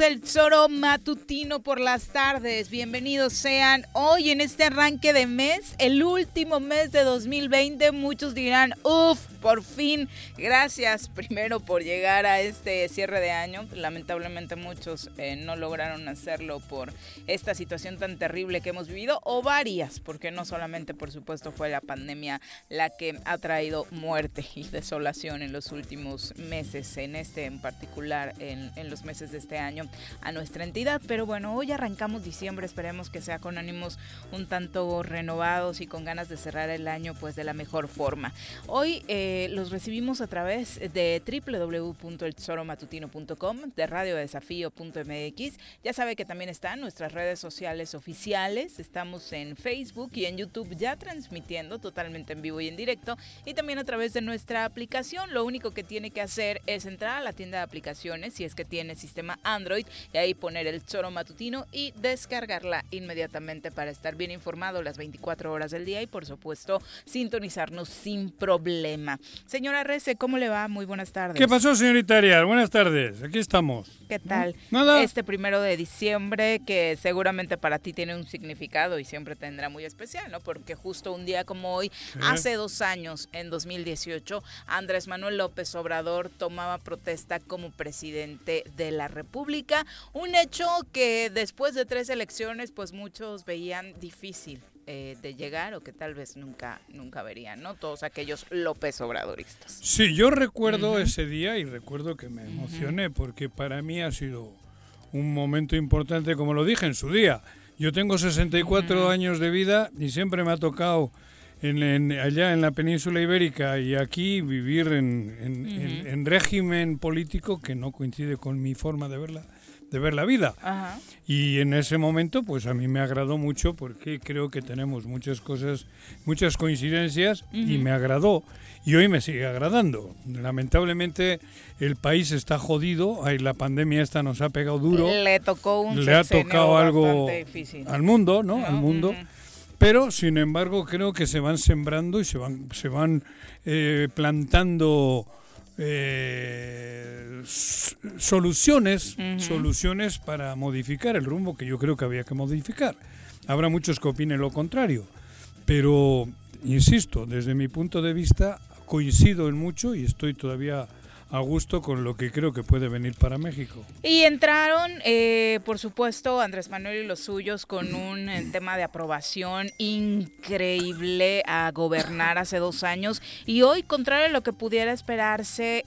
del Zoro Matutino por las tardes? Bienvenidos sean hoy en este arranque de mes, el último mes de 2020. Muchos dirán, uff, por fin, gracias primero por llegar a este cierre de año. Lamentablemente muchos eh, no lograron hacerlo por esta situación tan terrible que hemos vivido, o varias, porque no solamente por supuesto fue la pandemia la que ha traído muerte y desolación en los últimos meses, en este en particular, en, en los meses de este año a nuestra entidad. Pero bueno, hoy arrancamos diciembre, esperemos que sea con ánimos un tanto renovados y con ganas de cerrar el año pues de la mejor forma. Hoy eh, los recibimos a través de www.elzoromatutino.com, de radiodesafío.mx. Ya sabe que también están nuestras redes sociales oficiales. Estamos en Facebook y en YouTube ya transmitiendo totalmente en vivo y en directo. Y también a través de nuestra aplicación. Lo único que tiene que hacer es entrar a la tienda de aplicaciones, si es que tiene sistema Android, y ahí poner el Choro Matutino y descargarla inmediatamente para estar bien informado las 24 horas del día y por supuesto sintonizarnos sin problema. Señora Rece, ¿cómo le va? Muy buenas tardes. ¿Qué pasó, señorita Arias? Buenas tardes, aquí estamos. ¿Qué tal? Nada. Este primero de diciembre, que seguramente para ti tiene un significado y siempre tendrá muy especial, ¿no? Porque justo un día como hoy, hace dos años, en 2018, Andrés Manuel López Obrador tomaba protesta como presidente de la República. Un hecho que después de tres elecciones, pues muchos veían difícil. Eh, de llegar o que tal vez nunca nunca verían, ¿no? Todos aquellos López Obradoristas. Sí, yo recuerdo ese día y recuerdo que me emocioné porque para mí ha sido un momento importante, como lo dije en su día. Yo tengo 64 años de vida y siempre me ha tocado en, allá en la península ibérica y aquí vivir en, en régimen político que no coincide con mi forma de verla de ver la vida. Y en ese momento, pues a mí me agradó mucho porque creo que tenemos muchas cosas, muchas coincidencias y me agradó. Y hoy me sigue agradando. Lamentablemente el país está jodido, la pandemia esta nos ha pegado duro. Le tocó un Le ha tocado algo al mundo, ¿no? Al mundo. Pero, sin embargo, creo que se van sembrando y se van, se van eh, plantando eh, soluciones, soluciones para modificar el rumbo que yo creo que había que modificar. Habrá muchos que opinen lo contrario, pero insisto, desde mi punto de vista coincido en mucho y estoy todavía a gusto con lo que creo que puede venir para México. Y entraron, eh, por supuesto, Andrés Manuel y los suyos con un eh, tema de aprobación increíble a gobernar hace dos años y hoy, contrario a lo que pudiera esperarse,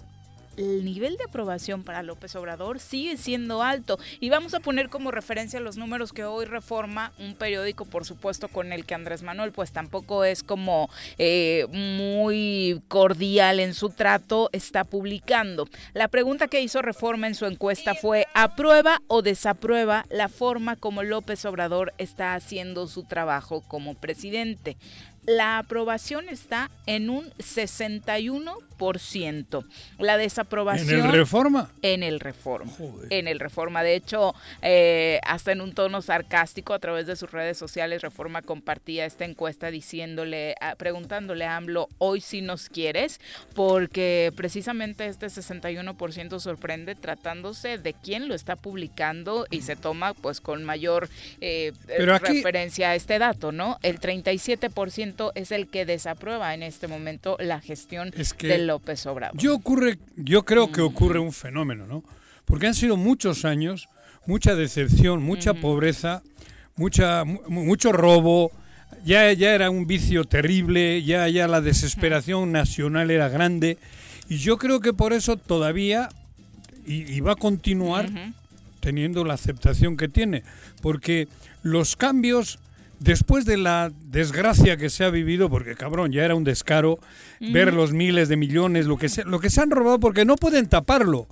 el nivel de aprobación para López Obrador sigue siendo alto. Y vamos a poner como referencia los números que hoy reforma un periódico, por supuesto, con el que Andrés Manuel pues tampoco es como eh, muy cordial en su trato, está publicando. La pregunta que hizo reforma en su encuesta fue, ¿aprueba o desaprueba la forma como López Obrador está haciendo su trabajo como presidente? la aprobación está en un 61%. La desaprobación... ¿En el reforma? En el reforma. En el reforma. De hecho, eh, hasta en un tono sarcástico a través de sus redes sociales, Reforma compartía esta encuesta diciéndole, preguntándole a AMLO, hoy sí nos quieres, porque precisamente este 61% sorprende tratándose de quién lo está publicando y se toma pues con mayor eh, referencia a este dato, ¿no? El 37% es el que desaprueba en este momento la gestión de López Obrador. Yo, ocurre, yo creo que ocurre un fenómeno, ¿no? Porque han sido muchos años, mucha decepción, mucha pobreza, mucha, mucho robo, ya, ya era un vicio terrible, ya, ya la desesperación nacional era grande, y yo creo que por eso todavía, y, va a continuar teniendo la aceptación que tiene, porque los cambios después de la desgracia que se ha vivido, porque cabrón, ya era un descaro ver los miles de millones, lo que se, lo que se han robado, porque no pueden taparlo.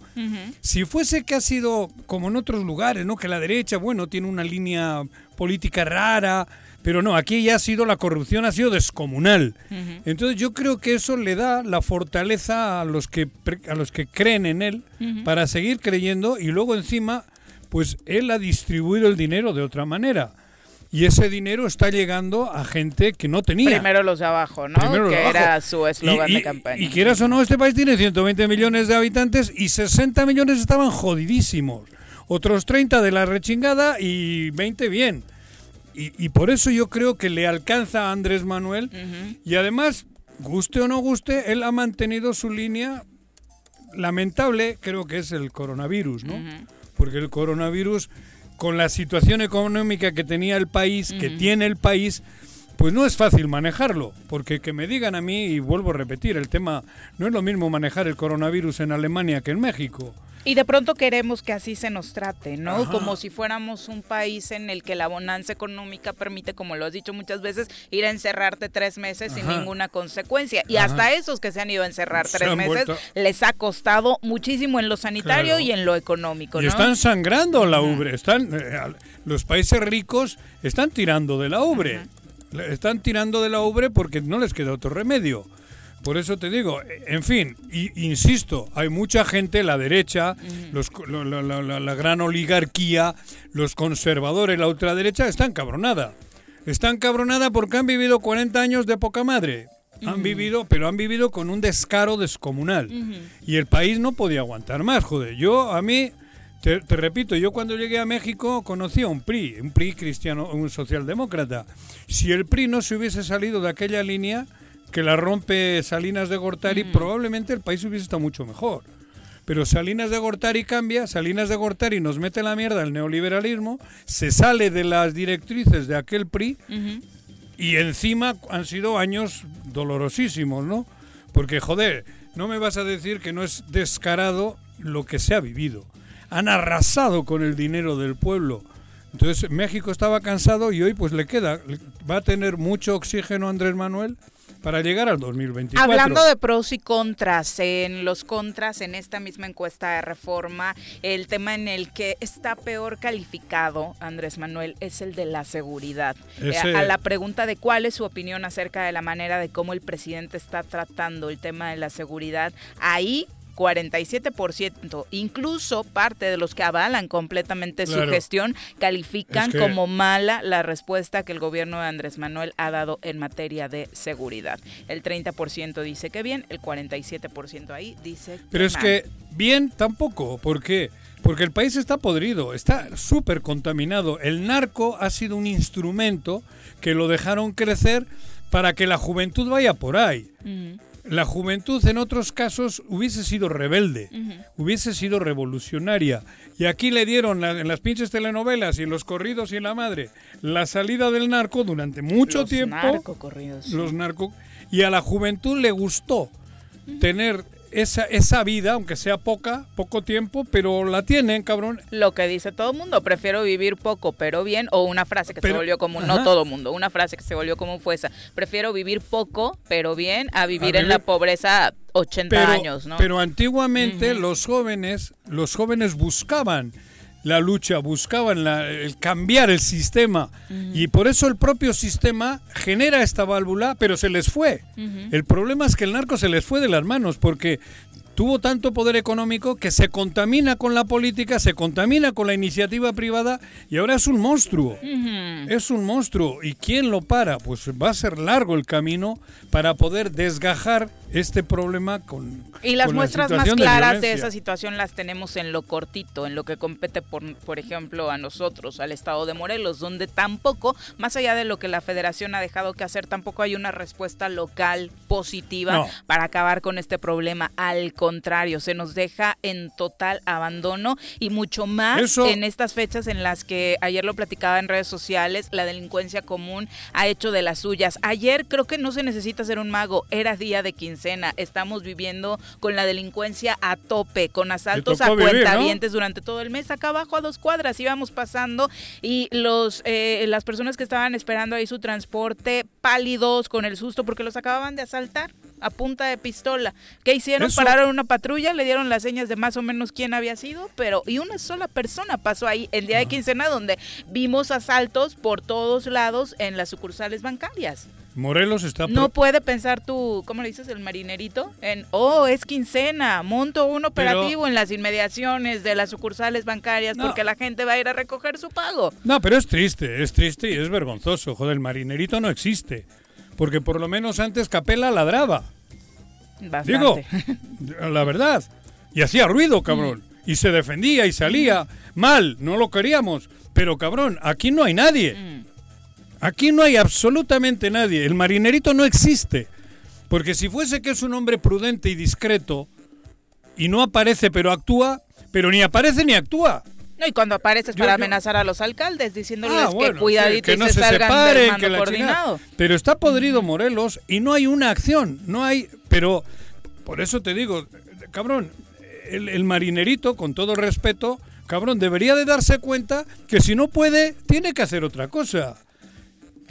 Si fuese que ha sido como en otros lugares, ¿no? Que la derecha, bueno, tiene una línea política rara, pero no, aquí ya ha sido la corrupción, ha sido descomunal. Entonces yo creo que eso le da la fortaleza a los que, a los que creen en él para seguir creyendo y luego encima, pues él ha distribuido el dinero de otra manera y ese dinero está llegando a gente que no tenía. Primero los de abajo, ¿no? que era su eslogan de campaña. Y, quieras o no, este país tiene 120 millones de habitantes y 60 millones estaban jodidísimos. Otros 30 de la rechingada y 20 bien. Y, por eso yo creo que le alcanza a Andrés Manuel. Y además, guste o no guste, él ha mantenido su línea lamentable, creo que es el coronavirus, ¿no? Porque el coronavirus con la situación económica que tenía el país, que tiene el país, pues no es fácil manejarlo, porque que me digan a mí, y vuelvo a repetir, el tema no es lo mismo manejar el coronavirus en Alemania que en México. Y de pronto queremos que así se nos trate, ¿no? Como si fuéramos un país en el que la bonanza económica permite, como lo has dicho muchas veces, ir a encerrarte tres meses sin ninguna consecuencia. Y hasta esos que se han ido a encerrar tres meses les ha costado muchísimo en lo sanitario y en lo económico. ¿no? Y están sangrando la ubre. Están, eh, los países ricos están tirando de la ubre. Están tirando de la ubre porque no les queda otro remedio. Por eso te digo, en fin, insisto, hay mucha gente, la derecha, los, la, gran oligarquía, los conservadores, la ultraderecha, están cabronada. Están cabronada porque han vivido 40 años de poca madre. Han vivido, pero han vivido con un descaro descomunal. Y el país no podía aguantar más, joder. Yo, a mí, te, te, repito, yo cuando llegué a México conocí a un PRI, un PRI cristiano, un socialdemócrata. Si el PRI no se hubiese salido de aquella línea, que la rompe Salinas de Gortari, mm. probablemente el país hubiese estado mucho mejor. Pero Salinas de Gortari cambia, Salinas de Gortari nos mete la mierda el neoliberalismo, se sale de las directrices de aquel PRI y encima han sido años dolorosísimos, ¿no? Porque, joder, no me vas a decir que no es descarado lo que se ha vivido. Han arrasado con el dinero del pueblo. Entonces México estaba cansado y hoy pues le queda, va a tener mucho oxígeno Andrés Manuel para llegar al 2024. Hablando de pros y contras, en los contras, en esta misma encuesta de reforma, el tema en el que está peor calificado, Andrés Manuel, es el de la seguridad. Eh, a la pregunta de cuál es su opinión acerca de la manera de cómo el presidente está tratando el tema de la seguridad, ahí 47%, incluso parte de los que avalan completamente su gestión califican como mala la respuesta que el gobierno de Andrés Manuel ha dado en materia de seguridad. El 30% dice que bien, el 47% ahí dice que Pero es que bien tampoco, ¿por qué? Porque el país está podrido, está súper contaminado. El narco ha sido un instrumento que lo dejaron crecer para que la juventud vaya por ahí la juventud en otros casos hubiese sido rebelde, hubiese sido revolucionaria. Y aquí le dieron en las pinches telenovelas y en los corridos y en la madre la salida del narco durante mucho tiempo. Los narco Y a la juventud le gustó tener esa, esa vida, aunque sea poca, poco tiempo, pero la tienen, cabrón. Lo que dice todo el mundo, prefiero vivir poco pero bien, o una frase que se volvió común, no todo el mundo, una frase que se volvió común fue esa, prefiero vivir poco pero bien a vivir, en la pobreza 80 años, ¿no? Pero antiguamente los jóvenes, los jóvenes buscaban la lucha, buscaban el cambiar el sistema. Y por eso el propio sistema genera esta válvula, pero se les fue. El problema es que el narco se les fue de las manos, porque tuvo tanto poder económico que se contamina con la política, se contamina con la iniciativa privada y ahora es un monstruo. Es un monstruo. ¿Y quién lo para? Pues va a ser largo el camino para poder desgajar este problema con... Y las muestras más claras de, esa situación las tenemos en lo cortito, en lo que compete, por, por ejemplo, a nosotros, al Estado de Morelos, donde tampoco, más allá de lo que la federación ha dejado que hacer, tampoco hay una respuesta local positiva para acabar con este problema. Al contrario, se nos deja en total abandono y mucho más en estas fechas en las que ayer lo platicaba en redes sociales, la delincuencia común ha hecho de las suyas. Ayer creo que no se necesita ser un mago, era día de quincena, estamos viviendo con la delincuencia a tope, con asaltos a cuentavientes durante todo el mes, acá abajo a dos cuadras íbamos pasando y los eh, las personas que estaban esperando ahí su transporte pálidos con el susto porque los acababan de asaltar a punta de pistola. ¿Qué hicieron? Pararon una patrulla, le dieron las señas de más o menos quién había sido, pero y una sola persona pasó ahí el día de quincena donde vimos asaltos por todos lados en las sucursales bancarias. Morelos está... No puede pensar tú, ¿cómo le dices? El marinerito, en, oh, es quincena, monto un operativo en las inmediaciones de las sucursales bancarias porque la gente va a ir a recoger su pago. No, pero es triste, es triste y es vergonzoso. Joder, el marinerito no existe. Porque por lo menos antes Capela ladraba. Digo, la verdad. Y hacía ruido, cabrón. Mm. Y se defendía y salía. Mal, no lo queríamos. Pero cabrón, aquí no hay nadie. Mm. Aquí no hay absolutamente nadie. El marinerito no existe. Porque si fuese que es un hombre prudente y discreto, y no aparece pero actúa, pero ni aparece ni actúa. No, y cuando apareces para amenazar a los alcaldes, diciéndoles ah, que cuidadito y se, salgan del mando coordinado. Pero está podrido Morelos y no hay una acción, no hay... Pero por eso te digo, cabrón, el, marinerito, con todo respeto, cabrón, debería de darse cuenta que si no puede, tiene que hacer otra cosa.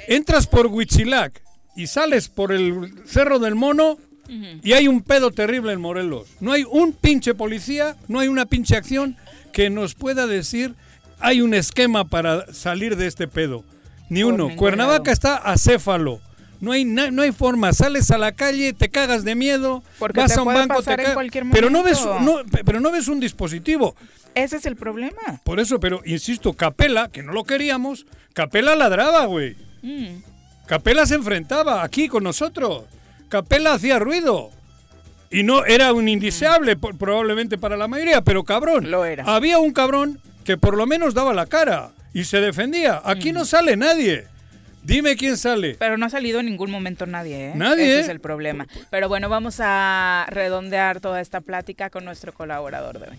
Entras por Huitzilac y sales por el Cerro del Mono y hay un pedo terrible en Morelos. No hay un pinche policía, no hay una pinche acción que nos pueda decir hay un esquema para salir de este pedo. Ni uno. Cuernavaca está acéfalo. No hay, no hay forma. Sales a la calle, te cagas de miedo, Porque vas a un banco, te cagas. Pero no, ves, pero no ves un dispositivo. Ese es el problema. Por eso, pero insisto, Capela, que no lo queríamos, Capela ladraba, güey. Mm. Capela se enfrentaba aquí con nosotros. Capela hacía ruido. Y no era un indeseable probablemente para la mayoría, pero cabrón. Lo era. Había un cabrón que por lo menos daba la cara y se defendía. Aquí no sale nadie. Dime quién sale. Pero no ha salido en ningún momento nadie, ¿eh? Nadie. Ese es el problema. Pero bueno, vamos a redondear toda esta plática con nuestro colaborador de hoy.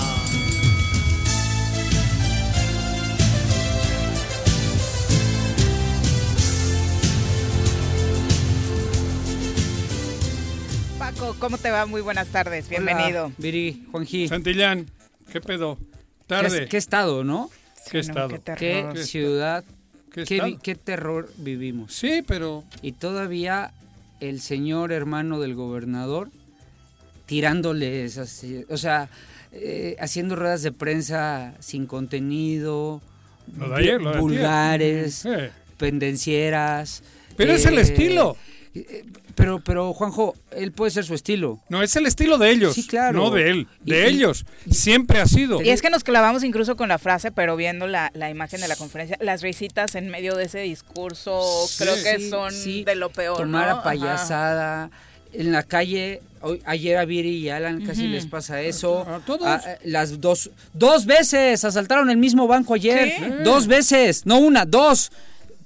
¿Cómo te va? Muy buenas tardes, bienvenido. Hola, Viri, Juanji. Santillán, ¿qué pedo? Tarde. ¿Qué, estado, no? ¿Qué estado? qué, ciudad, ¿Qué, terror vivimos. Sí, pero... Y todavía el señor hermano del gobernador tirándoles, así, o sea, eh, haciendo ruedas de prensa sin contenido, vulgares, pendencieras. Pero es el eh, estilo. Pero, pero, Juanjo, él puede ser su estilo. No, es el estilo de ellos. Sí, claro. No de él, de ellos. Siempre ha sido. Y es que nos clavamos incluso con la frase, pero viendo la, imagen de la conferencia, las risitas en medio de ese discurso, creo que son de lo peor. Tomar a payasada. En la calle, hoy, ayer a Viri y Alan casi les pasa eso. ¿A todos? las dos, dos veces asaltaron el mismo banco ayer. Dos veces, no una, dos.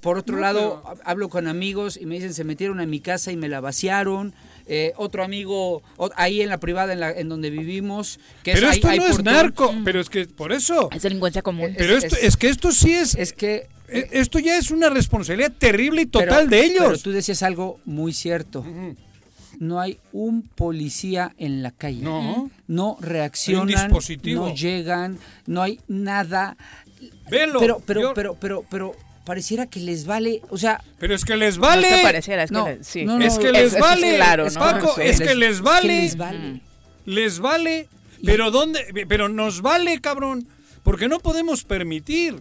Por otro lado, hablo con amigos y me dicen, se metieron a mi casa y me la vaciaron. Eh, otro amigo ahí en la privada en, la, en donde vivimos. Que pero esto no es narco, pero es que por eso. Es delincuencia común. Pero esto, es, que esto sí es. Es que. E, esto ya es una responsabilidad terrible y total de ellos. Pero tú decías algo muy cierto. no hay un policía en la calle. No. No reaccionan, dispositivo. no llegan, no hay nada. Velo. Pero, pero, Yo- pero, pero, pero pareciera que les vale, o sea, Pero es que les No vale. es que pareciera, es que No, le- sí. no, no, es que no, les es vale. claro, ¿no? Paco, Sí. es que les vale. que les vale. Les vale. Pero dónde, pero nos vale, cabrón. Porque no podemos permitir.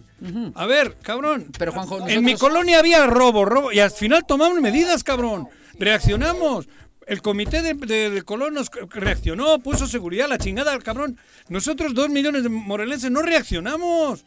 A ver, cabrón. Pero, Juanjo, en mi nosotros- colonia había robo, robo. Y al final tomamos medidas, cabrón. Reaccionamos. El comité de, de- de colonos reaccionó, puso seguridad, la chingada al cabrón. Nosotros, dos millones de morelenses, no reaccionamos.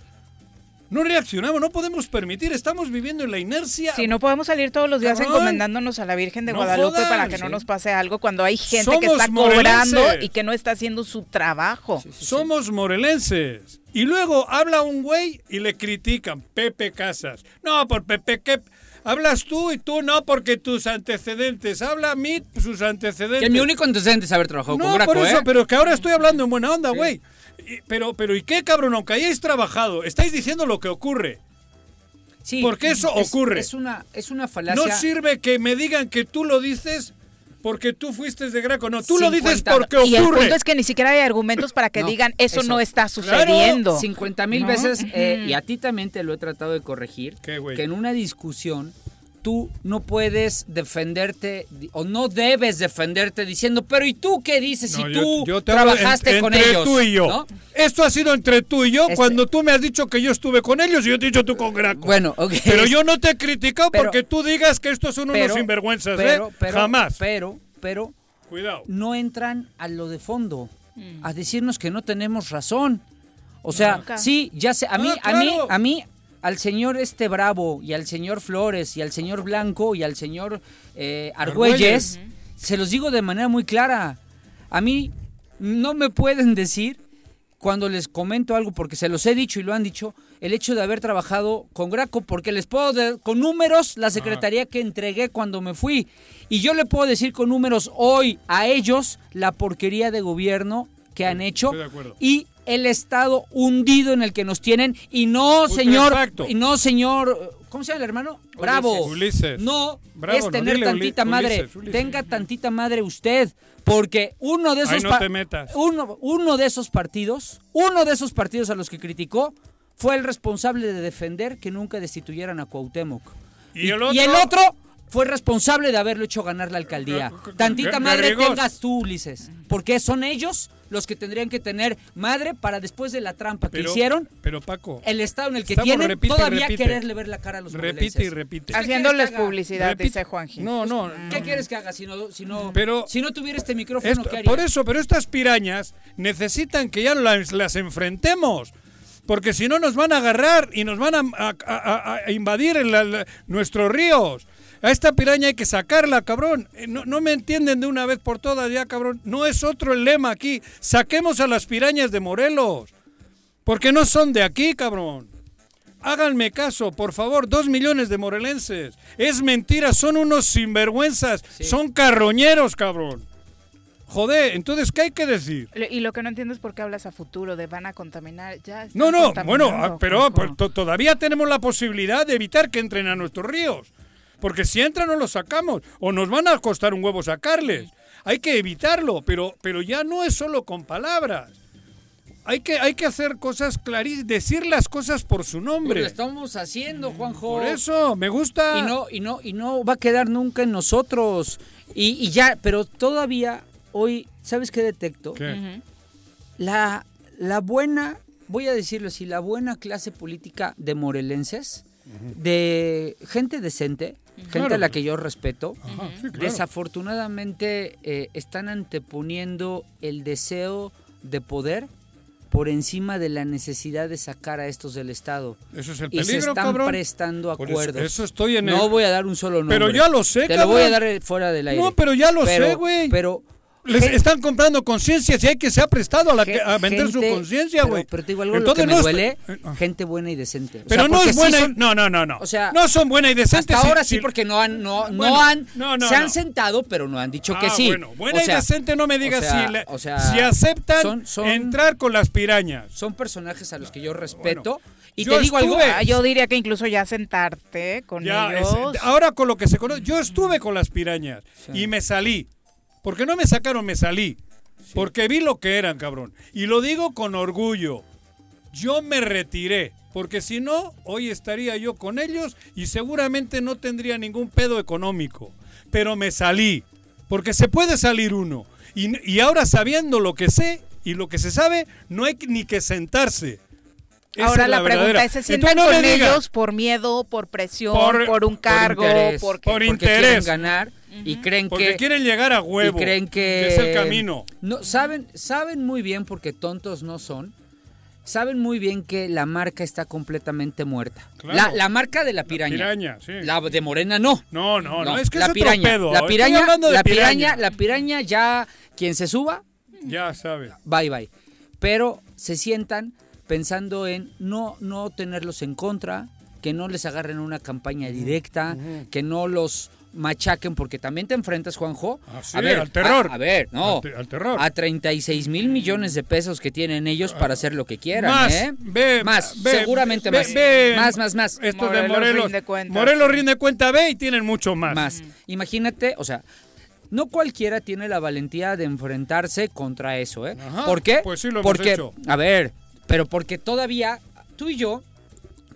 No reaccionamos, no podemos permitir. Estamos viviendo en la inercia. Si no podemos salir todos los días Cabrón. encomendándonos a la Virgen de No Guadalupe para que no nos pase algo cuando hay gente que está cobrando y que no está haciendo su trabajo. Somos morelenses. Y luego habla un güey y le critican, Pepe Casas. No, por Pepe, ¿qué? Hablas tú y tú no, porque tus antecedentes. Habla a mí sus antecedentes. Que mi único antecedente es haber trabajado No, con Graco, por eso, ¿eh? pero que ahora estoy hablando en buena onda, güey. Y- Pero, pero, ¿y qué, cabrón? Aunque hayáis trabajado, estáis diciendo lo que ocurre. Sí, porque eso es- ocurre. Es una, es una falacia. No sirve que me digan que tú lo dices porque tú fuiste de Graco. No, tú lo dices 50 porque Y el ocurre. punto es que ni siquiera hay argumentos para que No, digan eso, eso. no está sucediendo. 50 mil ¿No? veces, eh, y a ti también te lo he tratado de corregir, ¿Qué, güey? que en una discusión tú no puedes defenderte o no debes defenderte diciendo, pero ¿y tú qué dices No, si tú yo te trabajaste en- con entre ellos? tú y yo. ¿no? Esto ha sido entre tú y yo Este- cuando tú me has dicho que yo estuve con ellos y yo te he dicho tú con Graco. Bueno. Pero yo no te he criticado Pero- porque tú digas que estos son Pero- unos sinvergüenzas, pero, ¿eh? pero, Jamás. Pero, pero, Cuidado. no entran a lo de fondo, Mm. a decirnos que no tenemos razón. O sea, Nunca. sí, ya sé, a mí, Ah, a mí, a mí, al señor este Bravo y al señor Flores y al señor Blanco y al señor eh, Argüelles, Argüelles. se los digo de manera muy clara. A mí no me pueden decir cuando les comento algo, porque se los he dicho y lo han dicho, el hecho de haber trabajado con Graco, porque les puedo, de- con números, la secretaría que entregué cuando me fui. Y yo le puedo decir con números hoy a ellos la porquería de gobierno que han hecho estoy de acuerdo. y el estado hundido en el que nos tienen. Y no, señor, Putrefacto. y no, señor, ¿cómo se llama el hermano? Bravo. Ulises. No, Bravo, es tener tantita Uli- madre. Ulises, Ulises. Tenga tantita madre usted. Porque uno de esos no te metas. Uno, uno de esos partidos, uno de esos partidos a los que criticó, fue el responsable de defender que nunca destituyeran a Cuauhtémoc. ¿Y el y el otro? Fue responsable de haberlo hecho ganar la alcaldía. Tantita madre tengas tú, Ulises. Porque son ellos los que tendrían que tener madre para después de la trampa que Pero, hicieron, pero Paco, el estado en el que tienen, repite todavía repite. quererle ver la cara a los repite y repite. ¿Qué Haciéndoles publicidad, Repite. dice Juanji. No, no. ¿Qué quieres que haga si no, si no, Pero- si no tuviera este micrófono? Esto- ¿qué haría? por eso, pero estas pirañas necesitan que ya las, las enfrentemos. Porque si no nos van a agarrar y nos van a, a- a- a invadir en la- la- nuestros ríos. A esta piraña hay que sacarla, cabrón. Eh, No, no me entienden de una vez por todas ya, cabrón. No es otro el lema aquí. Saquemos a las pirañas de Morelos. Porque no son de aquí, cabrón. Háganme caso, por favor, dos millones de morelenses. Es mentira, son unos sinvergüenzas, son carroñeros, cabrón. Joder, entonces, ¿qué hay que decir? Y lo que no entiendo es por qué hablas a futuro de van a contaminar. Ya No, no, bueno, ah, pero todavía tenemos la posibilidad de evitar que entren a nuestros ríos. Porque si entran no los sacamos, o nos van a costar un huevo sacarles. Hay que evitarlo, pero, pero ya no es solo con palabras. Hay que, hay que hacer cosas clarísimas, decir las cosas por su nombre. lo estamos haciendo, Juanjo. Por eso, me gusta. Y no, y no, y no va a quedar nunca en nosotros. Y, y ya, pero todavía hoy, ¿sabes qué detecto? ¿Qué? La, la buena, voy a decirlo así, la buena clase política de morelenses, de gente decente, gente Claro. a la que yo respeto, Ajá, sí, claro. desafortunadamente eh, están anteponiendo el deseo de poder por encima de la necesidad de sacar a estos del Estado. Eso es el y se peligro, están cabrón. prestando eso- acuerdos. eso estoy en no el- voy a dar un solo nombre. Pero ya lo sé, Te lo voy a dar fuera del aire. No, pero ya lo Pero- sé, güey. Pero Les están comprando conciencia si hay que se ha prestado a, la que- a vender su conciencia, pero- güey. Pero te digo algo Entonces lo que me no es- duele, eh, gente buena y decente. O Pero sea, no es sí buena. y- son- no, no, no, no. o sea, no son buena y decente. hasta ahora sí, porque no han, no, no han, no, no, se han no. sentado, pero no han dicho que Ah, sí. Bueno, buena O sea, y decente no me digas o sea, si, le- o sea, si aceptan son- son- entrar con las pirañas. Son personajes a los que yo respeto. y yo te digo algo. estuve- Ah, yo diría que incluso ya sentarte con Ya, es- ellos. ahora con lo que se conoce, yo estuve con las pirañas y me salí. Porque no me sacaron, me salí. Porque vi lo que eran, cabrón. Y lo digo con orgullo. Yo me retiré. Porque si no, hoy estaría yo con ellos y seguramente no tendría ningún pedo económico. Pero me salí. Porque se puede salir uno. Y, y ahora sabiendo lo que sé y lo que se sabe, no hay ni que sentarse. Esa Ahora la, pregunta es, ¿se sientan no con ellos por miedo, por presión, Por- por, un cargo? interés, por por porque interés. quieren y creen Porque que quieren llegar a huevo. y creen que, es el camino. No saben, saben muy bien porque tontos no son. Saben muy bien que la marca está completamente muerta. Claro. La, la marca de la piraña. piraña, sí. La de Morena no. No, no, no, No, es que la es otro piraña, pedo. la Estoy piraña, de la piraña, la piraña ya quien se suba, Ya sabe. bye bye. Pero se sientan pensando en no no tenerlos en contra, que no les agarren una campaña directa, que no los machaquen porque también te enfrentas, Juanjo, Ah, sí, a ver, al terror. A, a ver, no, Al te- al terror. a 36 mil millones de pesos que tienen ellos para hacer lo que quieran, Más, ¿eh? ve, más, ve, seguramente ve, más, ve. más, más, más, Esto de Morelos Morelos. rinde cuentas, Morelos rinde cuenta, ve y tienen mucho más. más. Imagínate, o sea, no cualquiera tiene la valentía de enfrentarse contra eso, ¿eh? Ajá, ¿Por qué? pues sí lo hemos porque, hecho. a ver, pero porque todavía tú y yo,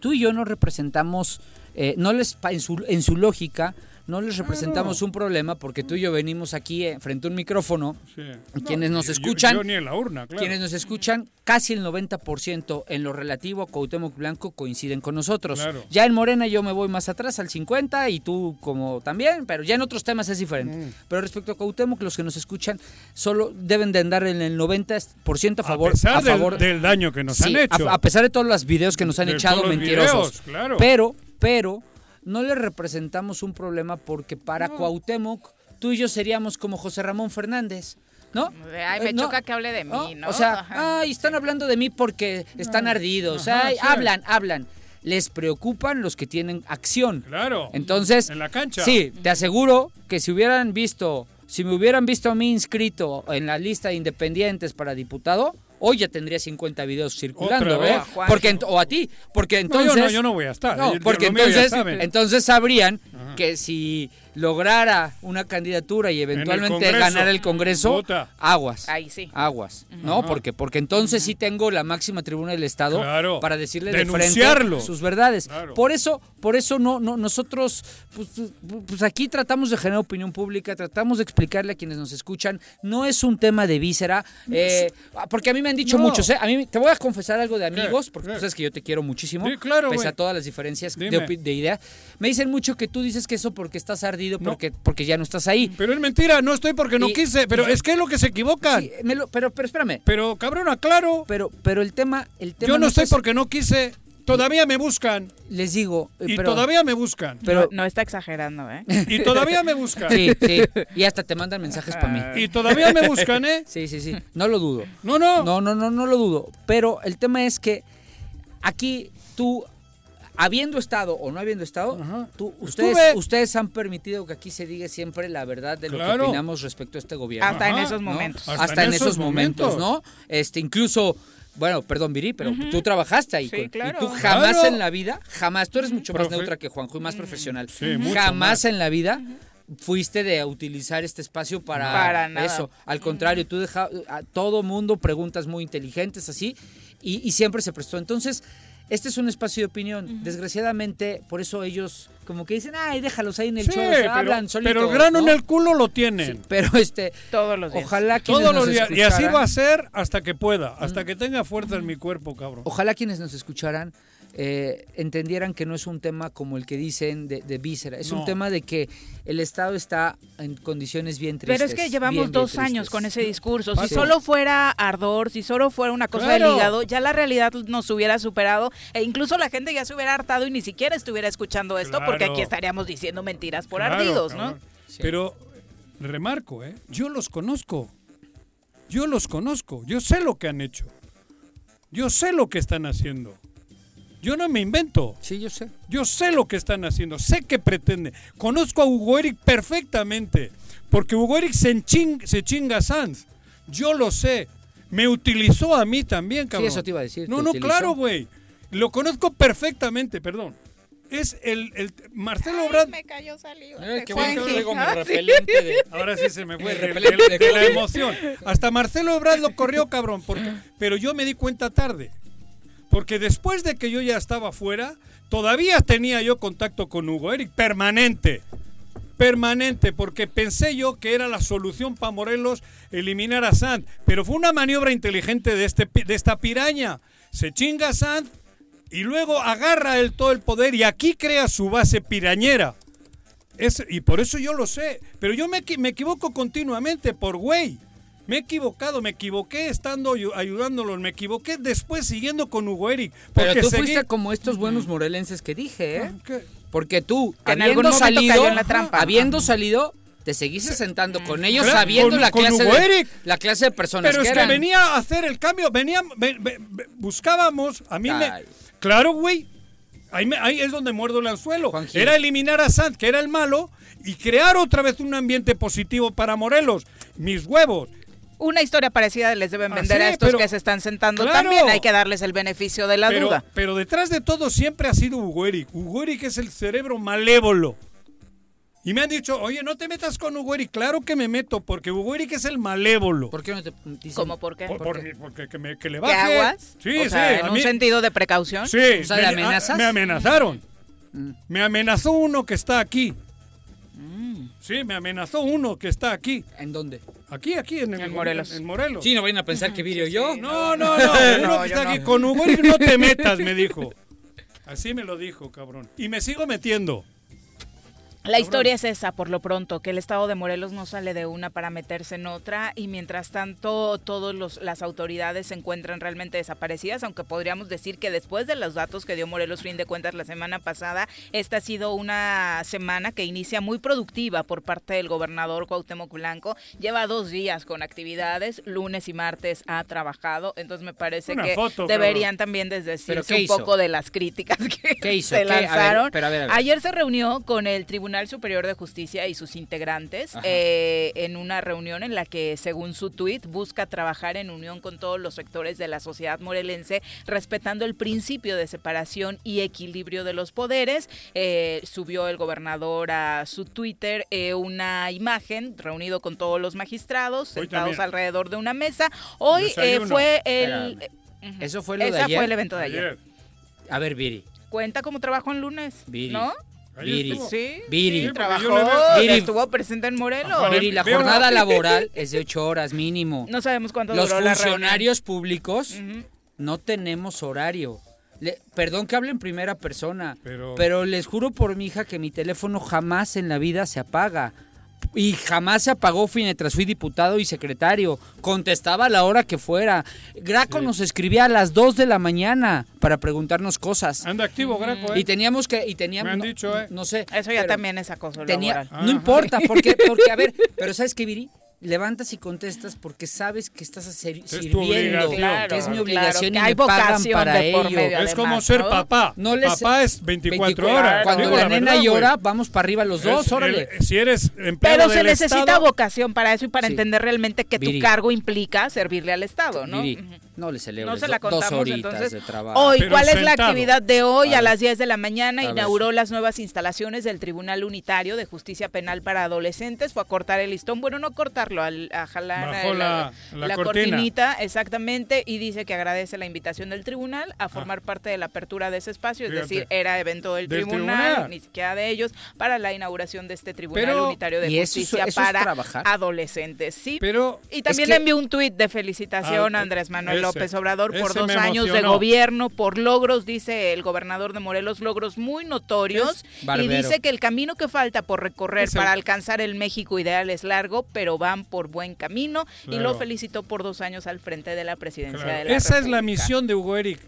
tú y yo no representamos, eh, no les en su, en su lógica, no les representamos un problema porque tú y yo venimos aquí eh, frente a un micrófono. Sí. Quienes nos yo- escuchan- Yo, ni en la urna, claro. Quienes nos escuchan, casi el 90% en lo relativo a Cuauhtémoc Blanco coinciden con nosotros. Claro. Ya en Morena yo me voy más atrás al 50 y tú como también, pero ya en otros temas es diferente. Mm. Pero respecto a Cuauhtémoc, los que nos escuchan solo deben de andar en el 90% a favor a pesar a favor del daño que nos Sí, han hecho. A, a pesar de todos los videos que nos han De echado mentirosos. videos, claro. Pero, pero, no le representamos un problema porque para Cuauhtémoc, tú y yo seríamos como José Ramón Fernández. ¿No? Ay, me Eh, no. choca que hable de mí, ¿no? O sea, Ajá. ay, están hablando de mí porque están ardidos. Ajá, ay, sí. hablan, hablan. Les preocupan los que tienen acción. Claro. Entonces, En la cancha. Sí, te aseguro que si hubieran visto, si me hubieran visto a mí inscrito en la lista de independientes para diputado, hoy ya tendría 50 videos circulando, ¿eh? Porque o a ti, porque No, entonces yo no, yo no voy a estar. No, porque entonces, entonces sabrían que si lograra una candidatura y eventualmente Congreso. ganar el Congreso, Vota. aguas. Ahí sí. Aguas, ¿no? Porque, porque entonces sí tengo la máxima tribuna del Estado Claro. para decirle de Denunciarlo. frente sus verdades. Claro. Por eso, por eso no, no, nosotros, pues, pues aquí tratamos de generar opinión pública, tratamos de explicarle a quienes nos escuchan. No es un tema de víscera, eh, porque a mí me han dicho No. muchos, ¿eh? A mí te voy a confesar algo de amigos, porque tú sabes que yo te quiero muchísimo, Sí, claro, pese a todas las diferencias de, de idea. Me dicen mucho que tú dices que eso porque estás ardido, No. porque, porque ya no estás ahí. Pero es mentira, no estoy porque no Y- quise. Pero es que es lo que se equivocan. Sí, me lo- pero, pero espérame. Pero cabrón, aclaro. Pero, pero el tema, el tema Yo no estoy es- porque no quise. Todavía me buscan. les digo, eh, Y pero, todavía me buscan. pero no, no está exagerando, ¿eh? Y todavía me buscan. sí, sí, y hasta te mandan mensajes para mí. Y todavía me buscan, ¿eh? Sí, sí, sí, no lo dudo. No, no. No, no, no, no lo dudo. Pero el tema es que aquí tú, habiendo estado o no habiendo estado, tú, ustedes, Estuve. ustedes han permitido que aquí se diga siempre la verdad de lo que opinamos respecto a este gobierno. Hasta en esos ¿no? momentos. Hasta, en esos momentos, ¿no? Este, incluso, bueno, perdón, Viri, pero tú trabajaste ahí. Sí, con- claro. Y tú jamás Claro. en la vida, jamás, tú eres mucho más Profe- neutra que Juanjo y más profesional. Sí, mucho jamás más. en la vida fuiste de utilizar este espacio para, Para nada. eso. Al contrario, tú dejas a todo mundo preguntas muy inteligentes así y, y siempre se prestó. Entonces, este es un espacio de opinión. Desgraciadamente, por eso ellos como que dicen, ay, déjalos ahí en el Sí, show, pero, hablan solitos. pero el grano ¿no? en el culo lo tienen. Sí, pero este, Todos los días. ojalá quienes Todos nos los días. Y así va a ser hasta que pueda. Hasta que tenga fuerza en mi cuerpo, cabrón. Ojalá quienes nos escucharan eh, entendieran que no es un tema como el que dicen de, de víscera, es un tema de que el Estado está en condiciones bien tristes. Pero es que llevamos bien, dos años con ese discurso. Si Sí. solo fuera ardor, si solo fuera una cosa Claro. del hígado, ya la realidad nos hubiera superado e incluso la gente ya se hubiera hartado y ni siquiera estuviera escuchando esto porque aquí estaríamos diciendo mentiras por Claro, ardidos, ¿no? Pero remarco, ¿eh? Yo los conozco. Yo los conozco. Yo sé lo que han hecho. Yo sé lo que están haciendo. Yo no me invento. Sí, yo sé. Yo sé lo que están haciendo. Sé que pretende. Conozco a Hugo Eric perfectamente. Porque Hugo Eric se, enching- se chinga a Sanz. Yo lo sé. Me utilizó a mí también, cabrón. eso te iba a decir, No, no, utilizó. claro, güey. Lo conozco perfectamente, perdón. es el, el Marcelo Ebrard. me cayó saliva. Ay, de qué bueno que Juanji. traigo mi Ah, sí. repelente de... Ahora sí se me fue El de- la emoción. Hasta Marcelo Ebrard lo corrió, cabrón. Porque, pero yo me di cuenta tarde. Porque después de que yo ya estaba fuera, todavía tenía yo contacto con Hugo Eric, permanente. Permanente, porque pensé yo que era la solución para Morelos eliminar a Sanz. Pero fue una maniobra inteligente de, este, de esta piraña. Se chinga a Sanz y luego agarra él todo el poder y aquí crea su base pirañera. Es- y por eso yo lo sé. Pero yo me, me equivoco continuamente por güey. Me he equivocado, me equivoqué estando ayu- ayudándolos, me equivoqué después siguiendo con Hugo Eric. Pero porque tú seguí- fuiste como estos buenos morelenses que dije, ¿eh? ¿Qué? Porque tú, Que en habiendo salido, cayó en la trampa. habiendo salido, te seguiste sentando con ellos Claro, sabiendo con- la con clase Hugo de, Eric. la clase de personas Pero que es que venía a hacer el cambio, venía, ve- ve- ve- buscábamos, a mí me... Claro, güey. Ahí, me- ahí es donde muerdo el anzuelo. Juanji. Era eliminar a Sanz, que era el malo, y crear otra vez un ambiente positivo para Morelos. Mis huevos. Una historia parecida les deben Ah, vender sí, a estos pero- que se están sentando Claro. también. Hay que darles el beneficio de la pero, duda. pero detrás de todo siempre ha sido Hugo Eric. Hugo Eric es el cerebro malévolo. Y me han dicho, oye, no te metas con Hugo Eric. Claro que me meto, porque Hugo Eric es el malévolo. ¿Por qué no te dicen? ¿Cómo por qué? Por- ¿Por por qué? mi- porque que, me- que le ¿Qué baje. aguas? Sí, o sea, sí. en un mí- sentido de precaución. Sí. O sea, ¿de me- amenazas? Me amenazaron. Mm. Me amenazó uno que está aquí. Sí, me amenazó uno que está aquí. ¿En dónde? Aquí, aquí, en, el- En Morelos. En, Morelos. Sí, no vayan a pensar que Virio yo. No, no, no. uno No, que está no. aquí con Hugo Eric no te metas, me dijo. Así me lo dijo, cabrón. Y me sigo metiendo. La historia es esa, por lo pronto, que el estado de Morelos no sale de una para meterse en otra y mientras tanto todas las autoridades se encuentran realmente desaparecidas, aunque podríamos decir que después de los datos que dio Morelos fin de cuentas la semana pasada, esta ha sido una semana que inicia muy productiva por parte del gobernador Cuauhtémoc Blanco. Lleva dos días con actividades, lunes y martes ha trabajado, entonces me parece Una que foto, deberían también desdecirse ¿Pero qué un hizo? poco de las críticas que ¿Qué hizo? se ¿Qué? A ver, lanzaron. pero a ver, a ver. Ayer se reunió con el Tribunal Superior de Justicia y sus integrantes eh, en una reunión en la que, según su tuit, busca trabajar en unión con todos los sectores de la sociedad morelense, respetando el principio de separación y equilibrio de los poderes. Eh, subió el gobernador a su Twitter eh, una imagen reunido con todos los magistrados, Hoy sentados también. alrededor de una mesa. Hoy eh, fue el... Eh. Eso fue lo de Esa ayer. fue el evento de ayer. Ayer. A ver, Viri. Cuenta como trabajo en lunes, Viri. ¿no? Viri. estuvo. Sí, Viri. sí, trabajó, Viri. estuvo presente en Morelos. Vale. Viri, la veo- jornada laboral es de ocho horas mínimo. No sabemos cuánto Los duró la funcionarios públicos no tenemos horario. Le- perdón que hable en primera persona, Pero- pero... les juro por mi hija que mi teléfono jamás en la vida se apaga. Y jamás se apagó mientras fui diputado y secretario. Contestaba a la hora que fuera. Graco nos escribía a las 2 de la mañana para preguntarnos cosas. Anda activo, Graco, ¿eh? Y teníamos que... Y teníamos, Me han no, dicho, ¿eh? No sé. Eso ya también es acoso tenía, laboral. No importa, porque, porque, a ver, pero ¿sabes qué, Viri? Levantas y contestas porque sabes que estás tu sirviendo, obligación, Claro, que es mi claro, obligación que y hay me pagan vocación para de ello. medio. Es como ser ¿no? papá. No les- papá es 24, 24 horas. Cuando Digo la, la nena verdad, llora, vamos para arriba los dos, Es- órale. el- si eres empleado Pero se del necesita Estado, vocación para eso y para Sí. entender realmente que Viri. tu cargo implica servirle al Estado, ¿no? Viri. No le celebres No se la do- dos contamos, horitas entonces, de trabajo. Hoy, Pero ¿cuál es la actividad de hoy? A las 10 de la mañana A ver. inauguró las nuevas instalaciones del Tribunal Unitario de Justicia Penal para Adolescentes. Fue a cortar el listón, bueno, no cortarlo, al- a jalar Bajó eh, la- cortinita, exactamente, y dice que agradece la invitación del tribunal a formar parte de la apertura de ese espacio, es Fíjate. decir, era evento del, Del tribunal, tribunal. ni siquiera de ellos, para la inauguración de este Tribunal Pero- Unitario de ¿Y eso es- Justicia eso es para adolescentes. Sí, Pero y también que- envió un tuit de felicitación Ah, a Andrés Manuel López Obrador por dos años de gobierno, por logros, dice el gobernador de Morelos, logros muy notorios. Y dice que el camino que falta por recorrer para alcanzar el México ideal es largo, pero van por buen camino. Y lo felicitó por dos años al frente de la presidencia claro, de la esa es la misión de Hugo Eric.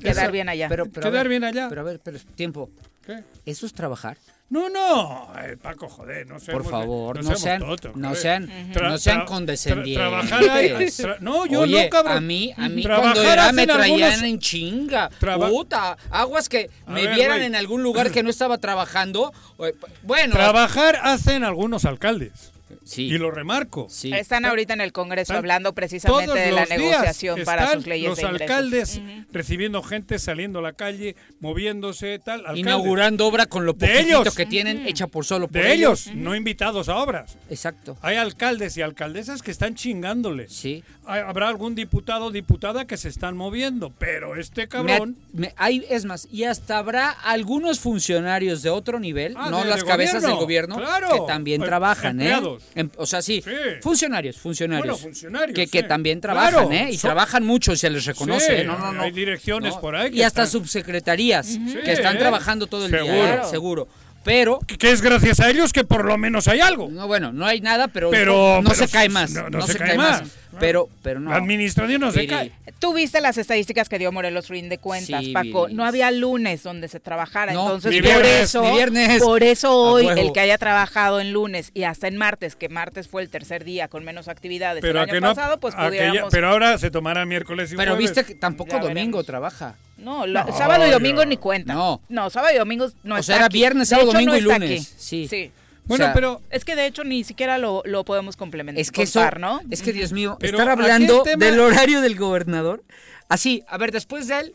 Quedar Esa- bien allá. Pero, pero Quedar ver, bien allá. Pero a ver, pero tiempo. ¿Qué? ¿Eso es trabajar? No, no, eh, Paco, joder, no Por seamos- favor, no, sean, no sean, Tra- no sean condescendientes. tra- trabajar ahí, tra- no, yo Oye, no, cabrón. A mí, a mí cuando era me traían algunos- en chinga. Traba- Puta, aguas que A me ver, vieran en algún lugar que no estaba trabajando. eh, Bueno, Trabajar hacen algunos alcaldes. Sí. Y lo remarco. Sí. Están ahorita en el Congreso Están hablando precisamente de la negociación para sus leyes los de ingresos. alcaldes recibiendo gente, saliendo a la calle, moviéndose, tal. alcaldes. Inaugurando obra con lo De ellos. que tienen, hecha por solo por De ellos, no invitados a obras. Exacto. Hay alcaldes y alcaldesas que están chingándole. Sí. Hay- Habrá algún diputado o diputada que se están moviendo, pero este cabrón... me- hay, es más, y hasta habrá algunos funcionarios de otro nivel, Ah, no de- las de cabezas del gobierno, claro. que también Em- trabajan, ¿eh? empleados. O sea, sí, Sí. funcionarios, funcionarios. Bueno, funcionarios, Que, que sí. también trabajan, Claro, ¿eh? Y son- trabajan mucho y se les reconoce, Sí, ¿eh? No, no, no. hay direcciones No, por ahí que Y hasta están- subsecretarías que están ¿eh? trabajando todo el día, Seguro. ¿eh? seguro. Pero, que- que es gracias a ellos que por lo menos hay algo. no, bueno, no hay nada, pero, Pero- no, pero se cae más. no- No, no se, cae, más. Pero, pero no. La administración no se cae. Tú viste las estadísticas que dio Morelos Ruin de cuentas, Sí, Paco. No había lunes donde se trabajara, No, entonces ni por viernes, eso, viernes. por eso hoy el que haya trabajado en lunes y hasta en martes, que martes fue el tercer día con menos actividades Pero, el a año que no, pasado, pues pudiéramos. pero ahora se tomará miércoles y Pero jueves. viste que tampoco Ya domingo veremos. trabaja. No, la- No, sábado y domingo no. ni cuenta. No. No, sábado y domingo no O está sea, era aquí. viernes, sábado, hecho, no domingo y lunes. aquí. Sí. sí. Bueno, O sea, pero Es que de hecho ni siquiera lo, lo podemos complementar. Es que eso, contar, ¿no? es que Dios mío, Pero estar hablando tema- del horario del gobernador. Así, a ver, después de él,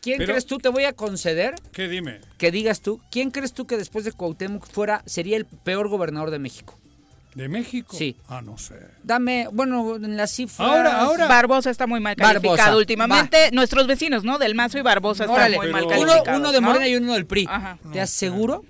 ¿quién Pero- crees tú? Te voy a conceder ¿qué dime? que digas tú, ¿quién crees tú que después de Cuauhtémoc fuera, sería el peor gobernador de México? ¿De México? Sí. Ah, no sé. Dame, bueno, en las cifras... Ahora, ahora. Barbosa está muy mal Barbosa, calificado últimamente. Nuestros vecinos, ¿no? Del Mazo y Barbosa están Órale, muy mal pero- uno, calificados. uno de ¿no? Morena y uno del PRI. Ajá. Te aseguro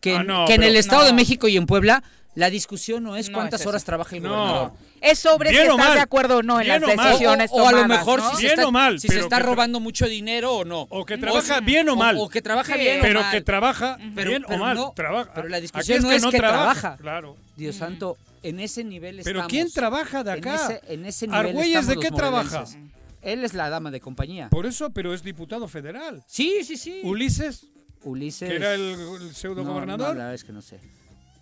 que, Ah, no, que en el Estado de. México y en Puebla, la discusión no es No cuántas es horas trabaja el No. gobernador. Es sobre Bien si o estás mal. de acuerdo o no en Bien las o decisiones o, o a lo mejor ¿no? si, se Bien está, o mal, si se pero está que robando mucho dinero o no. O que trabaja bien o mal. O, que trabaja Sí. bien o pero mal. que trabaja Pero- bien pero o mal. no, trabaja. pero la discusión no es que trabaja. Claro. Dios santo, en ese nivel Pero estamos. ¿quién trabaja de En acá? ese, en ese nivel ¿Argüelles estamos de qué trabaja? Él es la dama de compañía. Por eso, pero es diputado federal. Sí, sí, sí. Ulises, Ulises. que era el, pseudo gobernador. la verdad es que no sé.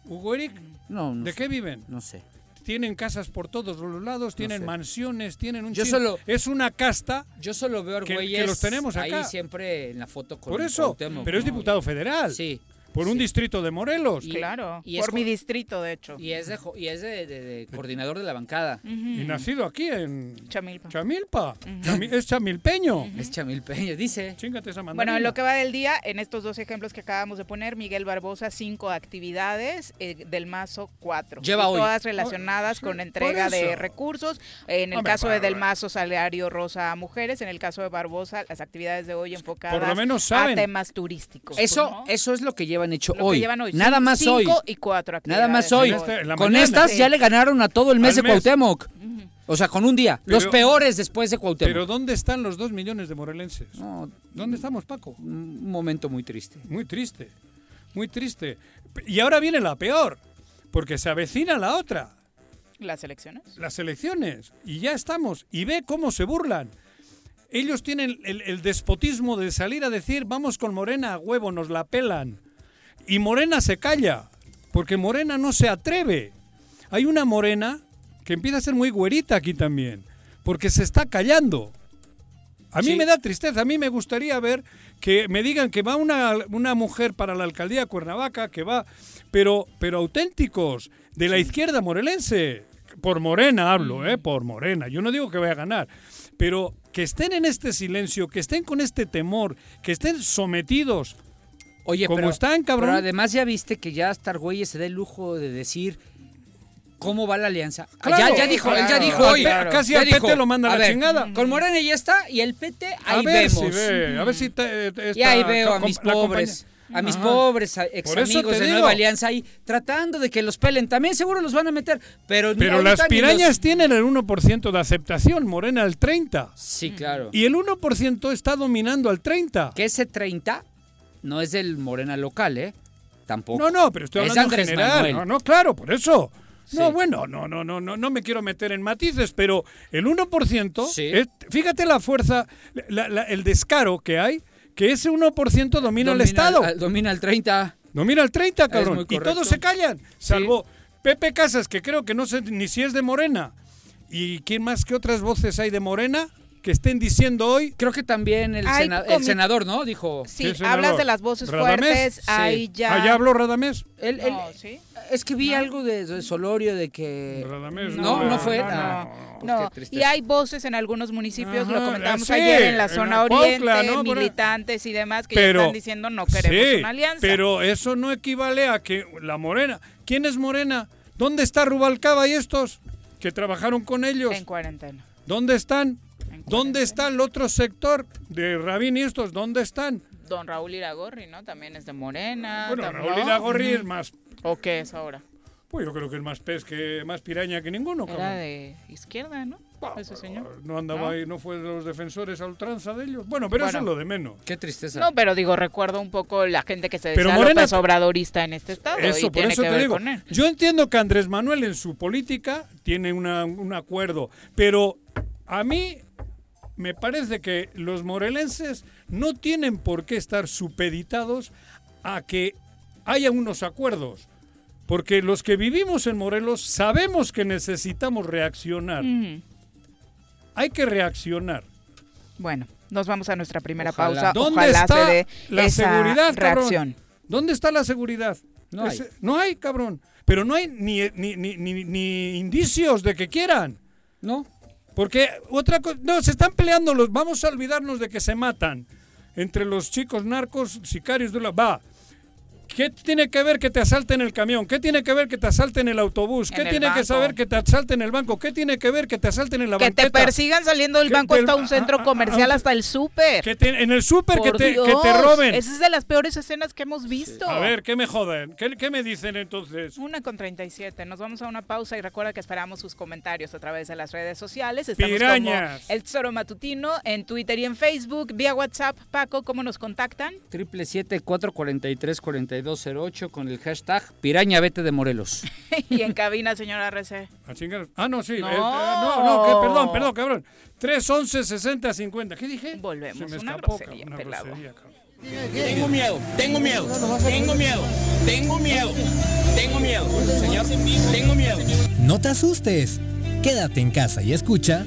Hugo Eric, No, no ¿de sé. qué viven? No sé. Tienen casas por todos los lados, tienen sé. mansiones, tienen un Yo chin- solo- Es una casta, Yo solo veo Que- que los tenemos ahí acá. siempre en la foto con por eso. Pero es diputado federal. Sí. Por un sí. distrito de Morelos. Y- Claro, y es por mi distrito, de hecho. Y es de, jo- y es de, de- de coordinador de la bancada. Y nacido aquí en Chamilpa. Chamilpa. Chami- es chamilpeño. Es Chamil Peña, dice. Chíngate esa Bueno, mandarina. en lo que va del día, en estos dos ejemplos que acabamos de poner, Miguel Barbosa, cinco actividades, eh, del Mazo, cuatro. Lleva hoy. Todas relacionadas Sí, con por entrega de recursos. En el Hombre, caso de Del Mazo, salario rosa a mujeres. En el caso de Barbosa, las actividades de hoy enfocadas menos saben. a temas turísticos. Eso, ¿no? eso es lo que llevan hecho Lo que hoy. llevan hoy. Nada más hoy. Cinco y cuatro. Nada más hoy. Este- con mañana. estas Sí. ya le ganaron a todo el mes Al de mes. Cuauhtémoc. O sea, con un día. Los peores después de Cuauhtémoc. Pero ¿dónde están los dos millones de morelenses? No, ¿Dónde estamos, Paco? un momento muy triste. Muy triste, muy triste. Y ahora viene la peor, porque se avecina la otra, Las elecciones. las elecciones, y ya estamos, y ve cómo se burlan. Ellos tienen el, el despotismo de salir a decir, vamos con Morena a huevo, nos la pelan. Y Morena se calla, porque Morena no se atreve. Hay una Morena que empieza a ser muy güerita aquí también, porque se está callando. A mí Sí. me da tristeza, a mí me gustaría ver que me digan que va una, una mujer para la alcaldía de Cuernavaca, que va, pero, pero auténticos, de la izquierda morelense. Por Morena hablo, ¿eh? Por Morena. Yo no digo que vaya a ganar, pero que estén en este silencio, que estén con este temor, que estén sometidos. Oye, Como pero, están, cabrón. pero además ya viste que ya hasta Argüelles se da el lujo de decir cómo va la alianza. Ah, Claro, ya, ya dijo, él ya claro, dijo hoy. claro. Casi Ya al dijo, PT lo manda a la ver, chingada. Con Morena ya está y el PT ahí a ver vemos. si ve, a ver si te- te- Y ahí esta veo a mis pobres, a mis Ajá. pobres ex amigos de digo. Nueva Alianza ahí tratando de que los pelen. También seguro los van a meter, pero Pero las pirañas los- tienen el 1% de aceptación, Morena el 30%. Sí, claro. Y el 1% está dominando al 30%. Que ese 30 no es del Morena local, ¿eh? Tampoco. No, no, pero estoy Es hablando en Andrés general. Manuel. No, no, claro, por eso. No, bueno, no, no, no, no, no me quiero meter en matices, pero el 1%, Sí. es- fíjate la fuerza, la- la- el descaro que hay, que ese 1% domina, el Estado. al- domina el 30. Domina el 30, cabrón. muy Y todos se callan, salvo Pepe Casas, que creo que no sé ni si es de Morena. ¿Y quién más que otras voces hay de Morena? Que estén diciendo hoy. Creo que también el, sena- el senador, ¿no? Dijo. Sí, hablas de las voces ¿Radamés? fuertes, Sí. ahí ya... ¿Ah, ya habló Radamés? No, ¿sí? Es que vi algo de, de Solorio de que. Radamés No, no fue. No, Ah, no, pues no. y hay voces en algunos municipios, lo comentamos sí, ayer en la en zona la oriente, ¿no? Militantes y demás que ya están diciendo no queremos sí, una alianza. pero eso no equivale a que la Morena. ¿Quién es Morena? ¿Dónde está Rubalcaba y estos que trabajaron con ellos? En cuarentena. ¿Dónde están? ¿Dónde está el otro sector de Rabín y estos? ¿Dónde están? Don Raúl Iragorri, ¿no? También es de Morena. Bueno, Raúl. Iragorri es más, ¿O qué es ahora? pues yo creo que es más pez que más piraña que ninguno. Era cabrón. de izquierda, ¿no? Ese señor. No andaba ¿No? ahí, no fue de los defensores a ultranza de ellos. Bueno, pero eso es Bueno. lo de menos. Qué tristeza. No, pero digo, recuerdo un poco la gente que se Pero decía Morena- López Obradorista en este estado. y Eso, por tiene eso que te ver digo. con él. Yo entiendo que Andrés Manuel en su política tiene una- un acuerdo, pero a mí me parece que los morelenses no tienen por qué estar supeditados a que haya unos acuerdos. Porque los que vivimos en Morelos sabemos que necesitamos reaccionar. Hay que reaccionar. Bueno, nos vamos a nuestra primera Ojalá. pausa. ¿Dónde Ojalá está se dé la esa seguridad, cabrón? ¿Dónde está la seguridad? No hay. No hay, cabrón. Pero no hay ni, ni, ni, ni- ni indicios de que quieran. ¿No? Porque otra cosa, no, se están peleando los, vamos a olvidarnos de que se matan entre los chicos narcos, sicarios de la, va. ¿Qué tiene que ver que te asalten el camión? ¿Qué tiene que ver que te asalten el autobús? ¿Qué tiene que saber que te asalten el banco? ¿Qué tiene que ver que te asalten en la Que te banqueta? persigan saliendo del Que banco del- hasta un centro ah, ah, comercial, ah, hasta el súper. Que te- en el súper que te, que te roben. Esa es de las peores escenas que hemos visto. A ver, ¿qué me joden? ¿Qué, qué me dicen entonces? Una con 37. Nos vamos a una pausa y recuerda que esperamos sus comentarios a través de las redes sociales. Estamos Pirañas. como El Tesoro Matutino en Twitter y en Facebook. Vía WhatsApp, Paco, ¿cómo nos contactan? Triple siete cuatro cuarenta y tres cuarenta y dos cero ocho con el hashtag Piraña Vete de Morelos. y en cabina, señora RC. Ah, no, sí. No. eh, eh, no, no, que, perdón, perdón, cabrón. 311 60 50. ¿Qué dije? Volvemos, Se me una escapó, grosería, cabrón, una grosería. Tengo miedo, tengo miedo, tengo miedo, tengo miedo, tengo miedo, señor, tengo miedo. No te asustes. Quédate en casa y escucha.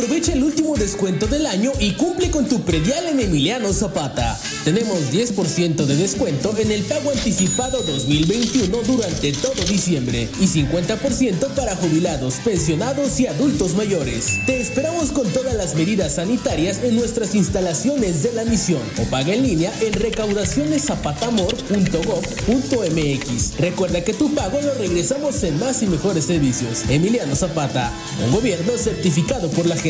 Aprovecha el último descuento del año y cumple con tu predial en Emiliano Zapata. Tenemos 10% de descuento en el pago anticipado 2021 durante todo diciembre y 50% para jubilados, pensionados y adultos mayores. Te esperamos con todas las medidas sanitarias en nuestras instalaciones de la misión o paga en línea en recaudacioneszapatamor.gov.mx. Recuerda que tu pago lo regresamos en más y mejores servicios. Emiliano Zapata, un gobierno certificado por la gente.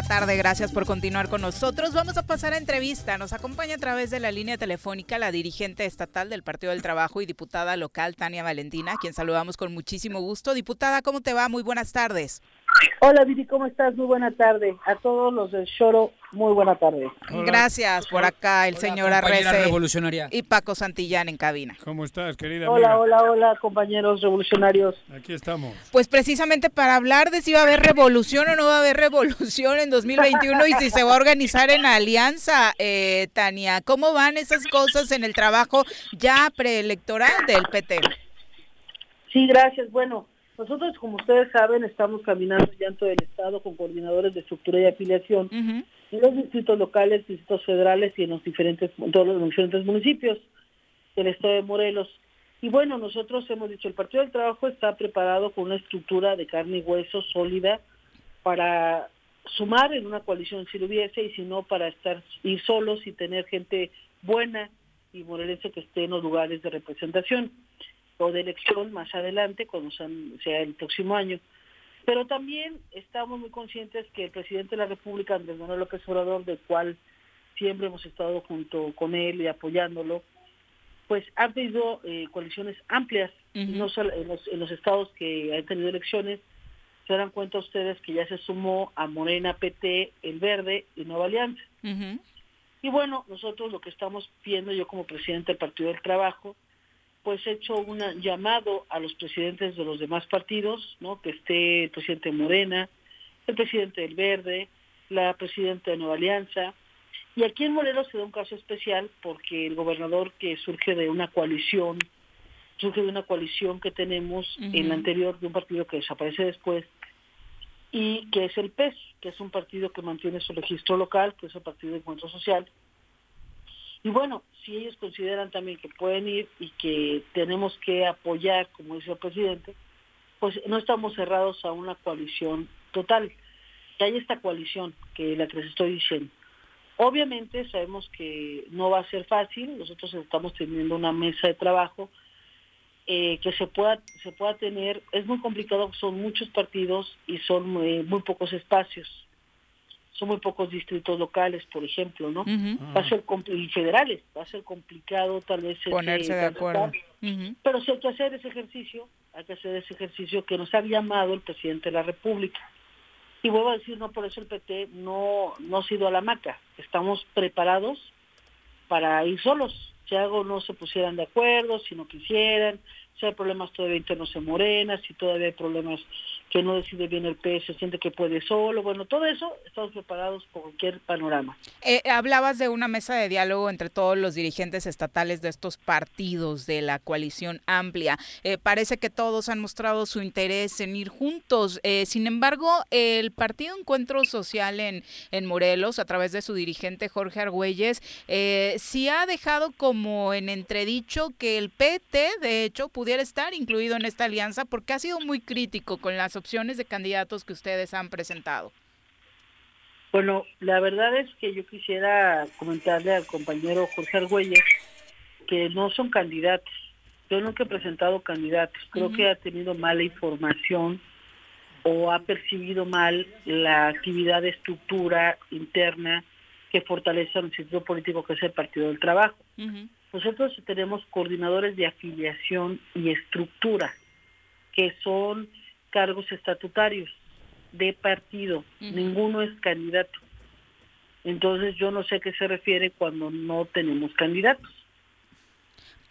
La tarde. Gracias por continuar con nosotros. Vamos a pasar a entrevista. Nos acompaña a través de la línea telefónica la dirigente estatal del Partido del Trabajo y diputada local, Tania Valentina, quien saludamos con muchísimo gusto. Diputada, ¿cómo te va? Muy buenas tardes. Hola Viri, ¿cómo estás? Muy buena tarde. A todos los del Choro, muy buena tarde. Gracias por acá el señor Arrece revolucionaria. y Paco Santillán en cabina. ¿Cómo estás, querida Hola, amiga? hola, hola, compañeros revolucionarios. Aquí estamos. Pues precisamente para hablar de si va a haber revolución o no va a haber revolución en 2021 y si se va a organizar en alianza, eh, Tania. ¿Cómo van esas cosas en el trabajo ya preelectoral del PT? Sí, gracias. Bueno, nosotros, como ustedes saben, estamos caminando ya en todo el Estado con coordinadores de estructura y afiliación en los distritos locales, distritos federales y en los diferentes, en todos los diferentes municipios del Estado de Morelos. Y bueno, nosotros hemos dicho, el Partido del Trabajo está preparado con una estructura de carne y hueso sólida para sumar en una coalición si lo hubiese y si no para estar ir solos y tener gente buena y morelense que esté en los lugares de representación o de elección más adelante, cuando sean- sea el próximo año. Pero también estamos muy conscientes que el presidente de la República, Andrés Manuel López Obrador, del cual siempre hemos estado junto con él y apoyándolo, pues ha tenido eh, coaliciones amplias, no solo en los, en los estados que han tenido elecciones, se dan cuenta ustedes que ya se sumó a Morena, PT, El Verde y Nueva Alianza. Y bueno, nosotros lo que estamos viendo, yo como presidente del Partido del Trabajo, pues he hecho un llamado a los presidentes de los demás partidos, ¿no? Que esté el presidente Morena, el presidente del Verde, la presidenta de Nueva Alianza. Y aquí en Morelos se da un caso especial porque el gobernador que surge de una coalición, surge de una coalición que tenemos en la anterior de un partido que desaparece después, y que es el PES, que es un partido que mantiene su registro local, que es el Partido de Encuentro Social. Y bueno, si ellos consideran también que pueden ir y que tenemos que apoyar, como dice el presidente, pues no estamos cerrados a una coalición total. Que hay esta coalición, que la que les estoy diciendo. Obviamente sabemos que no va a ser fácil, nosotros estamos teniendo una mesa de trabajo eh, que se pueda se pueda tener es muy complicado son muchos partidos y son eh, muy pocos espacios son muy pocos distritos locales por ejemplo no va a ser y federales va a ser complicado tal vez ese Ponerse de acuerdo. pero sí hay que hacer ese ejercicio hay que hacer ese ejercicio que nos ha llamado el presidente de la república. Y vuelvo a decir no por eso el PT no no ha sido a la maca. Estamos preparados para ir solos. Si algo no se pusieran de acuerdo, si no quisieran, hay problemas todavía internos en Morena, si todavía hay problemas que no decide bien el PS, siente que puede solo, bueno, todo eso estamos preparados por cualquier panorama. Eh, hablabas de una mesa de diálogo entre todos los dirigentes estatales de estos partidos de la coalición amplia. Eh, parece que todos han mostrado su interés en ir juntos. Eh, sin embargo, el Partido Encuentro Social en, en Morelos, a través de su dirigente Jorge Argüelles, sí ha dejado como en entredicho que el PT, de hecho, pudiera estar incluido en esta alianza porque ha sido muy crítico con las opciones de candidatos que ustedes han presentado. Bueno, la verdad es que yo quisiera comentarle al compañero Jorge Argüelles que no son candidatos. Yo nunca he presentado candidatos. Creo que ha tenido mala información o ha percibido mal la actividad de estructura interna que fortalece al instituto político que es el Partido del Trabajo. Nosotros tenemos coordinadores de afiliación y estructura, que son cargos estatutarios de partido. Ninguno es candidato. Entonces yo no sé a qué se refiere cuando no tenemos candidatos.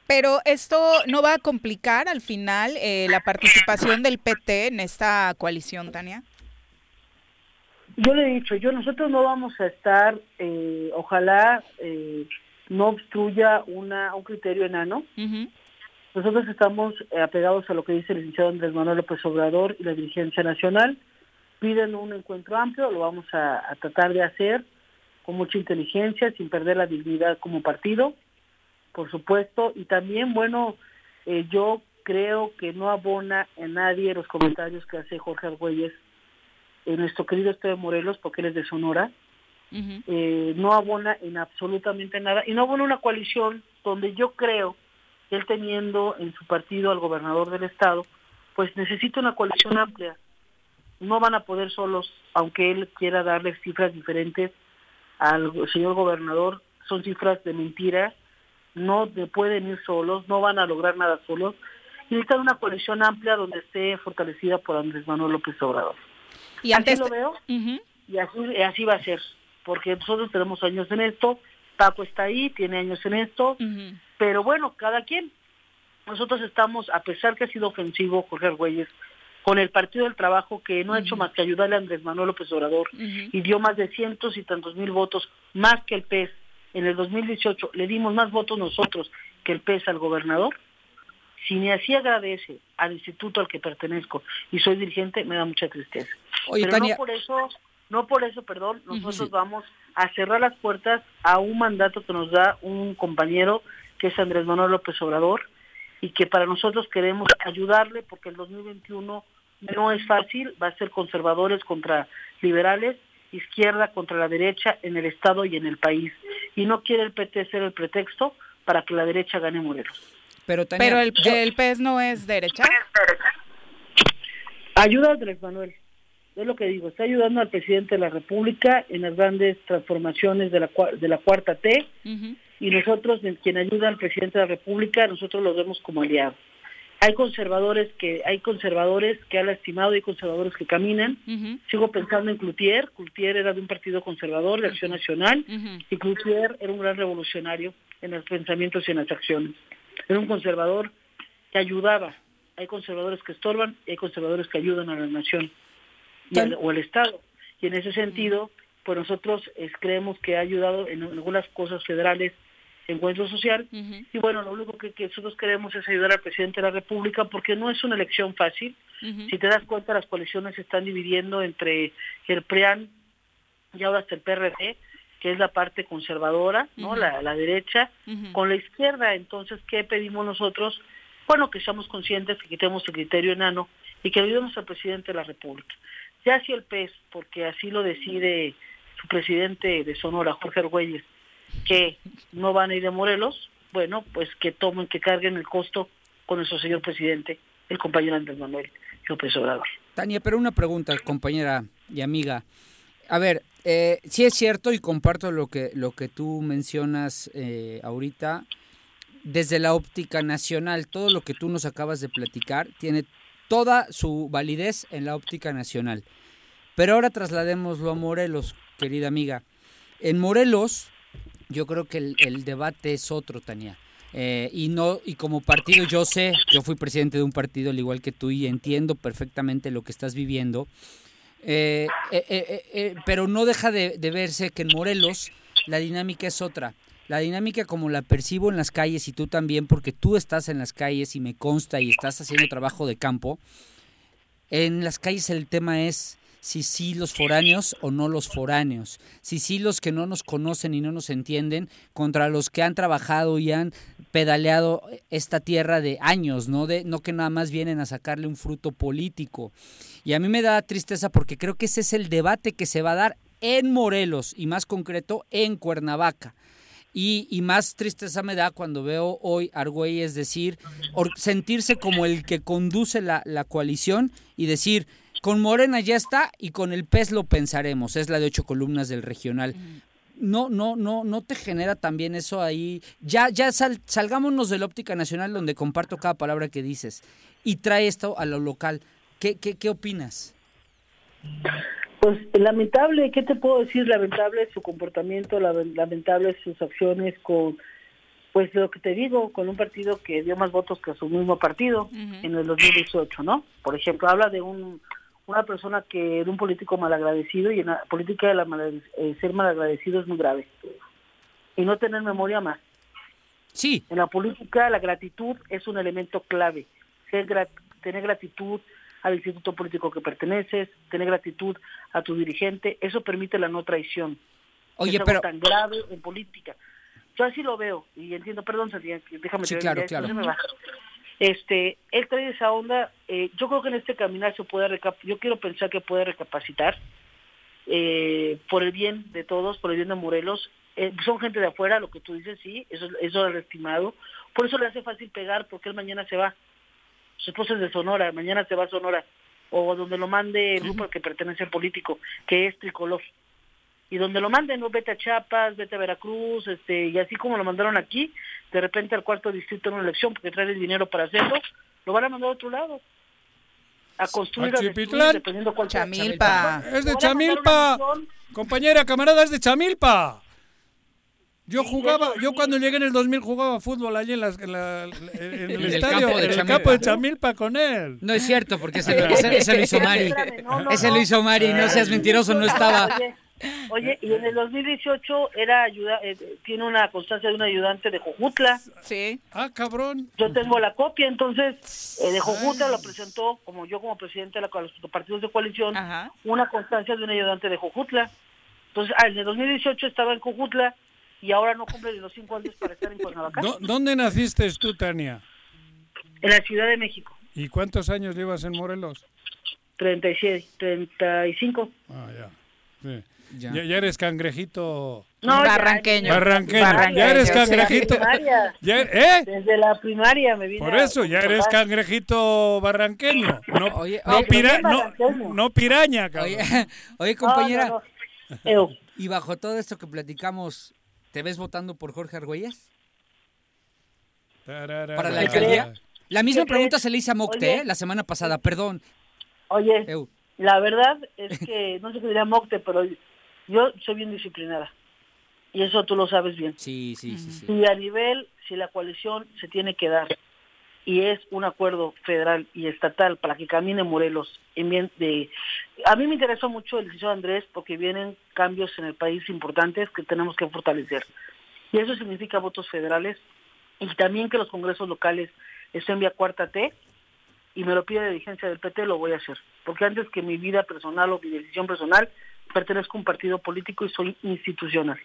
Pero esto no va a complicar al final eh, la participación del PT en esta coalición, Tania. Yo le he dicho, yo nosotros no vamos a estar, eh, ojalá eh, no obstruya una, un criterio enano. Nosotros estamos eh, apegados a lo que dice el licenciado Andrés Manuel López Obrador y la dirigencia nacional. Piden un encuentro amplio, lo vamos a, a tratar de hacer con mucha inteligencia, sin perder la dignidad como partido, por supuesto. Y también, bueno, eh, yo creo que no abona en nadie los comentarios que hace Jorge Argüelles en nuestro querido de Morelos, porque él es de Sonora, eh, no abona en absolutamente nada y no abona una coalición donde yo creo que él teniendo en su partido al gobernador del estado, pues necesita una coalición amplia. No van a poder solos, aunque él quiera darle cifras diferentes al señor gobernador, son cifras de mentira, no pueden ir solos, no van a lograr nada solos. Necesitan una coalición amplia donde esté fortalecida por Andrés Manuel López Obrador. Y antes lo veo y así, así va a ser porque nosotros tenemos años en esto, Paco está ahí, tiene años en esto, pero bueno, cada quien. Nosotros estamos, a pesar que ha sido ofensivo Jorge Argüelles, con el Partido del Trabajo que no ha hecho más que ayudarle a Andrés Manuel López Obrador y dio más de cientos y tantos mil votos, más que el PES. En el 2018 le dimos más votos nosotros que el PES al gobernador. Si ni así agradece al instituto al que pertenezco y soy dirigente, me da mucha tristeza. Pero no por eso no por eso, perdón, nosotros vamos a cerrar las puertas a un mandato que nos da un compañero que es Andrés Manuel López Obrador y que para nosotros queremos ayudarle porque el 2021 no es fácil, va a ser conservadores contra liberales, izquierda contra la derecha en el Estado y en el país. Y no quiere el PT ser el pretexto para que la derecha gane Morelos. Pero, Pero el, el PES no es derecha. Ayuda a Andrés Manuel es lo que digo, está ayudando al presidente de la República en las grandes transformaciones de la, de la cuarta T y nosotros, quien ayuda al presidente de la República, nosotros los vemos como aliados. Hay conservadores que hay conservadores que ha lastimado, hay conservadores que caminan. Sigo pensando en Cloutier. Cloutier era de un partido conservador, de Acción Nacional, y Cloutier era un gran revolucionario en los pensamientos y en las acciones. Era un conservador que ayudaba. Hay conservadores que estorban y hay conservadores que ayudan a la nación o el Estado. Y en ese sentido, pues nosotros creemos que ha ayudado en algunas cosas federales, encuentro social, y bueno, lo único que, nosotros queremos es ayudar al presidente de la República porque no es una elección fácil. Si te das cuenta, las coaliciones se están dividiendo entre el PRIAN y ahora hasta el PRD, que es la parte conservadora, ¿no? la, la derecha, con la izquierda. Entonces, ¿qué pedimos nosotros? Bueno, que seamos conscientes, que quitemos el criterio enano y que ayudemos al presidente de la República ya si el PES, porque así lo decide su presidente de Sonora, Jorge Argüelles, que no van a ir a Morelos, bueno, pues que tomen, que carguen el costo con nuestro señor presidente, el compañero Andrés Manuel López Obrador. Tania, pero una pregunta, compañera y amiga. A ver, eh, es cierto y comparto lo que, lo que tú mencionas eh, ahorita. Desde la óptica nacional, todo lo que tú nos acabas de platicar tiene toda su validez en la óptica nacional. Pero ahora trasladémoslo a Morelos, querida amiga. En Morelos, yo creo que el, debate es otro, Tania. Eh, y no y como partido yo sé, yo fui presidente de un partido al igual que tú y entiendo perfectamente lo que estás viviendo. Eh, eh, pero no deja de verse que en Morelos la dinámica es otra la dinámica como la percibo en las calles y tú también, porque tú estás en las calles y me consta y estás haciendo trabajo de campo, en las calles el tema es si sí los foráneos o no los foráneos, si sí los que no nos conocen y no nos entienden contra los que han trabajado y han pedaleado esta tierra de años, no de no que nada más vienen a sacarle un fruto político. Y a mí me da tristeza porque creo que ese es el debate que se va a dar en Morelos y más concreto en Cuernavaca. Y, más tristeza me da cuando veo hoy Argüelles decir, sentirse como el que conduce la, coalición y decir, con Morena ya está y con el PES lo pensaremos. Es la de ocho columnas del regional. No, no, no, no te genera también eso ahí. Ya, ya salgámonos de la óptica nacional donde comparto cada palabra que dices y trae esto a lo local. ¿Qué, qué, qué opinas? Pues lamentable, ¿qué te puedo decir? Lamentable su comportamiento, lamentable sus acciones con, pues lo que te digo, con un partido que dio más votos que su mismo partido en el 2018, ¿no? Por ejemplo, habla de un una persona que de un político malagradecido y en la política de la mal, eh, ser malagradecido es muy grave. Y no tener memoria más. Sí. En la política la gratitud es un elemento clave. Ser tener gratitud, al instituto político que perteneces, tener gratitud a tu dirigente, eso permite la no traición. Oye, es pero tan grave en política. Yo así lo veo y entiendo, perdón, déjame sí, claro, claro. Este, él trae esa onda, eh, yo creo que en este caminar se puede recap yo quiero pensar que puede recapacitar eh, por el bien de todos, por el bien de Morelos. Eh, son gente de afuera, lo que tú dices, sí, eso, eso es estimado. Por eso le hace fácil pegar, porque él mañana se va. Su esposo es de Sonora, mañana se va a Sonora. O donde lo mande el grupo al que pertenece el político, que es tricolor y donde lo manden, ¿no? vete a Chiapas, vete a Veracruz, este, y así como lo mandaron aquí, de repente al cuarto distrito en una elección porque trae el dinero para hacerlo, lo van a mandar a otro lado. A construir, a, destruir, dependiendo cuál Chamilpa. Es de Chamilpa. Compañera, camarada, es de Chamilpa. Yo jugaba, yo cuando llegué en el 2000 jugaba fútbol allí en, en, el, estadio, en el campo de Chamilpa con él. No es cierto, porque ese, ese, lo hizo Mari. ese lo hizo Mari, no seas mentiroso, no estaba. Oye, y en el 2018 era ayuda, eh, tiene una constancia de un ayudante de Jojutla. Sí. Ah, cabrón. Yo tengo la copia, entonces, eh, de Jojutla lo presentó, como yo como presidente de la, los partidos de coalición, una constancia de un ayudante de Jojutla. Entonces, ah, en el 2018 estaba en Jojutla y ahora no cumple ni los cinco años para estar en Cuernavaca. ¿Dónde naciste tú, Tania? En la Ciudad de México. ¿Y cuántos años llevas en Morelos? 37, 35. Ah, ya. Sí. Ya. ya. eres cangrejito. No, barranqueño. Barranqueño. Ya eres cangrejito. Ya, ¿Eh? Desde la primaria me vine. Por eso, ya eres cangrejito barranqueño. No, oye, no, pira, no, no, piraña, cabrón. Oye, oye compañera. y bajo todo esto que platicamos, ¿te ves votando por Jorge Argüelles? Para la alcaldía. La misma pregunta se le hice a Mocte ¿eh? la semana pasada, perdón. Oye, la verdad es que, no sé qué diría Mocte, pero yo soy bien disciplinada. Y eso tú lo sabes bien. Sí, sí, sí, sí. Y a nivel, si la coalición se tiene que dar y es un acuerdo federal y estatal para que camine Morelos en bien de a mí me interesó mucho el decision Andrés porque vienen cambios en el país importantes que tenemos que fortalecer y eso significa votos federales y también que los congresos locales estén vía cuarta T y me lo pide la dirigencia del PT lo voy a hacer porque antes que mi vida personal o mi decisión personal pertenezco a un partido político y soy institucional.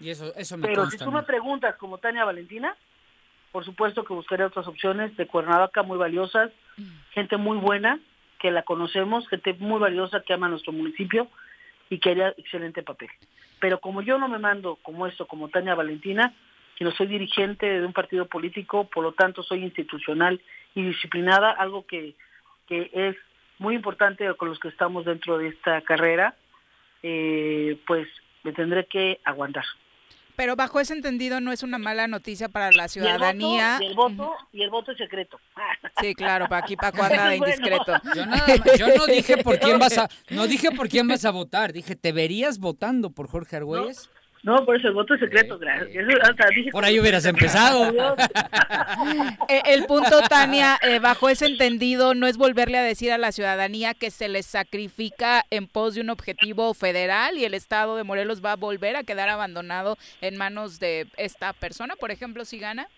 Y eso, eso me Pero si tú me preguntas como Tania Valentina, por supuesto que buscaré otras opciones de Cuernavaca muy valiosas, gente muy buena, que la conocemos, gente muy valiosa que ama nuestro municipio y que haría excelente papel. Pero como yo no me mando como esto, como Tania Valentina, sino soy dirigente de un partido político, por lo tanto soy institucional y disciplinada, algo que, que es muy importante con los que estamos dentro de esta carrera, eh, pues me tendré que aguantar. Pero bajo ese entendido no es una mala noticia para la ciudadanía. Y el voto, y el voto, es secreto. Sí, claro, para aquí Paco anda de indiscreto. Yo, no dije por quién vas a, no dije por quién vas a votar, dije, ¿te verías votando por Jorge Argüelles? No, por eso el voto es secreto, gracias. por ahí hubieras empezado. Eh, el punto, Tania, eh, bajo ese entendido, no es volverle a decir a la ciudadanía que se les sacrifica en pos de un objetivo federal y el Estado de Morelos va a volver a quedar abandonado en manos de esta persona, por ejemplo, si gana.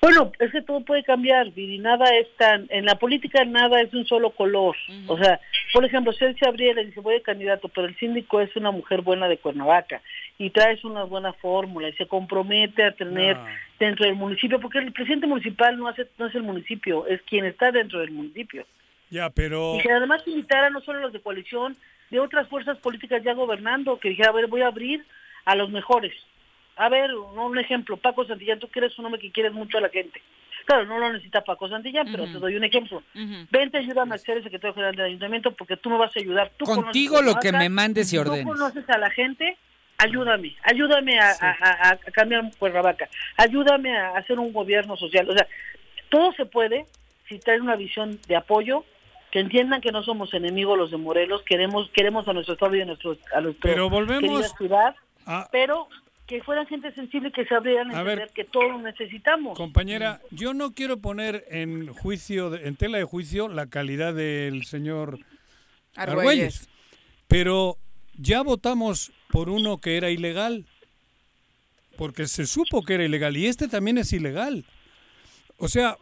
Bueno, es que todo puede cambiar, y nada es tan, en la política nada es un solo color. O sea, por ejemplo, si él se abriera y dice voy de candidato, pero el síndico es una mujer buena de Cuernavaca y traes una buena fórmula y se compromete a tener dentro del municipio, porque el presidente municipal no, hace, no es el municipio, es quien está dentro del municipio. Ya, pero... Y que además invitara no solo a los de coalición, de otras fuerzas políticas ya gobernando, que dijera, a ver, voy a abrir a los mejores a ver, un ejemplo, Paco Santillán, tú que eres un hombre que quieres mucho a la gente. Claro, no lo necesita Paco Santillán, pero te doy un ejemplo. Vente, ayúdame a ser el secretario general del ayuntamiento porque tú me vas a ayudar. Tú Contigo lo que me mandes y ordenes. Tú conoces a la gente, ayúdame, ayúdame a, a, a, cambiar Cuernavaca, ayúdame a hacer un gobierno social. O sea, todo se puede si traes una visión de apoyo, que entiendan que no somos enemigos los de Morelos, queremos queremos a nuestro estado y a nuestro a nuestra pero volvemos ciudad, pero que fueran gente sensible que sabrían entender que todos necesitamos. Compañera, yo no quiero poner en juicio, en tela de juicio, la calidad del señor Argüelles, pero ya votamos por uno que era ilegal, porque se supo que era ilegal y este también es ilegal. O sea,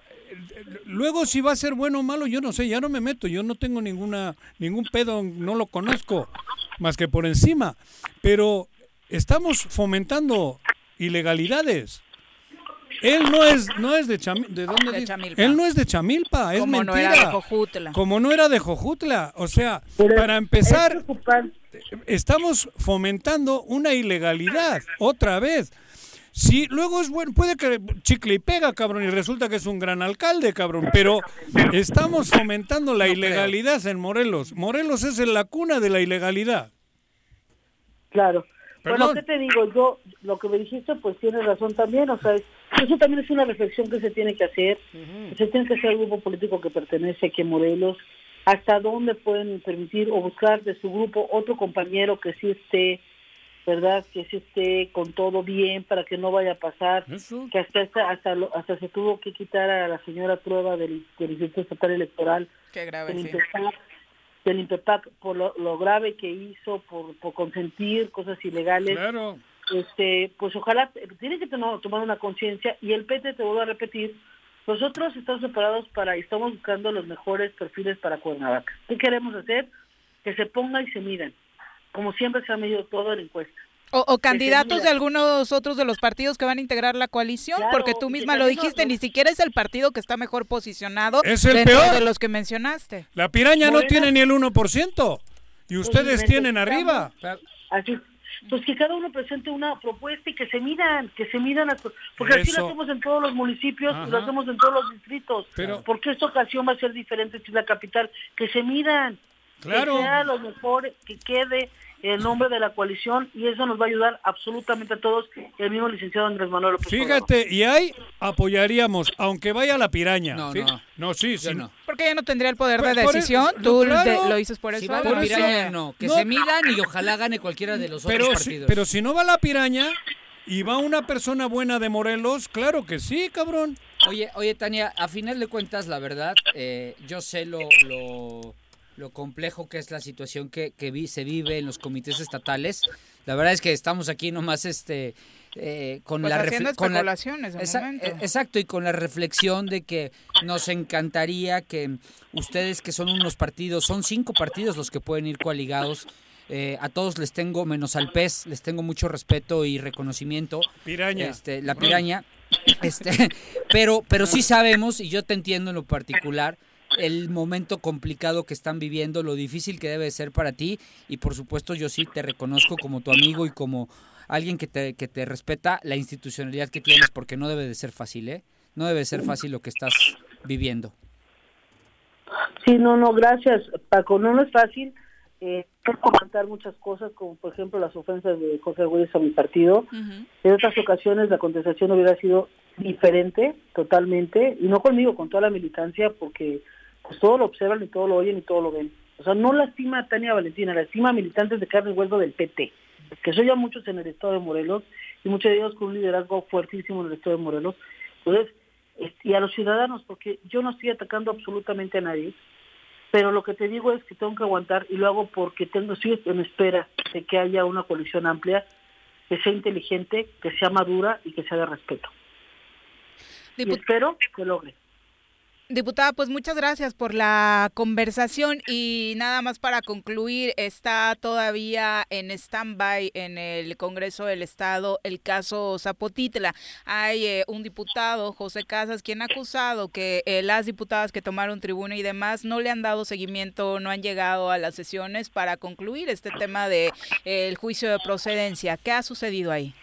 luego si va a ser bueno o malo, yo no sé, ya no me meto, yo no tengo ninguna ningún pedo, no lo conozco más que por encima, pero estamos fomentando ilegalidades. él no es, no es de Chamilpa. ¿De dónde? De? Chamilpa. Él no es de Chamilpa, es Como no era de Jojutla. Como no era de Jojutla. O sea, Pero para empezar, estamos fomentando una ilegalidad, otra vez. Sí, luego es bueno, puede que chicle y pega, cabrón, y resulta que es un gran alcalde, cabrón, pero estamos fomentando la ilegalidad en Morelos. Morelos es en la cuna de la ilegalidad. Claro. Perdón. Bueno, ¿qué te digo? Yo, lo que me dijiste, pues tienes razón también, o sea, es- eso también es una reflexión que se tiene que hacer, se tiene que hacer el grupo político que pertenece aquí a Morelos, hasta dónde pueden permitir o buscar de su grupo otro compañero que sí esté, ¿verdad? Que sí esté con todo bien para que no vaya a pasar, que hasta hasta, hasta, hasta se tuvo que quitar a la señora prueba del, del Instituto Estatal Electoral Qué grave, sí. Del INPEPAC por lo, lo grave que hizo, por, por consentir cosas ilegales. Claro. Este, pues ojalá, tiene que tomar, tomar una conciencia y el PT, te vuelvo a repetir, nosotros estamos preparados para, y estamos buscando los mejores perfiles para Cuernavaca. ¿Qué queremos hacer? Que se ponga y se midan, como siempre se ha medido todo en la encuesta. O, o candidatos de algunos otros de los partidos que van a integrar la coalición, Claro, porque tú misma lo dijiste, ni siquiera es el partido que está mejor posicionado Es el peor. de los que mencionaste. La piraña no tiene ni el 1%. Y ustedes tienen arriba. Así, pues que cada uno presente una propuesta y que se midan, que se midan, a- porque así lo Eso. hacemos en todos los municipios y lo Ajá. hacemos en todos los distritos. Pero- porque esta ocasión va a ser diferente si la capital, que se midan, Claro. que sea lo mejor, que quede el nombre de la coalición y eso nos va a ayudar absolutamente a todos, el mismo licenciado Andrés Manuel López Obrador. Fíjate, y ahí apoyaríamos, aunque vaya la piraña. No, no. No, sí, sí. no. Porque ya no tendría el poder Pues, de decisión. eso- Tú claro. de- lo dices por eso. Si va Ana. la piraña, no. Que No. se midan y ojalá gane cualquiera de los otros Pero si, partidos. pero si no va la piraña y va una persona buena de Morelos, claro que sí, cabrón. Oye, oye, Tania, a final de cuentas, la verdad, eh, yo sé lo, lo, lo complejo que es la situación que, que vi- se vive en los comités estatales. La verdad es que estamos aquí nomás este eh, con Pues la haciendo con la- Esa- eh, exacto y con la reflexión de que nos encantaría que ustedes que son unos partidos, son cinco partidos los que pueden ir coaligados. eh, a todos les tengo, menos al pez, les tengo mucho respeto y reconocimiento. Piraña. Este, la piraña. Este, pero, pero sí sabemos, y yo te entiendo en lo particular, el momento complicado que están viviendo, lo difícil que debe ser para ti, y por supuesto yo sí te reconozco como tu amigo y como alguien que te, que te respeta la institucionalidad que tienes, porque no debe de ser fácil, ¿eh? No debe ser fácil lo que estás viviendo. Sí, no, no, gracias, Paco. No, no es fácil. Eh, quiero comentar muchas cosas, como por ejemplo las ofensas de Jorge Arguelles a mi partido. En otras ocasiones la contestación hubiera sido diferente, totalmente, y no conmigo, con toda la militancia, porque pues todo lo observan y todo lo oyen y todo lo ven. O sea, no lastima a Tania Valentina, lastima a militantes de carne y hueso del PT, que soy ya muchos en el estado de Morelos, y muchos de ellos con un liderazgo fuertísimo en el estado de Morelos. Entonces, este, y a los ciudadanos, porque yo no estoy atacando absolutamente a nadie, pero lo que te digo es que tengo que aguantar y lo hago porque tengo estoy en espera de que haya una coalición amplia, que sea inteligente, que sea madura y que sea de respeto. Y espero que logre. Diputada, pues muchas gracias por la conversación y nada más para concluir, está todavía en stand-by en el Congreso del Estado el caso Zapotitla. Hay eh, un diputado, José Casas, quien ha acusado que eh, las diputadas que tomaron tribuna y demás no le han dado seguimiento, no han llegado a las sesiones para concluir este tema de eh, el juicio de procedencia. ¿Qué ha sucedido ahí?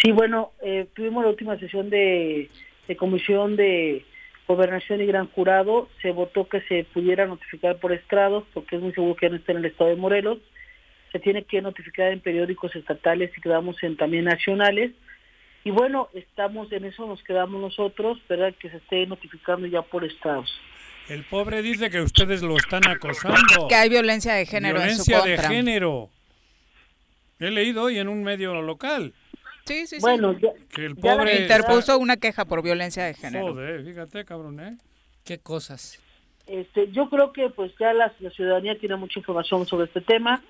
Sí, bueno, tuvimos la última sesión de comisión de gobernación y gran jurado. Se votó que se pudiera notificar por estrados, porque es muy seguro que ya no está en el estado de Morelos. Se tiene que notificar en periódicos estatales y quedamos en también nacionales. Y bueno, estamos en eso, nos quedamos nosotros, ¿verdad? Que se esté notificando ya por estados. El pobre dice que ustedes lo están acosando. Que hay violencia de género Violencia en su de contra. género. He leído hoy en un medio local. Sí, sí, sí. Bueno, ya- Que el ya. Interpuso una queja por violencia de género. Joder, fíjate, cabrón, ¿eh? ¿Qué cosas? Este, yo creo que pues ya la, la ciudadanía tiene mucha información sobre este tema.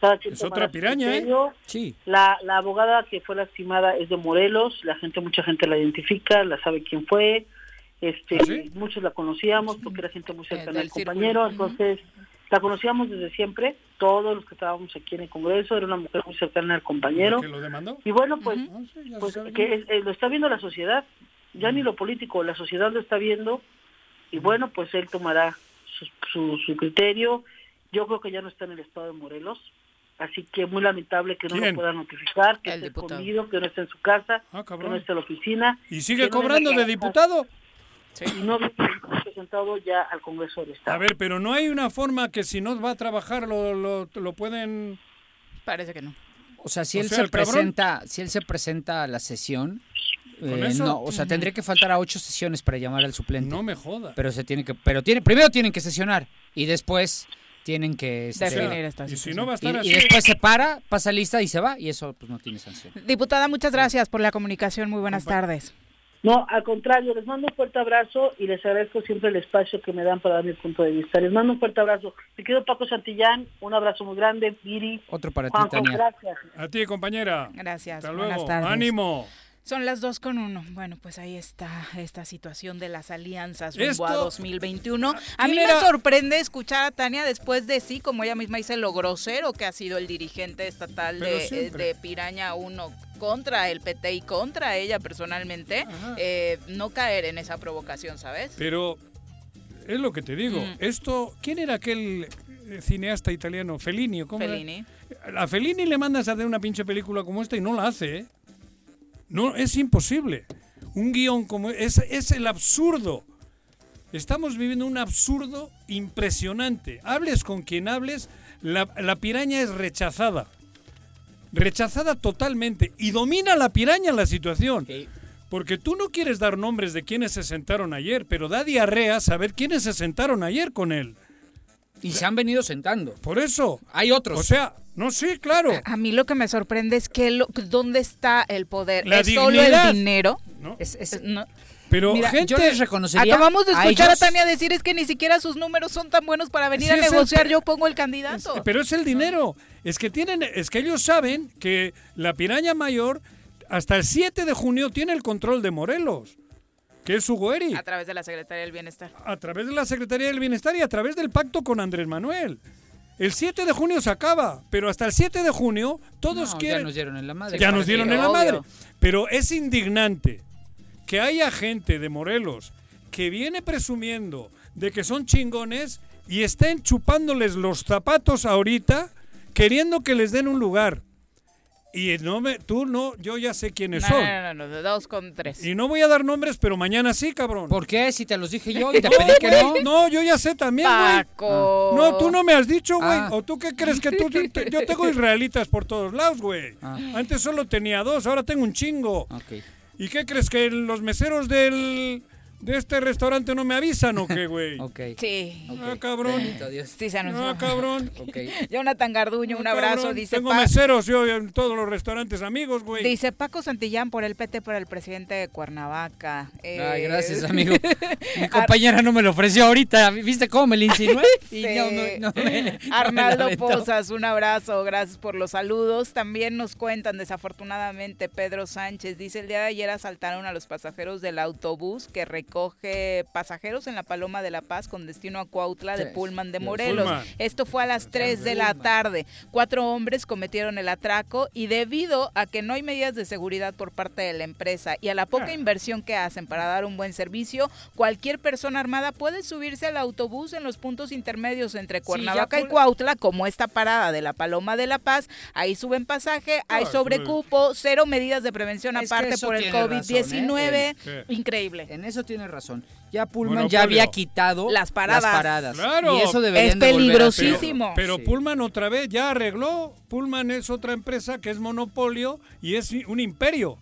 Cada quien Es otra piraña, ¿eh? Sí. La, la abogada que fue lastimada es de Morelos, la gente, mucha gente la identifica, la sabe quién fue, este, ¿Ah, sí? muchos la conocíamos porque era gente muy cercana del al compañero, entonces La conocíamos desde siempre, todos los que estábamos aquí en el Congreso, era una mujer muy cercana al compañero. ¿Que lo demandó? Y bueno, pues, Ah, sí, pues sabe. que eh, lo está viendo la sociedad, ya ni lo político, la sociedad lo está viendo y bueno, pues él tomará su, su, su criterio. Yo creo que ya no está en el estado de Morelos, así que muy lamentable que no ¿Quién? lo pueda notificar, que El esté diputado. escondido, que no esté en su casa, Ah, que no esté en la oficina. ¿Y sigue no cobrando de diputado? Y no había presentado ya al Congreso del Estado. A ver, pero no hay una forma que si no va a trabajar lo, lo, lo pueden... Parece que no. O sea, si O él sea, se el cabrón- presenta, si él se presenta a la sesión, ¿Con eh, no, o sea, tendría que faltar a ocho sesiones para llamar al suplente. No me joda. Pero se tiene que, pero tiene, primero tienen que sesionar y después tienen que este, Definir esta Y si no va a y, estar y así... después se para, pasa lista y se va y eso pues no tiene sanción. Diputada, muchas gracias por la comunicación. Muy buenas tardes. No, al contrario, les mando un fuerte abrazo y les agradezco siempre el espacio que me dan para dar mi punto de vista. Les mando un fuerte abrazo. Me quedo Paco Santillán, un abrazo muy grande, Viri, Otro para ti, Tania. gracias. A ti, compañera. Gracias. Hasta buenas luego. tardes. Ánimo. Son las dos con uno. Bueno, pues ahí está esta situación de las alianzas rumbo a 2021. A ¿Quién mí me sorprende escuchar a Tania después de sí, como ella misma dice, lo grosero que ha sido el dirigente estatal de, eh, de Piraña 1 contra el PT y contra ella personalmente, eh, no caer en esa provocación, ¿sabes? Pero es lo que te digo. Mm. Esto, ¿quién era aquel eh, cineasta italiano? Fellini, ¿o ¿cómo era? Fellini. A Fellini le mandas a hacer una pinche película como esta y no la hace, ¿eh? No, es imposible. Un guion como es, es el absurdo. Estamos viviendo un absurdo impresionante. Hables con quien hables, la, la piraña es rechazada. Rechazada totalmente. Y domina la piraña la situación. Porque tú no quieres dar nombres de quienes se sentaron ayer, pero da diarrea saber quiénes se sentaron ayer con él. Y se han venido sentando. Por eso. Hay otros. O sea, no, sí, claro. A mí lo que me sorprende es que lo- dónde está el poder. La ¿Es solo el dinero? ¿no? Es- es- No. Pero Mira, gente... yo les reconocería Acabamos de a escuchar a, Tania decir es que ni siquiera sus números son tan buenos para venir Sí, a el negociar. Yo pongo el candidato. Pero es el dinero. Es que tienen, es que ellos saben que la piraña mayor hasta el 7 de junio tiene el control de Morelos, que es Hugo Eri, A través de la Secretaría del Bienestar. a través de la Secretaría del Bienestar y a través del pacto con Andrés Manuel. El 7 de junio se acaba, pero hasta el 7 de junio todos No, quieren ya nos dieron en la madre. ya nos dieron en la madre. Pero es indignante que haya gente de Morelos que viene presumiendo de que son chingones y estén chupándoles los zapatos ahorita queriendo que les den un lugar. Y no me, tú no, yo ya sé quiénes No, son. no, no, no, de dos con tres. Y no voy a dar nombres, pero mañana sí, cabrón. ¿Por qué? Si te los dije yo y te No, pedí que no. no, yo ya sé también, güey. Paco. No, tú no me has dicho, güey. Ah. ¿O tú qué crees que tú... te- yo tengo israelitas por todos lados, güey. Ah. Antes solo tenía dos, ahora tengo un chingo. Ok. ¿Y qué crees? ¿Que los meseros del, de este restaurante no me avisan o qué, güey? Ok. Sí. ok. Ah, cabrón. Bendito Dios. Sí, se anunció. Ah, cabrón. Ok. Jonathan Garduño, un Ah, abrazo. cabrón. Dice, Tengo Pa- meseros yo en todos los restaurantes amigos, güey. dice Paco Santillán por el PT, por el presidente de Cuernavaca. Eh, Ay, gracias, amigo. Mi compañera no me lo ofreció ahorita. ¿Viste cómo me lo insinué? Y Sí. no, no, no me- no me Arnaldo aventó. Posas, un abrazo, gracias por los saludos. También nos cuentan, desafortunadamente, Pedro Sánchez dice, el día de ayer asaltaron a los pasajeros del autobús que recoge pasajeros en la Paloma de la Paz con destino a Cuautla de Pullman de Morelos. Esto fue a las 3 de la tarde. Cuatro hombres cometieron el atraco y debido a que no hay medidas de seguridad por parte de la empresa y a la poca Ah. inversión que hacen para dar un buen servicio, cualquier persona armada puede subirse al autobús en los puntos intermedios entre Cuernavaca y Cuautla, como esta parada de la Paloma de la Paz. Ahí suben pasaje, hay Ah, sobrecupo, cero medidas de prevención aparte por el COVID-19. ¿eh? ¿Qué? Increíble. En eso tiene razón. Ya Pullman ya había quitado Las paradas. Las paradas. Claro. Y eso deberían Es de volver a peligrosísimo. Pero Sí. Pullman otra vez ya arregló. Pullman es otra empresa que es monopolio y es un imperio.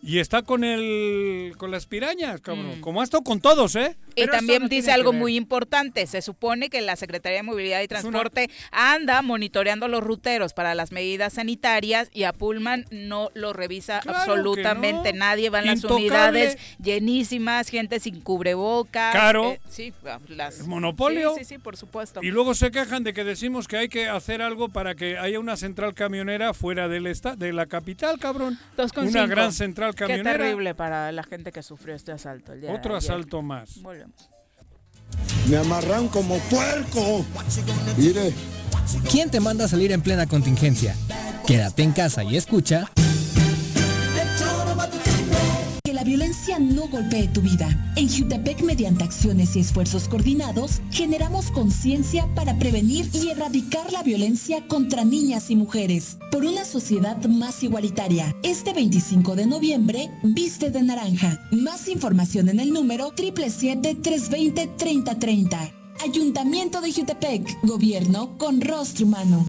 Y está con el con las pirañas, cabrón. Mm. Como ha estado con todos, ¿eh? Y Pero también no dice algo muy importante. Se supone que la Secretaría de Movilidad y una- Transporte anda monitoreando los ruteros para las medidas sanitarias y a Pullman no lo revisa Claro absolutamente no. nadie. Van las unidades llenísimas, gente sin cubrebocas. Caro. eh, sí, las, El monopolio. Sí, sí, sí, por supuesto. Y luego se quejan de que decimos que hay que hacer algo para que haya una central camionera fuera del esta de la capital, cabrón. Dos con Una gran central Qué camionera. terrible para la gente que sufrió este asalto el día de Otro ayer. asalto más. Volvemos. Me amarran como puerco. Mire. ¿Quién te manda a salir en plena contingencia? Quédate en casa y escucha. La violencia no golpee tu vida. En Jutepec, mediante acciones y esfuerzos coordinados, generamos conciencia para prevenir y erradicar la violencia contra niñas y mujeres. Por una sociedad más igualitaria. Este 25 de noviembre, viste de naranja. Más información en el número 777-320-3030. Ayuntamiento de Jutepec. Gobierno con rostro humano.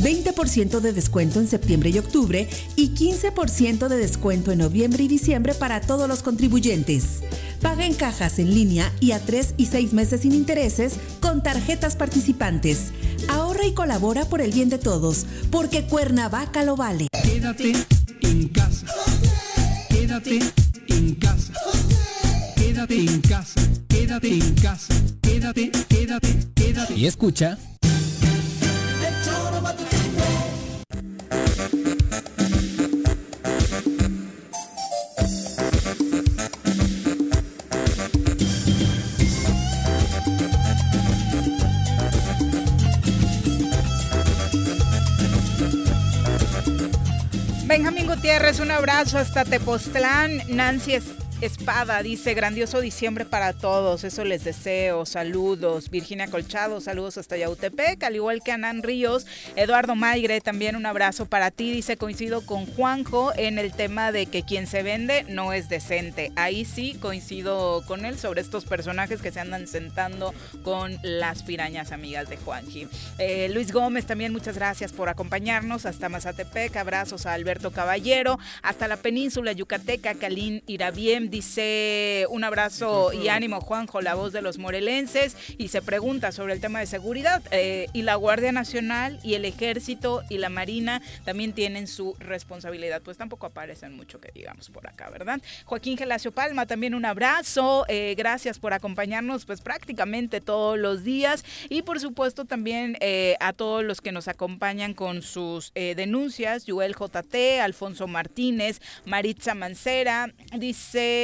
20% de descuento en septiembre y octubre y 15% de descuento en noviembre y diciembre para todos los contribuyentes. Paga en cajas en línea y a 3 y 6 meses sin intereses con tarjetas participantes. Ahorra y colabora por el bien de todos, porque Cuernavaca lo vale. Quédate en casa. Quédate en casa. Quédate en casa. Quédate en casa. Quédate, quédate, quédate. Y escucha. Benjamín Gutiérrez, un abrazo hasta Tepoztlán. Nancy Espada dice, grandioso diciembre para todos, eso les deseo, saludos. Virginia Colchado, saludos hasta Yautepec, al igual que Anán Ríos. Eduardo Maigre, también un abrazo para ti, dice, coincido con Juanjo en el tema de que quien se vende no es decente. Ahí sí coincido con él sobre estos personajes que se andan sentando con las pirañas amigas de Juanji. Eh, Luis Gómez, también muchas gracias por acompañarnos hasta Mazatepec, abrazos a Alberto Caballero, hasta la península yucateca, Calín Irabiem dice un abrazo y ánimo Juanjo, la voz de los morelenses, y se pregunta sobre el tema de seguridad. Eh, y la Guardia Nacional y el Ejército y la Marina también tienen su responsabilidad. Pues tampoco aparecen mucho que digamos por acá, ¿verdad? Joaquín Gelacio Palma, también un abrazo. Eh, gracias por acompañarnos pues prácticamente todos los días. Y por supuesto también eh, a todos los que nos acompañan con sus denuncias. Joel JT, Alfonso Martínez, Maritza Mancera, dice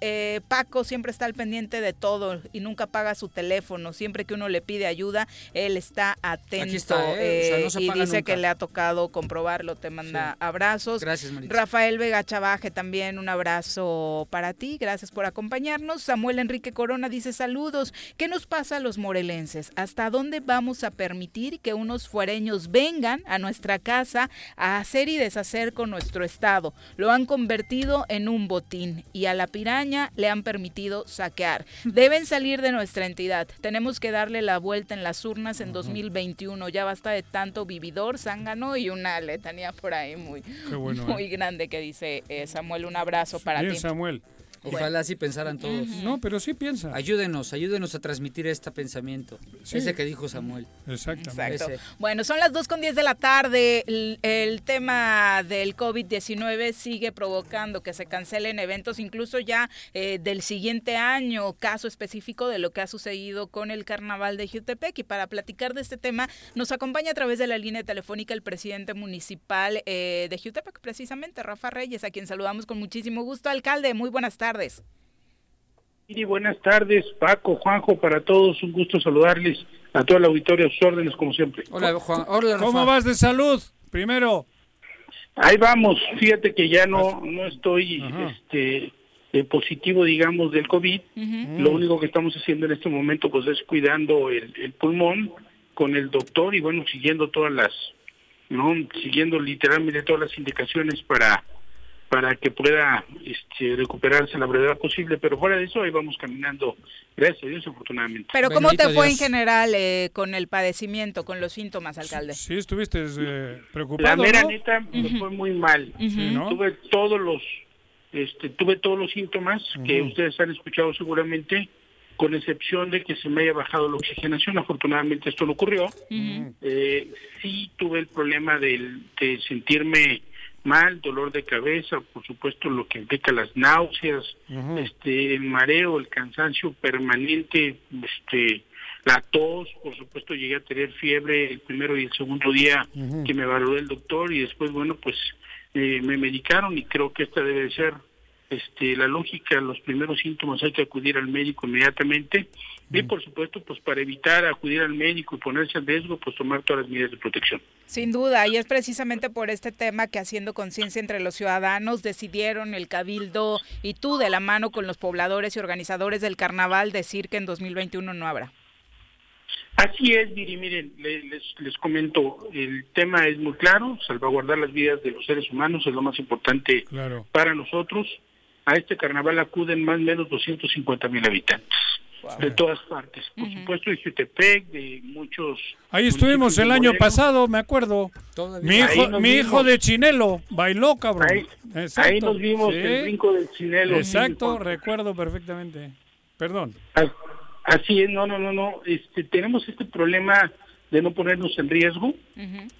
eh, Paco siempre está al pendiente de todo y nunca paga su teléfono. Siempre que uno le pide ayuda, él está atento ¿eh? y dice que le ha tocado comprobarlo. Te manda abrazos. Gracias, Marita. Rafael Vega Chavaje, también un abrazo para ti. Gracias por acompañarnos. Samuel Enrique Corona dice saludos. ¿Qué nos pasa a los morelenses? ¿Hasta dónde vamos a permitir que unos fuereños vengan a nuestra casa a hacer y deshacer con nuestro Estado? Lo han convertido en un botín y a la piraña le han permitido saquear. Deben salir de nuestra entidad. Tenemos que darle la vuelta en las urnas en 2021. Ya basta de tanto vividor, zángano y una letanía por ahí muy, bueno, muy ¿eh? grande que dice eh, Samuel. Un abrazo para Bien, ti. Samuel. Ojalá así pensaran todos. No, pero sí piensa. Ayúdenos, ayúdenos a transmitir este pensamiento. Sí. Ese que dijo Samuel. Exactamente. Exacto. Bueno, son las 2 con 10 de la tarde. El, el tema del COVID-19 sigue provocando que se cancelen eventos, incluso ya eh, del siguiente año, caso específico de lo que ha sucedido con el carnaval de Jutepec. Y para platicar de este tema, nos acompaña a través de la línea telefónica el presidente municipal eh, de Jutepec, precisamente, Rafa Reyes, a quien saludamos con muchísimo gusto. Alcalde, muy buenas tardes. Y buenas tardes, Paco, Juanjo, para todos, un gusto saludarles a todo el auditorio, a sus órdenes, como siempre. Hola, Juan. Hola. ¿Cómo vas de salud? Primero. Ahí vamos, fíjate que ya no, no estoy este, eh, positivo, digamos, del COVID. Lo único que estamos haciendo en este momento, pues, es cuidando el, el pulmón con el doctor y, bueno, siguiendo todas las, ¿no? Siguiendo literalmente todas las indicaciones para para que pueda este, recuperarse la brevedad posible, pero fuera de eso ahí vamos caminando, gracias a Dios, afortunadamente. Pero ¿cómo Bendito te fue en general eh, con el padecimiento, con los síntomas, alcalde? Sí, estuviste eh, La preocupado, mera ¿no? neta me fue muy mal. Tuve todos los este tuve todos los síntomas que ustedes han escuchado seguramente, con excepción de que se me haya bajado la oxigenación. Afortunadamente esto no ocurrió. Eh, sí tuve el problema de sentirme mal, dolor de cabeza, por supuesto lo que implica las náuseas, este el mareo, el cansancio permanente, este la tos, por supuesto llegué a tener fiebre el primero y el segundo día que me valoró el doctor y después bueno pues eh, me medicaron y creo que esta debe ser este la lógica, los primeros síntomas hay que acudir al médico inmediatamente y por supuesto pues para evitar acudir al médico y ponerse en riesgo pues tomar todas las medidas de protección. Sin duda, y es precisamente por este tema que haciendo conciencia entre los ciudadanos decidieron el Cabildo y tú de la mano con los pobladores y organizadores del carnaval decir que en 2021 no habrá. Así es, Viri, miren, le- les, les comento, el tema es muy claro, salvaguardar las vidas de los seres humanos es lo más importante Claro. para nosotros. A este carnaval acuden más o menos 250 mil habitantes de todas partes, por supuesto de Jutepec, de muchos... Ahí estuvimos el año pasado, me acuerdo. Mi hijo, mi hijo de Chinelo bailó, cabrón. Ahí- Exacto. ahí nos vimos el brinco del Chinelo, Exacto, recuerdo perfectamente. Perdón. A- Así es, no, no, no, no. Este, tenemos este problema de no ponernos en riesgo.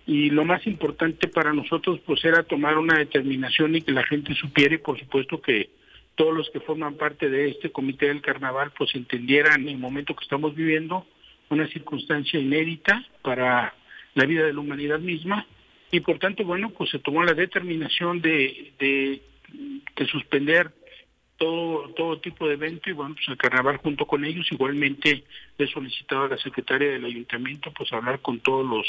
Y lo más importante para nosotros pues era tomar una determinación y que la gente supiera y por supuesto que todos los que forman parte de este comité del carnaval pues entendieran el momento que estamos viviendo, una circunstancia inédita para la vida de la humanidad misma. Y por tanto bueno pues se tomó la determinación de, de, de suspender todo todo tipo de evento y bueno pues el carnaval junto con ellos. Igualmente he solicitado a la secretaria del ayuntamiento pues hablar con todos los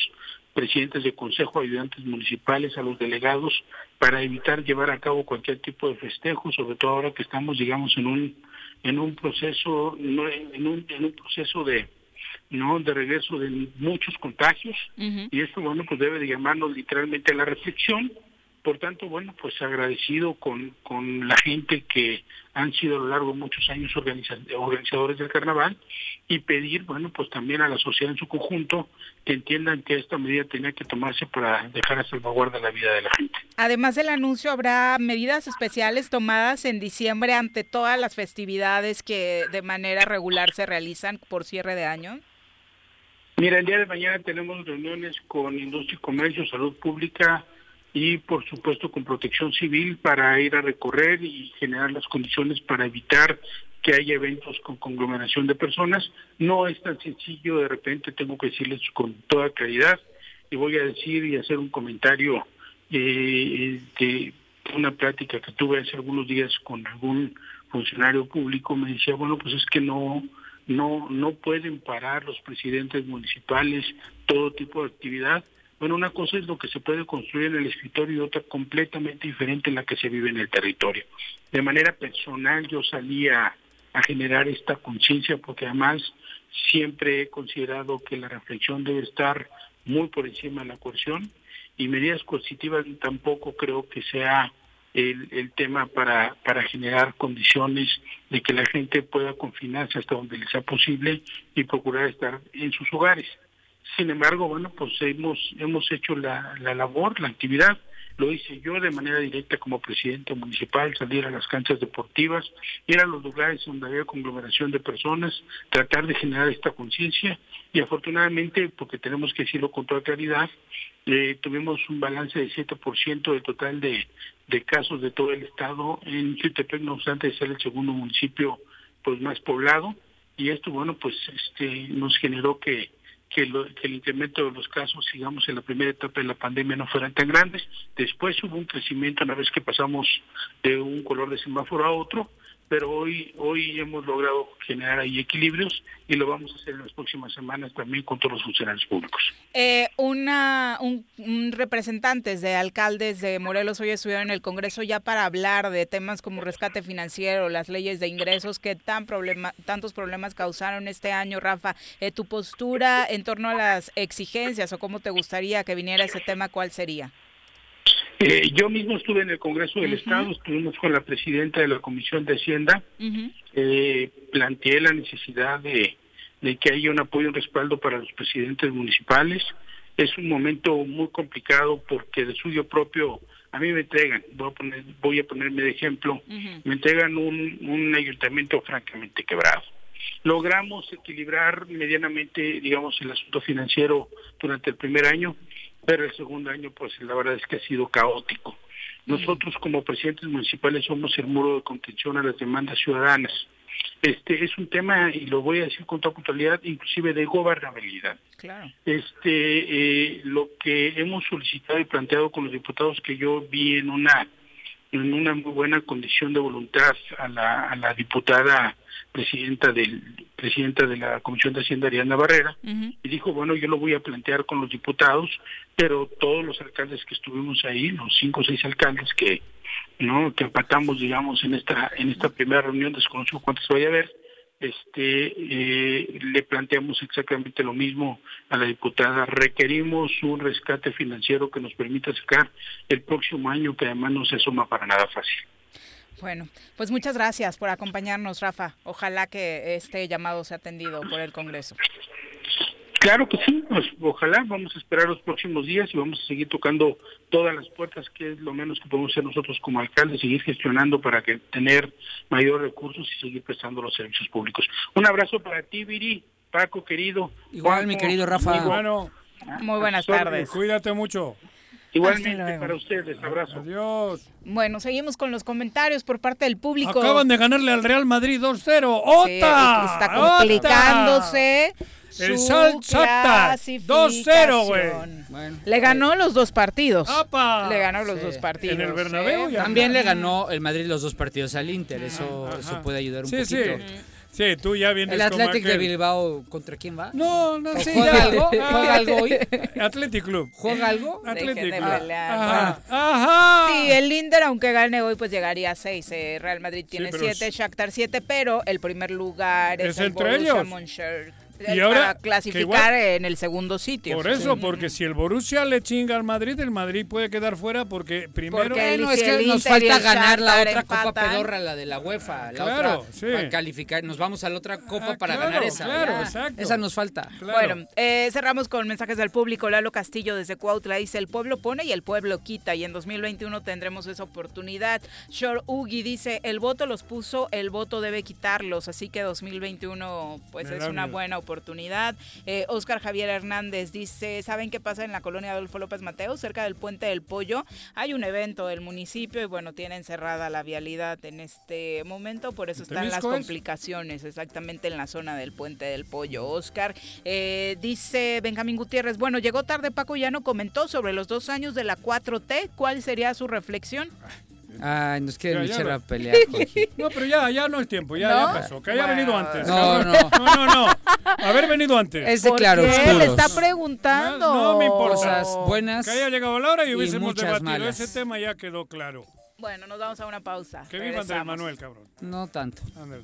presidentes de consejo ayudantes municipales a los delegados para evitar llevar a cabo cualquier tipo de festejo sobre todo ahora que estamos digamos en un en un proceso no, en un en un proceso de no de regreso de muchos contagios. Y esto bueno pues debe de llamarnos literalmente a la reflexión por tanto, bueno, pues agradecido con, con la gente que han sido a lo largo de muchos años organiza- organizadores del carnaval y pedir, bueno, pues también a la sociedad en su conjunto que entiendan que esta medida tenía que tomarse para dejar a salvaguarda la vida de la gente. Además del anuncio, habrá medidas especiales tomadas en diciembre ante todas las festividades que de manera regular se realizan por cierre de año. Mira, el día de mañana tenemos reuniones con Industria y Comercio, Salud Pública y por supuesto con Protección Civil para ir a recorrer y generar las condiciones para evitar que haya eventos con conglomeración de personas. No es tan sencillo, de repente tengo que decirles con toda claridad y voy a decir y hacer un comentario eh, de una plática que tuve hace algunos días con algún funcionario público, me decía, bueno, pues es que no, no, no pueden parar los presidentes municipales todo tipo de actividad. Bueno, una cosa es lo que se puede construir en el escritorio y otra completamente diferente en la que se vive en el territorio. De manera personal yo salí a, generar esta conciencia porque además siempre he considerado que la reflexión debe estar muy por encima de la coerción y medidas coercitivas tampoco creo que sea el, el tema para, para generar condiciones de que la gente pueda confinarse hasta donde les sea posible y procurar estar en sus hogares. Sin embargo, bueno, pues hemos, hemos hecho la, la labor, la actividad. lo hice yo de manera directa como presidente municipal, salir a las canchas deportivas, ir a los lugares donde había conglomeración de personas, tratar de generar esta conciencia. Y afortunadamente, porque tenemos que decirlo con toda claridad, eh, tuvimos un balance de 7% del total de, de casos de todo el estado. En Chutepec, no obstante ser el segundo municipio pues más poblado. Y esto bueno pues este nos generó que que, el incremento de los casos, digamos, en la primera etapa de la pandemia no fueran tan grandes. Después hubo un crecimiento una vez que pasamos de un color de semáforo a otro, pero hoy hoy hemos logrado generar ahí equilibrios y lo vamos a hacer en las próximas semanas también con todos los funcionarios públicos. Eh, una un, representantes de alcaldes de Morelos hoy estuvieron en el Congreso ya para hablar de temas como rescate financiero, las leyes de ingresos que tan problema, tantos problemas causaron este año, Rafa. Eh, tu postura en torno a las exigencias o cómo te gustaría que viniera ese tema, ¿cuál sería? Eh, yo mismo estuve en el Congreso del Estado, estuvimos con la presidenta de la Comisión de Hacienda, eh, planteé la necesidad de, que haya un apoyo y un respaldo para los presidentes municipales. Es un momento muy complicado porque de suyo propio a mí me entregan, voy a, poner, voy a ponerme de ejemplo, me entregan un, un ayuntamiento francamente quebrado. Logramos equilibrar medianamente, digamos, el asunto financiero durante el primer año, pero el segundo año pues la verdad es que ha sido caótico. Nosotros como presidentes municipales somos el muro de contención a las demandas ciudadanas. Este es un tema, y lo voy a decir con toda puntualidad, inclusive de gobernabilidad. Claro. Este, eh, lo que hemos solicitado y planteado con los diputados que yo vi en una en una muy buena condición de voluntad a la, a la diputada presidenta del presidenta de la Comisión de Hacienda Ariana Barrera y dijo bueno yo lo voy a plantear con los diputados pero todos los alcaldes que estuvimos ahí los cinco o seis alcaldes que no que empatamos digamos en esta en esta primera reunión desconozco cuántos vaya a haber este eh, le planteamos exactamente lo mismo a la diputada. Requerimos un rescate financiero que nos permita sacar el próximo año que además no se suma para nada fácil bueno, pues muchas gracias por acompañarnos, Rafa. Ojalá que este llamado sea atendido por el Congreso. Claro que sí, pues, ojalá, vamos a esperar los próximos días y vamos a seguir tocando todas las puertas, que es lo menos que podemos hacer nosotros como alcaldes, seguir gestionando para que tener mayor recursos y seguir prestando los servicios públicos. Un abrazo para ti, Viri, Paco, querido. Igual, mi querido Rafa. Bueno, Muy buenas tardes. Cuídate mucho. Igualmente para ustedes, abrazo. Adiós. Bueno, seguimos con los comentarios por parte del público. Acaban de ganarle al Real Madrid 2-0. ¡Ota! está complicándose. El Sal 2-0, güey. Le ganó los dos partidos. Le ganó los dos partidos. En el Bernabéu También le ganó el Madrid los dos partidos al Inter. Eso, eso puede ayudar un sí, poquito. Sí. Sí, tú ya vienes ¿El Atlético de Bilbao contra quién va? No, no sé. ¿Juega algo? ¿Juega algo hoy? Athletic Club. ¿Juega algo? Atlético. Ajá. Ajá. Sí, el Inter, aunque gane hoy, pues llegaría a seis. Eh, Real Madrid tiene siete, Shakhtar siete, pero el primer lugar es, ¿Es el entre Borussia ellos? Mönchengladbach Y ahora, para clasificar en el segundo sitio. Por eso, porque si el Borussia le chinga al Madrid, el Madrid puede quedar fuera porque primero... Porque el- Bueno, es el que nos Inter falta ganar la otra Copa. Pedorra, la de la UEFA. La Claro, otra sí. para calificar. Nos vamos a la otra Copa Ah, para claro, ganar esa. claro, ya. exacto. Esa nos falta. Bueno, eh, cerramos con mensajes del público. Lalo Castillo desde Cuautla dice, el pueblo pone y el pueblo quita y en 2021 tendremos esa oportunidad. Shor Ugi dice, el voto los puso, el voto debe quitarlos, así que 2021 pues Me es una miedo. buena oportunidad. Eh, Oscar Javier Hernández dice, ¿saben qué pasa en la colonia Adolfo López Mateo, cerca del Puente del Pollo? Hay un evento del municipio y bueno, tienen cerrada la vialidad en este momento, por eso están las complicaciones exactamente en la zona del Puente del Pollo. Oscar eh, dice Benjamín Gutiérrez, bueno, llegó tarde Paco ya no comentó sobre los dos años de la 4T, ¿cuál sería su reflexión? Ay, nos quieren echar lo- a pelear, Jorge. No, pero ya, ya no es tiempo, ya, ¿No? ya pasó. Que haya Bueno. venido antes. No, cabrón. no. No, no, no. Haber venido antes. Es de ¿Por claro. Le está preguntando. No, no me importa. Cosas buenas. Que haya llegado la hora y hubiésemos debatido. malas. Ese tema ya quedó claro. Bueno, nos vamos a una pausa. Que viva Andrés. Manuel, cabrón. No tanto. Ándale.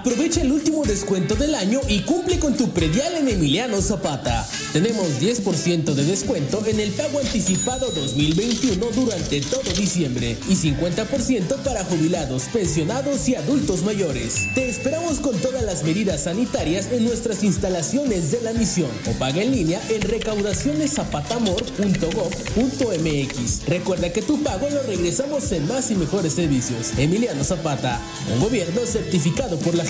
Aprovecha el último descuento del año y cumple con tu predial en Emiliano Zapata. Tenemos 10% de descuento en el pago anticipado 2021 durante todo diciembre y 50% para jubilados, pensionados y adultos mayores. Te esperamos con todas las medidas sanitarias en nuestras instalaciones de la misión o paga en línea en recaudacioneszapatamor.gov.mx. Recuerda que tu pago lo regresamos en más y mejores servicios. Emiliano Zapata, un gobierno certificado por la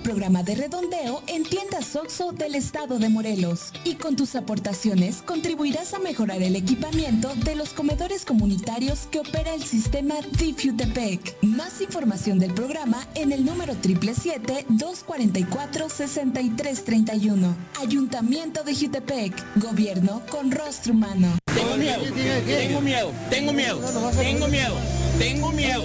programa de redondeo en tiendas OXO del estado de Morelos. Y con tus aportaciones contribuirás a mejorar el equipamiento de los comedores comunitarios que opera el sistema DIF Más información del programa en el número 777-244-6331. Ayuntamiento de Jutepec. Gobierno con rostro humano. Tengo miedo, tengo miedo, tengo miedo, tengo miedo, tengo miedo,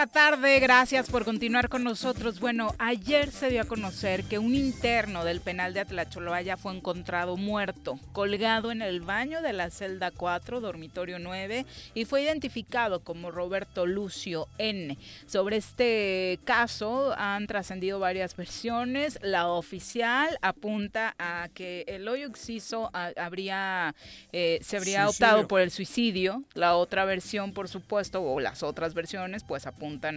La tarde, gracias por continuar con nosotros. Bueno, ayer se dio a conocer que un interno del penal de Atlacholoaya fue encontrado muerto, colgado en el baño de la celda 4, dormitorio 9, y fue identificado como Roberto Lucio N. Sobre este caso han trascendido varias versiones. La oficial apunta a que el hoyo exciso ah, habría, eh, se habría Suicidio. optado por el suicidio. La otra versión, por supuesto, o las otras versiones, pues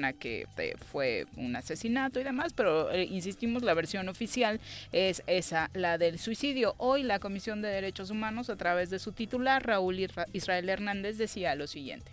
a que fue un asesinato y demás, pero eh, insistimos, la versión oficial es esa, la del suicidio. Hoy la Comisión de Derechos Humanos, a través de su titular, Raúl Isra- Israel Hernández, decía lo siguiente.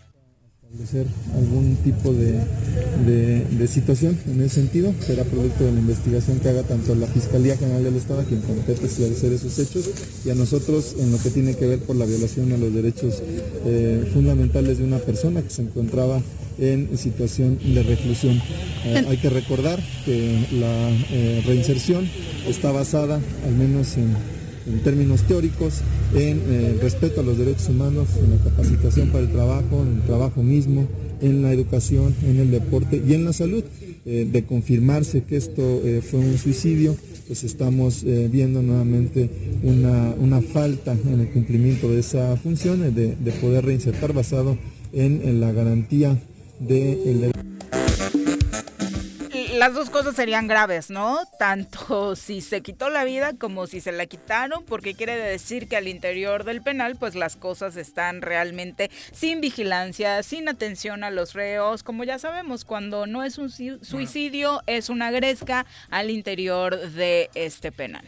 establecer algún tipo de, situación en ese sentido. Será producto de la investigación que haga tanto la Fiscalía General del Estado, quien compete esclarecer esos hechos, y a nosotros en lo que tiene que ver por la violación a los derechos eh, fundamentales de una persona que se encontraba en situación de reclusión. Eh, hay que recordar que la eh, reinserción está basada, al menos en, en términos teóricos, en eh, respeto a los derechos humanos, en la capacitación para el trabajo, en el trabajo mismo, en la educación, en el deporte y en la salud. Eh, de confirmarse que esto fue un suicidio, pues estamos eh, viendo nuevamente una, una falta en el cumplimiento de esa función, de, de poder reinsertar basado en, en la garantía derecho. Las dos cosas serían graves, ¿no? Tanto si se quitó la vida como si se la quitaron, porque quiere decir que al interior del penal, pues las cosas están realmente sin vigilancia, sin atención a los reos. Como ya sabemos, cuando no es un suicidio, es una gresca al interior de este penal.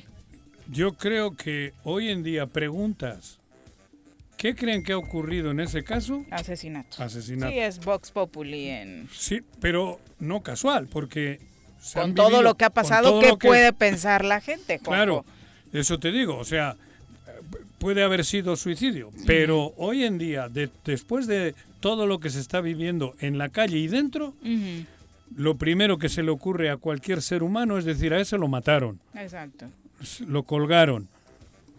Yo creo que hoy en día preguntas ¿Qué creen que ha ocurrido en ese caso? Asesinato. Asesinato. Sí, es Vox Populi en... Sí, pero no casual, porque... se Con han todo vivido- lo que ha pasado, ¿qué que- puede pensar la gente? Juanjo? Claro, eso te digo, o sea, puede haber sido suicidio, pero hoy en día, de- después de todo lo que se está viviendo en la calle y dentro, lo primero que se le ocurre a cualquier ser humano es decir, a ese lo mataron, Exacto. lo colgaron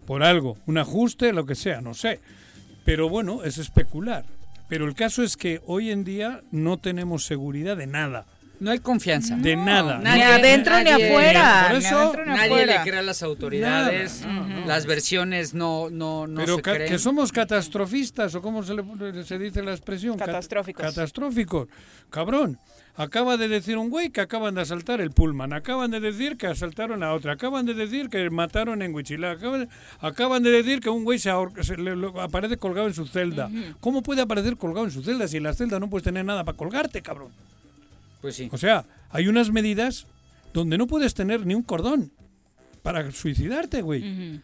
por algo, un ajuste, lo que sea, no sé. Pero bueno, es especular. Pero el caso es que hoy en día no tenemos seguridad de nada. No hay confianza. De nada. Ni adentro ni afuera. Por ni eso, adentro ni Nadie afuera. le cree a las autoridades. Nada, no, no. Las versiones no, no, no Pero se creen. que somos catastrofistas, o cómo se, le- se dice la expresión. Cat- Catastróficos. catastróficos. Cabrón, acaba de decir un güey que acaban de asaltar el Pullman, acaban de decir que asaltaron a otra, acaban de decir que mataron en Huichilá, acaban, acaban de decir que un güey se, se le- lo- aparece colgado en su celda. ¿Cómo puede aparecer colgado en su celda si en la celda no puedes tener nada para colgarte, cabrón? Pues sí. O sea, hay unas medidas donde no puedes tener ni un cordón para suicidarte, güey.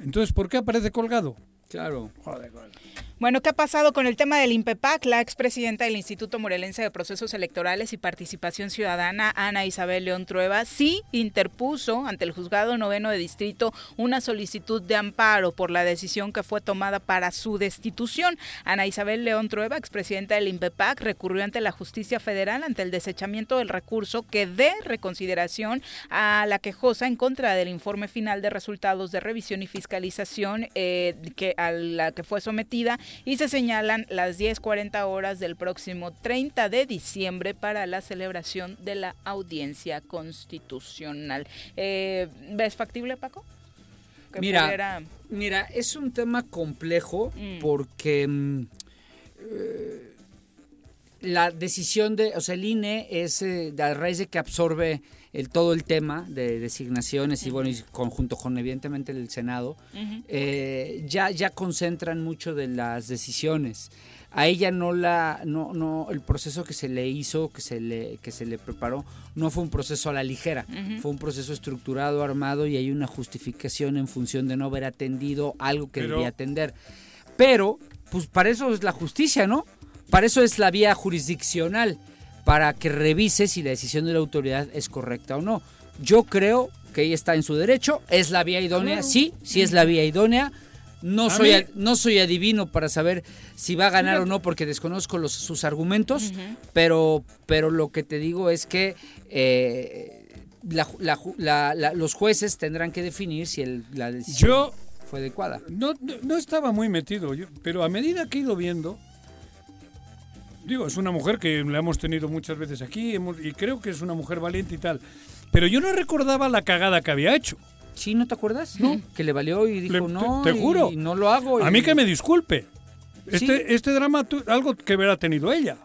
Entonces, ¿por qué aparece colgado? Claro. Joder, joder. Bueno, ¿qué ha pasado con el tema del INPEPAC? La expresidenta del Instituto Morelense de Procesos Electorales y Participación Ciudadana, Ana Isabel León Trueba, sí interpuso ante el juzgado noveno de distrito una solicitud de amparo por la decisión que fue tomada para su destitución. Ana Isabel León Trueba, expresidenta del INPEPAC, recurrió ante la justicia federal ante el desechamiento del recurso que dé reconsideración a la quejosa en contra del informe final de resultados de revisión y fiscalización eh, que a la que fue sometida y se señalan las 10:40 horas del próximo 30 de diciembre para la celebración de la audiencia constitucional. Eh, ¿Ves factible, Paco? Que Mira, pudiera- mira, es un tema complejo Mm. porque mm, eh, la decisión de, o sea, el INE es eh, a raíz de que absorbe el, todo el tema de designaciones y bueno, y conjunto con evidentemente el Senado, Ujú. eh, ya, ya concentran mucho de las decisiones. A ella no la, no, no, el proceso que se le hizo, que se le, que se le preparó, no fue un proceso a la ligera, Ujú. fue un proceso estructurado, armado y hay una justificación en función de no haber atendido algo que Pero- debía atender. Pero, pues para eso es la justicia, ¿no? Para eso es la vía jurisdiccional, para que revise si la decisión de la autoridad es correcta o no. Yo creo que ella está en su derecho, es la vía idónea, Claro. sí, sí es la vía idónea. No soy, no soy adivino para saber si va a ganar o no porque desconozco los, sus argumentos, pero, pero lo que te digo es que eh, la la la- la- los jueces tendrán que definir si el- la decisión Yo fue adecuada. no, no- no estaba muy metido, yo, pero a medida que he ido viendo, digo, es una mujer que la hemos tenido muchas veces aquí hemos- y creo que es una mujer valiente y tal, pero yo no recordaba la cagada que había hecho. ¿Sí, no te acuerdas? No. Que le valió y dijo Le- no. te, te y juro. no lo hago. A y- mí que me disculpe. Sí. Este, este drama, tu- algo que habrá tenido ella.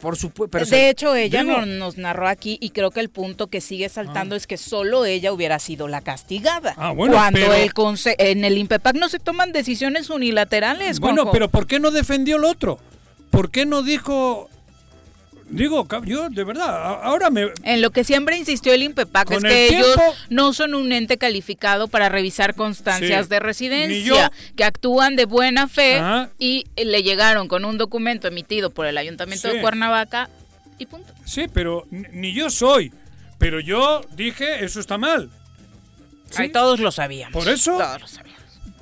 Por supuesto. de hecho, ella no- nos narró aquí y creo que el punto que sigue saltando es que solo ella hubiera sido la castigada. Ah, bueno, cuando pero- el conse- en el INPEPAC no se toman decisiones unilaterales. Bueno, Juanjo. pero ¿por qué no defendió el otro? ¿Por qué no dijo... Digo, yo de verdad, ahora me... En lo que siempre insistió el INPEPAC es que el ellos no son un ente calificado para revisar constancias Sí. de residencia, que actúan de buena fe Ajá. y le llegaron con un documento emitido por el Ayuntamiento Sí. de Cuernavaca y punto. Sí, pero ni- yo soy. Pero yo dije, eso está mal. Ahí todos lo sabíamos. Por eso... Todos lo sabíamos.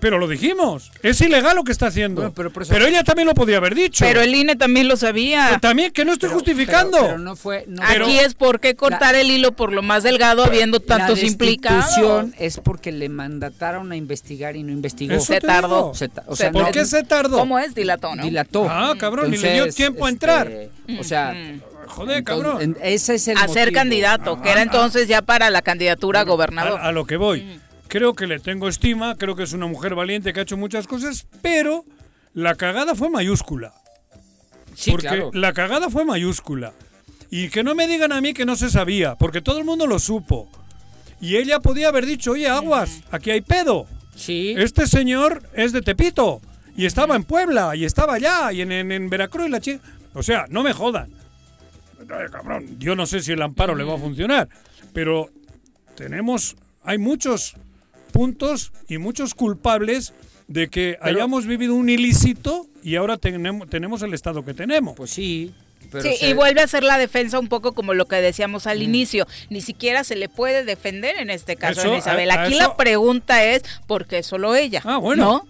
Pero lo dijimos. Es ilegal lo que está haciendo. Bueno, pero, pero ella también lo podía haber dicho. Pero el INE también lo sabía. Pero también que no estoy justificando. Pero, pero no fue. no- Aquí es por qué cortar el hilo por lo más delgado habiendo tantos la implicados. destitución es porque le mandataron a investigar y no investigó. Eso Se tardó. Se ta- o Se sea, ¿Por no- qué se tardó? ¿Cómo es? Dilató, ¿no? dilató. Ah, cabrón, ni le dio Entonces, tiempo a este, entrar. O sea, Joder, entonces, cabrón. en- ese es el a ser motivo. candidato, que era Ah, entonces ya para la candidatura a gobernador. A, a lo que voy. Creo que le tengo estima, creo que es una mujer valiente que ha hecho muchas cosas, pero la cagada fue mayúscula. Sí, porque claro. la cagada fue mayúscula. Y que no me digan a mí que no se sabía, porque todo el mundo lo supo. Y ella podía haber dicho, oye, aguas, aquí hay pedo. Sí. Este señor es de Tepito. Y estaba en Puebla, y estaba allá, y en, en- en Veracruz, y la chica. O sea, no me jodan. Ay, cabrón, yo no sé si el amparo le va a funcionar, pero tenemos, hay muchos puntos y muchos culpables de que hayamos vivido un ilícito y ahora tenemos, tenemos el Estado que tenemos. Pues sí. Pero sí, se- y vuelve a ser la defensa un poco como lo que decíamos al inicio. Ni siquiera se le puede defender en este caso Eso, a Isabel. a- a Aquí eso- la pregunta es, ¿por qué solo ella? Ah, bueno. ¿No?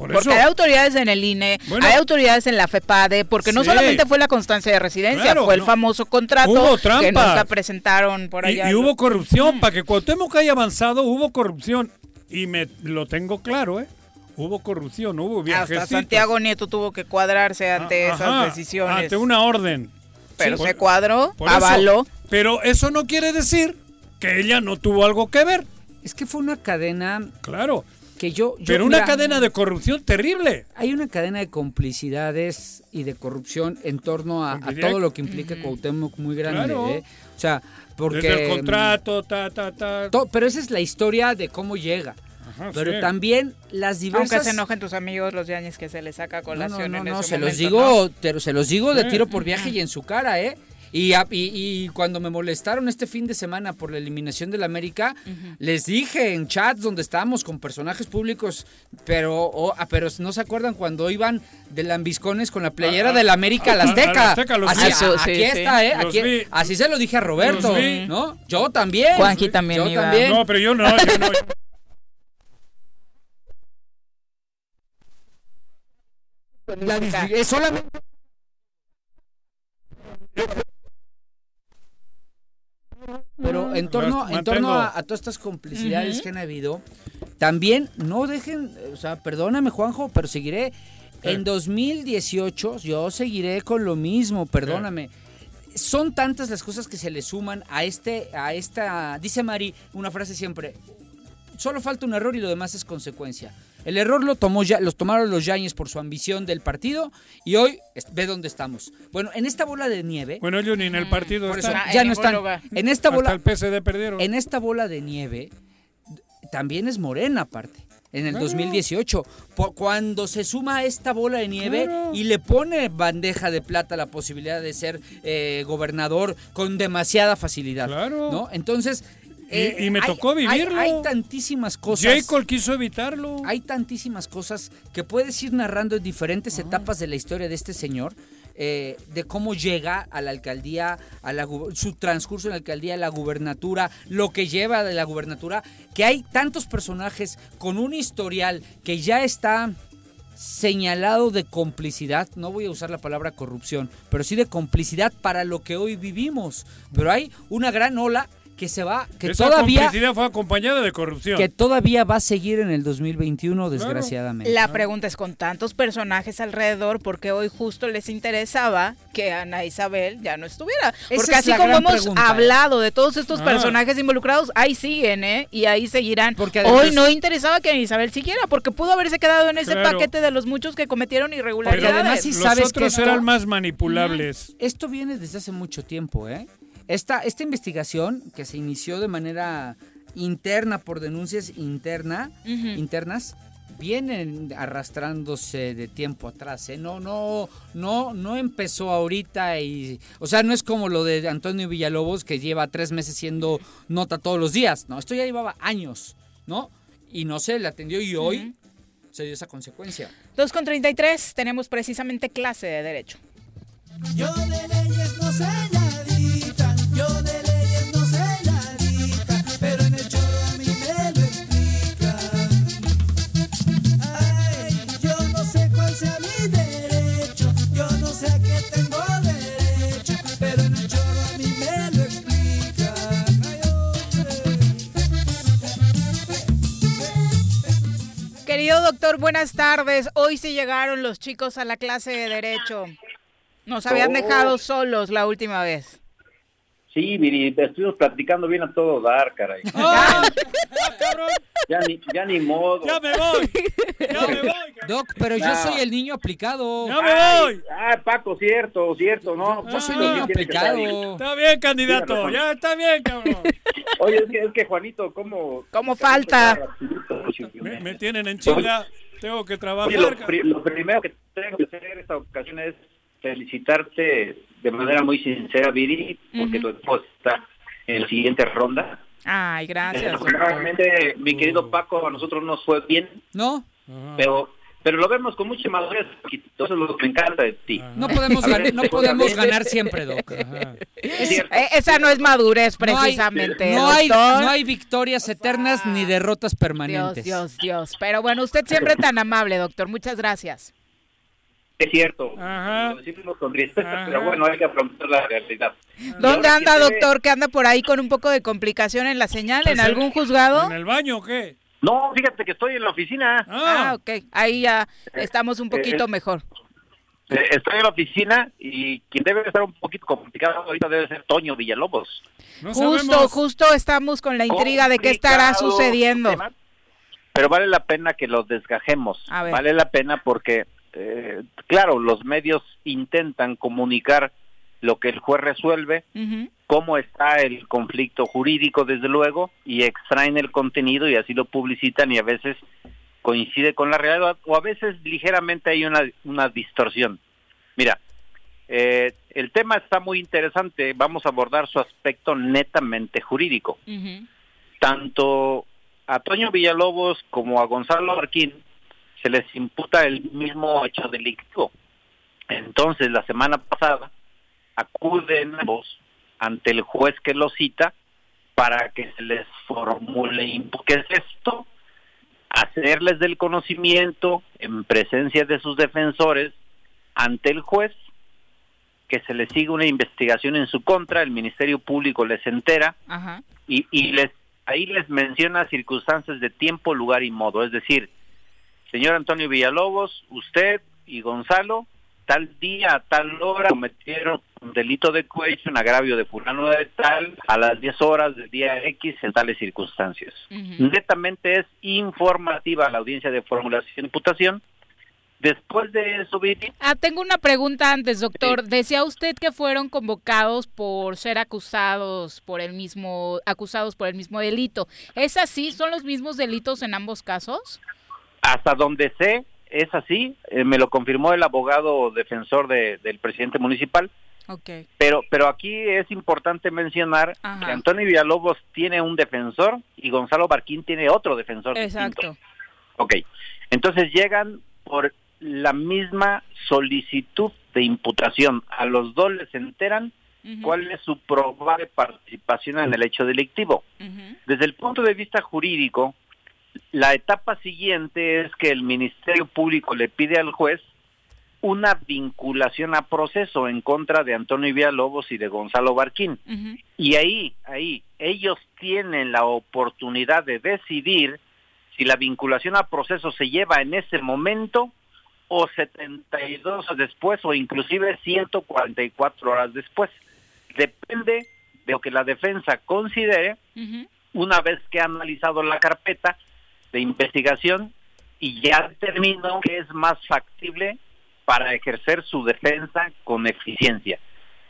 Por, por Porque eso. hay autoridades en el INE, Bueno. hay autoridades en la FEPADE, porque no solamente fue la constancia de residencia, Claro, fue el no. famoso contrato Hubo que trampas. nunca presentaron por allá. y hubo corrupción, para que Cuauhtémoc haya avanzado, hubo corrupción. Y me lo tengo claro, ¿eh? Hubo corrupción, hubo Hasta viajecitos. Santiago Nieto tuvo que cuadrarse ante Ajá, esas decisiones. Ante una orden. Pero Sí, se por- cuadró, por eso. avaló. Pero eso no quiere decir que ella no tuvo algo que ver. Es que fue una cadena. Claro. Que yo. yo- Pero una mira, cadena de corrupción terrible. Hay una cadena de complicidades y de corrupción en torno a, a Complicidad. todo lo que implica Cuauhtémoc muy grande. Claro. ¿eh? O sea, porque. Desde el contrato, ta, ta, ta. to- pero esa es la historia de cómo llega. Ajá, pero sí. también las diversas. Aunque se enojen tus amigos los yañez que se les saca a No, colación no, no, en no, ese se los momento, digo, ¿no? pero se los digo de tiro por viaje y en su cara, ¿eh? Y, y, y cuando me molestaron este fin de semana por la eliminación del América, les dije en chats donde estábamos con personajes públicos, pero, o- ah, pero no se acuerdan cuando iban de lambiscones con la playera Ah, del América a la ah, a la Azteca. Así, vi. a- Sí, aquí sí. está, ¿eh? Aquí- así se lo dije a Roberto. ¿no? Yo también. Juanji también Yo iba. también. No, pero yo no, yo no. La es solamente Pero en torno, en torno a, todas estas complicidades que han habido, también no dejen, o sea, perdóname Juanjo, pero seguiré. En 2018 yo seguiré con lo mismo, perdóname. Son tantas las cosas que se le suman a este, a esta, dice Mari, una frase siempre, solo falta un error y lo demás es consecuencia. El error lo tomó ya, los tomaron los Yañez por su ambición del partido y hoy ve dónde estamos. Bueno, en esta bola de nieve, Bueno, ellos ni en el partido por eso, están. ya no están. En esta Hasta bola, el PSD perdieron. en esta bola de nieve también es Morena aparte. En el Claro. 2018, po- cuando se suma a esta bola de nieve Claro. y le pone bandeja de plata la posibilidad de ser eh, gobernador con demasiada facilidad, Claro. ¿no? Entonces Y- y me hay- tocó vivirlo. Hay, tantísimas cosas. Jacob quiso evitarlo. Hay tantísimas cosas que puedes ir narrando en diferentes etapas de la historia de este señor, eh, de cómo llega a la alcaldía, a la, su transcurso en la alcaldía, a la gubernatura, lo que lleva de la gubernatura, que hay tantos personajes con un historial que ya está señalado de complicidad, no voy a usar la palabra corrupción, pero sí de complicidad para lo que hoy vivimos. Pero hay una gran ola que se va, que Esa todavía complicidad fue acompañada de corrupción. que todavía va a seguir en el 2021, desgraciadamente. La pregunta es con tantos personajes alrededor, porque hoy justo les interesaba que Ana Isabel ya no estuviera. Esa Porque es así como hemos pregunta, ¿eh? hablado de todos estos Ah. personajes involucrados, ahí siguen, ¿eh? Y ahí seguirán. Porque además- hoy no interesaba que Ana Isabel siguiera, porque pudo haberse quedado en ese Claro. paquete de los muchos que cometieron Pero irregularidades. además sí los sabes que otros esto- eran más manipulables. Esto viene desde hace mucho tiempo, ¿eh? Esta, esta investigación que se inició de manera interna por denuncias interna, internas, vienen arrastrándose de tiempo atrás, ¿eh? No, no, no, no empezó ahorita y, o sea, no es como lo de Antonio Villalobos que lleva tres meses siendo nota todos los días, no, esto ya llevaba años, ¿no? Y no se le atendió y hoy se dio esa consecuencia. 2 con 33, tenemos precisamente clase de Derecho. Yo de leyes no sé Buenas tardes. Hoy sí llegaron los chicos a la clase de Derecho. Nos habían Oh. dejado solos la última vez. Sí, Viri, estuvimos platicando bien a todo dar, caray. Ya ni, ya ni modo. ¡Ya me voy! Doc, pero yo No. soy el niño aplicado. Ay, Ah, Paco, cierto, cierto, ¿no? Yo soy Paco, niño aplicado. Está bien, candidato. Ya está bien, cabrón. Oye, es que, es que Juanito, ¿cómo? ¿Cómo falta? Me, me tienen en chinga. Tengo que Oye, trabajar. lo, pri- lo primero que tengo que hacer esta ocasión es felicitarte de manera muy sincera, Viri, porque tu esposa está en la siguiente ronda. Ay, gracias. Desafortunadamente, mi querido Paco, a nosotros nos fue bien. No. pero pero lo vemos con mucha madurez, Paquito, eso es lo que me encanta de ti. No podemos, A ver, gan- no podemos ganar siempre, Doc. Eh, esa no es madurez, No hay- precisamente. No hay, no hay victorias eternas ni derrotas Dios, permanentes. Dios, Dios. Pero bueno, usted siempre tan amable, doctor. Muchas gracias. Es cierto, lo decimos con tristeza, pero bueno, hay que afrontar la realidad. ¿Dónde anda, doctor? Que anda por ahí con un poco de complicación en la señal, en Pues, algún juzgado. ¿En el baño o qué? No, fíjate que estoy en la oficina. Ah, ok. Ahí ya estamos un poquito eh, mejor. Eh, Estoy en la oficina y quien debe estar un poquito complicado ahorita debe ser Toño Villalobos. justo, justo estamos con la intriga de qué estará sucediendo. tema, Pero vale la pena que lo desgajemos. A ver. Vale la pena porque, eh, claro, los medios intentan comunicar lo que el juez resuelve, cómo está el conflicto jurídico, desde luego, y extraen el contenido y así lo publicitan y a veces coincide con la realidad o a veces ligeramente hay una, una distorsión. Mira, eh, el tema está muy interesante, vamos a abordar su aspecto netamente jurídico. Tanto a Toño Villalobos como a Gonzalo Arquín se les imputa el mismo hecho delictivo. Entonces, la semana pasada acuden ambos ante el juez que los cita para que se les formule ¿Qué es esto? Hacerles del conocimiento en presencia de sus defensores ante el juez que se les siga una investigación en su contra, el Ministerio Público les entera Ajá. y, y les ahí les menciona circunstancias de tiempo, lugar y modo. Es decir, señor Antonio Villalobos, usted y Gonzalo, tal día, a tal hora, cometieron un delito de cohecho, un agravio de fulano de tal, a las 10 horas del día X en tales circunstancias. Netamente es informativa la audiencia de formulación de imputación. Después de eso, Viri, Ah, tengo una pregunta antes, doctor. Decía usted que fueron convocados por ser acusados por el mismo, acusados por el mismo delito. ¿Es así? ¿Son los mismos delitos en ambos casos? hasta donde sé, es así, eh, me lo confirmó el abogado defensor de- del presidente municipal, Ok. pero pero aquí es importante mencionar Ajá. que Antonio Villalobos tiene un defensor y Gonzalo Barquín tiene otro defensor. distinto. Exacto. Ok, entonces llegan por la misma solicitud de imputación. A los dos les enteran cuál es su probable participación en el hecho delictivo. Desde el punto de vista jurídico, la etapa siguiente es que el Ministerio Público le pide al juez una vinculación a proceso en contra de Antonio Villalobos y de Gonzalo Barquín. Y ahí, ahí, ellos tienen la oportunidad de decidir si la vinculación a proceso se lleva en ese momento o 72 horas después o inclusive 144 horas después. Depende de lo que la defensa considere una vez que ha analizado la carpeta de investigación y ya determinó que es más factible para ejercer su defensa con eficiencia.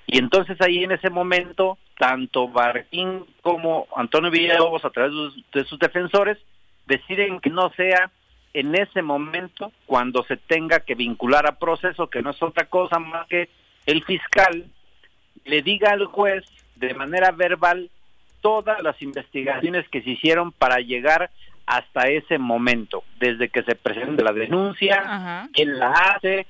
Y entonces ahí en ese momento, tanto Barquín como Antonio Villalobos, a través de sus- de sus defensores, deciden que no sea en ese momento cuando se tenga que vincular a proceso, que no es otra cosa más que el fiscal le diga al juez de manera verbal todas las investigaciones que se hicieron para llegar hasta ese momento, desde que se presenta la denuncia, quién la hace,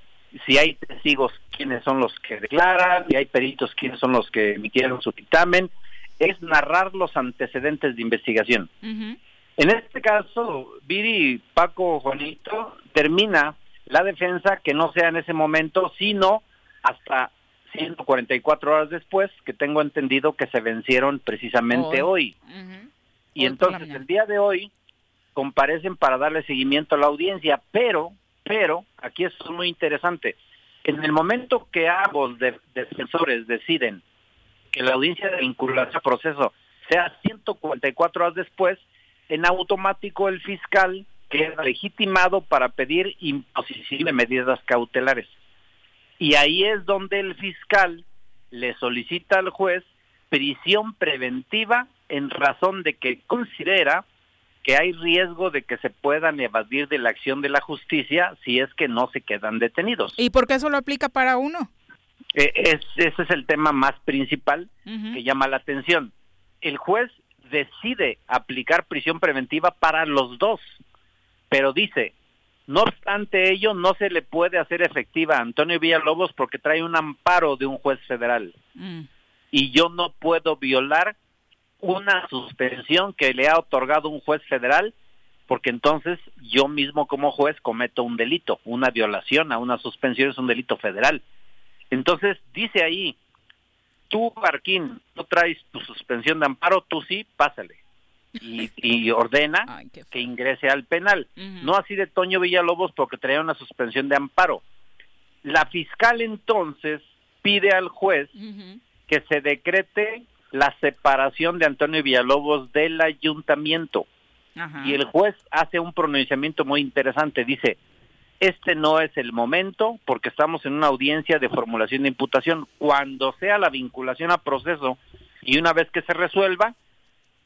si hay testigos, quiénes son los que declaran, si hay peritos, quiénes son los que emitieron su dictamen, es narrar los antecedentes de investigación. En este caso, Viri, Paco, Juanito, termina la defensa que no sea en ese momento, sino hasta 144 horas después, que tengo entendido que se vencieron precisamente hoy. Y entonces el día de hoy comparecen para darle seguimiento a la audiencia, pero, pero, aquí esto es muy interesante, en el momento que ambos de- defensores deciden que la audiencia de vinculación a proceso sea 144 horas después, en automático el fiscal queda legitimado para pedir imposición de medidas cautelares. Y ahí es donde el fiscal le solicita al juez prisión preventiva en razón de que considera que hay riesgo de que se puedan evadir de la acción de la justicia si es que no se quedan detenidos. ¿Y por qué eso lo aplica para uno? Eh, es- ese es el tema más principal que llama la atención. El juez decide aplicar prisión preventiva para los dos, pero dice, No obstante ello, no se le puede hacer efectiva a Antonio Villalobos porque trae un amparo de un juez federal. Mm. Y yo no puedo violar una suspensión que le ha otorgado un juez federal porque entonces yo mismo como juez cometo un delito. Una violación a una suspensión es un delito federal. Entonces dice ahí, tú, Barquín, no traes tu suspensión de amparo, tú sí, pásale. Y, y ordena que ingrese al penal. No así de Toño Villalobos porque traía una suspensión de amparo. La fiscal entonces pide al juez que se decrete la separación de Antonio Villalobos del ayuntamiento. Y el juez hace un pronunciamiento muy interesante. Dice, este no es el momento porque estamos en una audiencia de formulación de imputación. Cuando sea la vinculación a proceso y una vez que se resuelva,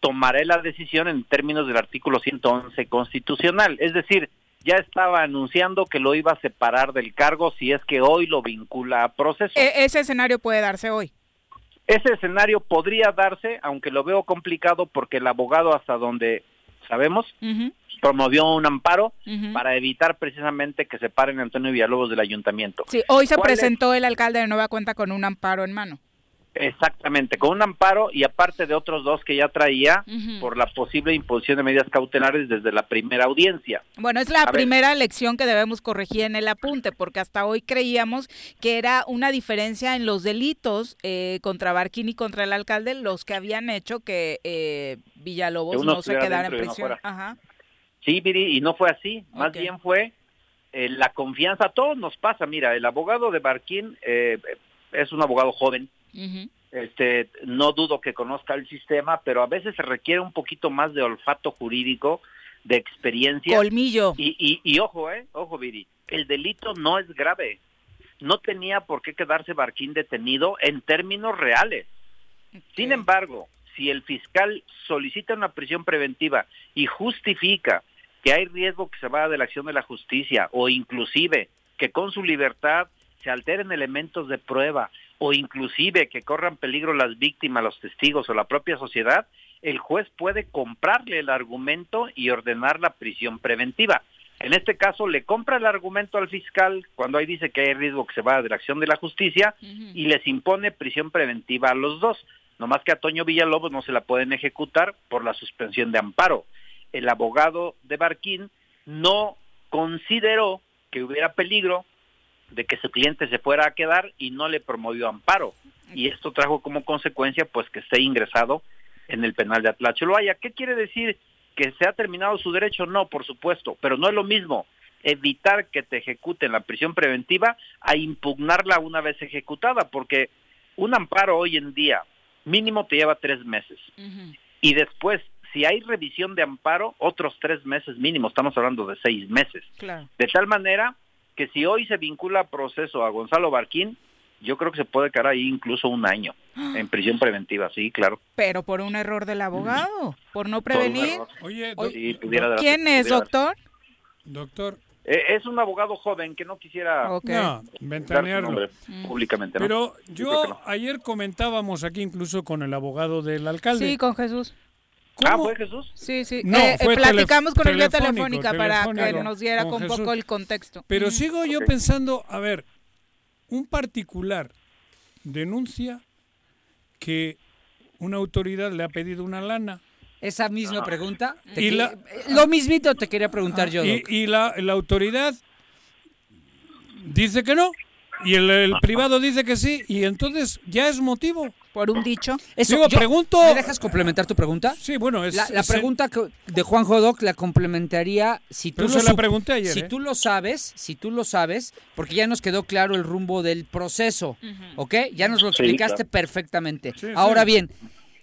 tomaré la decisión en términos del artículo 111 constitucional. Es decir, ya estaba anunciando que lo iba a separar del cargo si es que hoy lo vincula a proceso. E- ese escenario puede darse hoy. Ese escenario podría darse, aunque lo veo complicado porque el abogado hasta donde sabemos promovió un amparo para evitar precisamente que separen a Antonio Villalobos del ayuntamiento. Sí, hoy se presentó el alcalde de Nueva Cuenta con un amparo en mano. Exactamente, con un amparo y aparte de otros dos que ya traía por la posible imposición de medidas cautelares desde la primera audiencia. Bueno, es la A ver. primera lección que debemos corregir en el apunte, porque hasta hoy creíamos que era una diferencia en los delitos eh, contra Barquín y contra el alcalde, los que habían hecho que eh, Villalobos Que no se quedara en prisión. Ajá. Sí, Viri, y no fue así, más bien fue eh, la confianza, a todos nos pasa, mira, el abogado de Barquín eh, es un abogado joven, Este, no dudo que conozca el sistema, pero a veces se requiere un poquito más de olfato jurídico, de experiencia. Colmillo. Y, y, y ojo, eh, ojo, Viri, el delito no es grave. No tenía por qué quedarse Barquín detenido en términos reales. Sin embargo, si el fiscal solicita una prisión preventiva y justifica que hay riesgo que se vaya de la acción de la justicia o inclusive que con su libertad se alteren elementos de prueba o inclusive que corran peligro las víctimas, los testigos o la propia sociedad, el juez puede comprarle el argumento y ordenar la prisión preventiva. En este caso le compra el argumento al fiscal cuando ahí dice que hay riesgo que se vaya de la acción de la justicia y les impone prisión preventiva a los dos. No más que a Toño Villalobos no se la pueden ejecutar por la suspensión de amparo. El abogado de Barquín no consideró que hubiera peligro de que su cliente se fuera a quedar y no le promovió amparo. Y esto trajo como consecuencia pues que esté ingresado en el penal de Atlacholoaya. ¿Qué quiere decir? ¿Que se ha terminado su derecho? No, por supuesto, pero no es lo mismo evitar que te ejecuten la prisión preventiva a impugnarla una vez ejecutada, porque un amparo hoy en día mínimo te lleva tres meses. Y después, si hay revisión de amparo, otros tres meses mínimo, estamos hablando de seis meses. Claro. De tal manera que si hoy se vincula a proceso a Gonzalo Barquín, yo creo que se puede quedar ahí incluso un año en prisión preventiva, sí, claro. Pero por un error del abogado, por no prevenir. error. Oye, Sí, pudiera dar- ¿Quién es, doctor? Doctor. Eh, es un abogado joven que no quisiera No, ventanearlo. nombre públicamente. ¿no? Pero yo no. ayer comentábamos aquí incluso con el abogado del alcalde. Sí, con Jesús. Ah, ¿fue Jesús? Sí, sí. No, Eh, eh, fue platicamos telef- con él vía telefónico, telefónica para que nos diera con un poco el contexto. Pero Ujú. sigo yo pensando, a ver, un particular denuncia que una autoridad le ha pedido una lana. Esa misma pregunta. te Y la- eh, Lo mismito te quería preguntar yo, Y, y la, la autoridad dice que no. Y el, el privado dice que sí. Y entonces ya es motivo. Por un dicho. Eso, Digo, yo- pregunto. ¿Me dejas complementar tu pregunta? Sí, bueno, es. La, la es- pregunta que- de Juan Jodoc la complementaría si tú Pero lo se la pregunté ayer, Si ¿eh? tú lo sabes, si tú lo sabes, porque ya nos quedó claro el rumbo del proceso, ¿ok? Ya nos lo Sí, explicaste claro. perfectamente. Sí, Ahora sí. bien,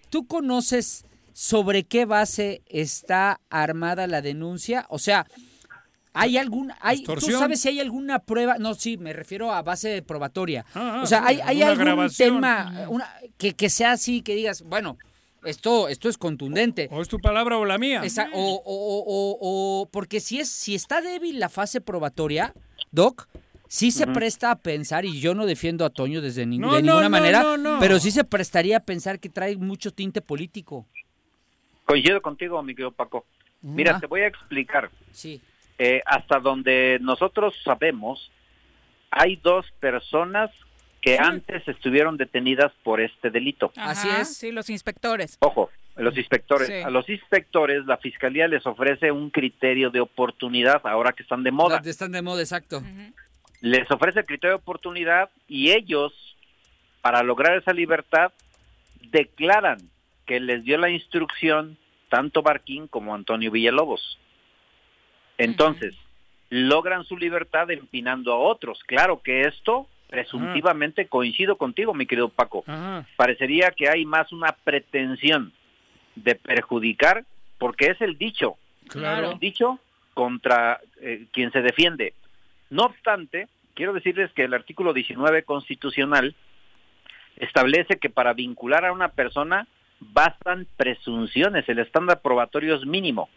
¿tú conoces sobre qué base está armada la denuncia? O sea, ¿hay algún, hay, tú sabes si hay alguna prueba? No, sí, me refiero a base probatoria. Ah, ah, o sea, ¿hay, algún grabación. tema una, que, que sea así, que digas, bueno, esto, esto es contundente? O es tu palabra o la mía. Esa- o, o- o- o- o- porque si es si está débil la fase probatoria, Doc, sí se presta a pensar, y yo no defiendo a Toño desde ning- No, de ninguna no, manera, no, no. pero sí se prestaría a pensar que trae mucho tinte político. Coincido contigo, mi querido Paco. Mira, Ah. te voy a explicar. Sí. Eh, hasta donde nosotros sabemos, hay dos personas que antes estuvieron detenidas por este delito. Así es. Sí, los inspectores. Ojo, los inspectores. Sí. A los inspectores la fiscalía les ofrece un criterio de oportunidad ahora que están de moda. Están de moda, exacto. Les ofrece el criterio de oportunidad y ellos, para lograr esa libertad, declaran que les dio la instrucción tanto Barquín como Antonio Villalobos. Entonces, logran su libertad empinando a otros. Claro que esto, presuntivamente, coincido contigo, mi querido Paco. Parecería que hay más una pretensión de perjudicar, porque es el dicho. Claro. El dicho contra eh, quien se defiende. No obstante, quiero decirles que el artículo 19 constitucional establece que para vincular a una persona bastan presunciones, el estándar probatorio es mínimo.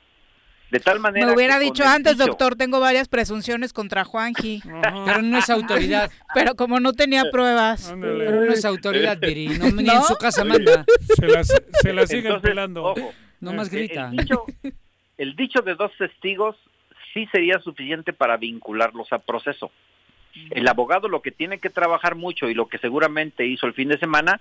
De tal manera Me hubiera dicho antes, dicho- doctor, tengo varias presunciones contra Juanji. Pero no es autoridad. Pero como no tenía pruebas. Pero no es autoridad, Viri. No, ni ¿No? en su casa manda. Se las, se las siguen Entonces, pelando. ojo, No más grita. El dicho, el dicho de dos testigos sí sería suficiente para vincularlos a proceso. El abogado lo que tiene que trabajar mucho y lo que seguramente hizo el fin de semana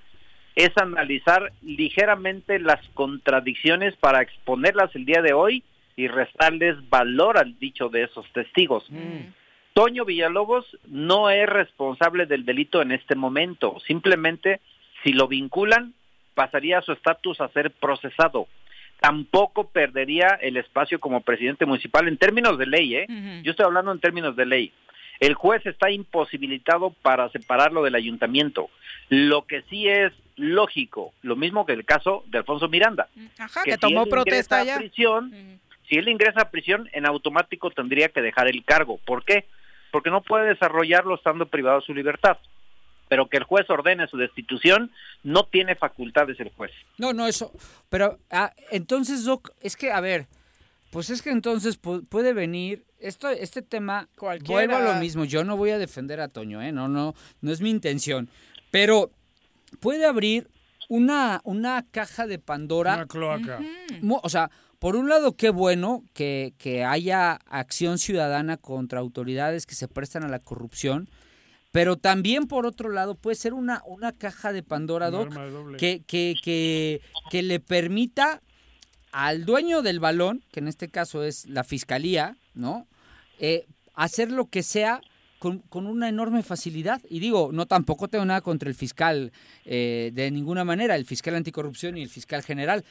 es analizar ligeramente las contradicciones para exponerlas el día de hoy y restarles valor al dicho de esos testigos. Toño Villalobos no es responsable del delito en este momento. Simplemente, si lo vinculan, pasaría su estatus a ser procesado. Tampoco perdería el espacio como presidente municipal en términos de ley, ¿eh? Yo estoy hablando en términos de ley. El juez está imposibilitado para separarlo del ayuntamiento. Lo que sí es lógico, lo mismo que el caso de Alfonso Miranda. Ajá, que tomó protesta a ya. prisión, si él ingresa a prisión, en automático tendría que dejar el cargo. ¿Por qué? Porque no puede desarrollarlo estando privado de su libertad. Pero que el juez ordene su destitución, no tiene facultades el juez. No, no, eso. Pero ah, entonces, Doc, es que, a ver, pues es que entonces pu- puede venir. Esto, este tema, vuelvo a lo mismo. Yo no voy a defender a Toño, ¿eh? No, no, no es mi intención. Pero puede abrir una, una caja de Pandora. Una cloaca. O sea, por un lado, qué bueno que, que haya acción ciudadana contra autoridades que se prestan a la corrupción, pero también por otro lado puede ser una, una caja de Pandora, Doc, que, que, que le permita al dueño del balón, que en este caso es la fiscalía, ¿no? Eh, hacer lo que sea con, con una enorme facilidad. Y digo, no tampoco tengo nada contra el fiscal eh, de ninguna manera, el fiscal anticorrupción y el fiscal general.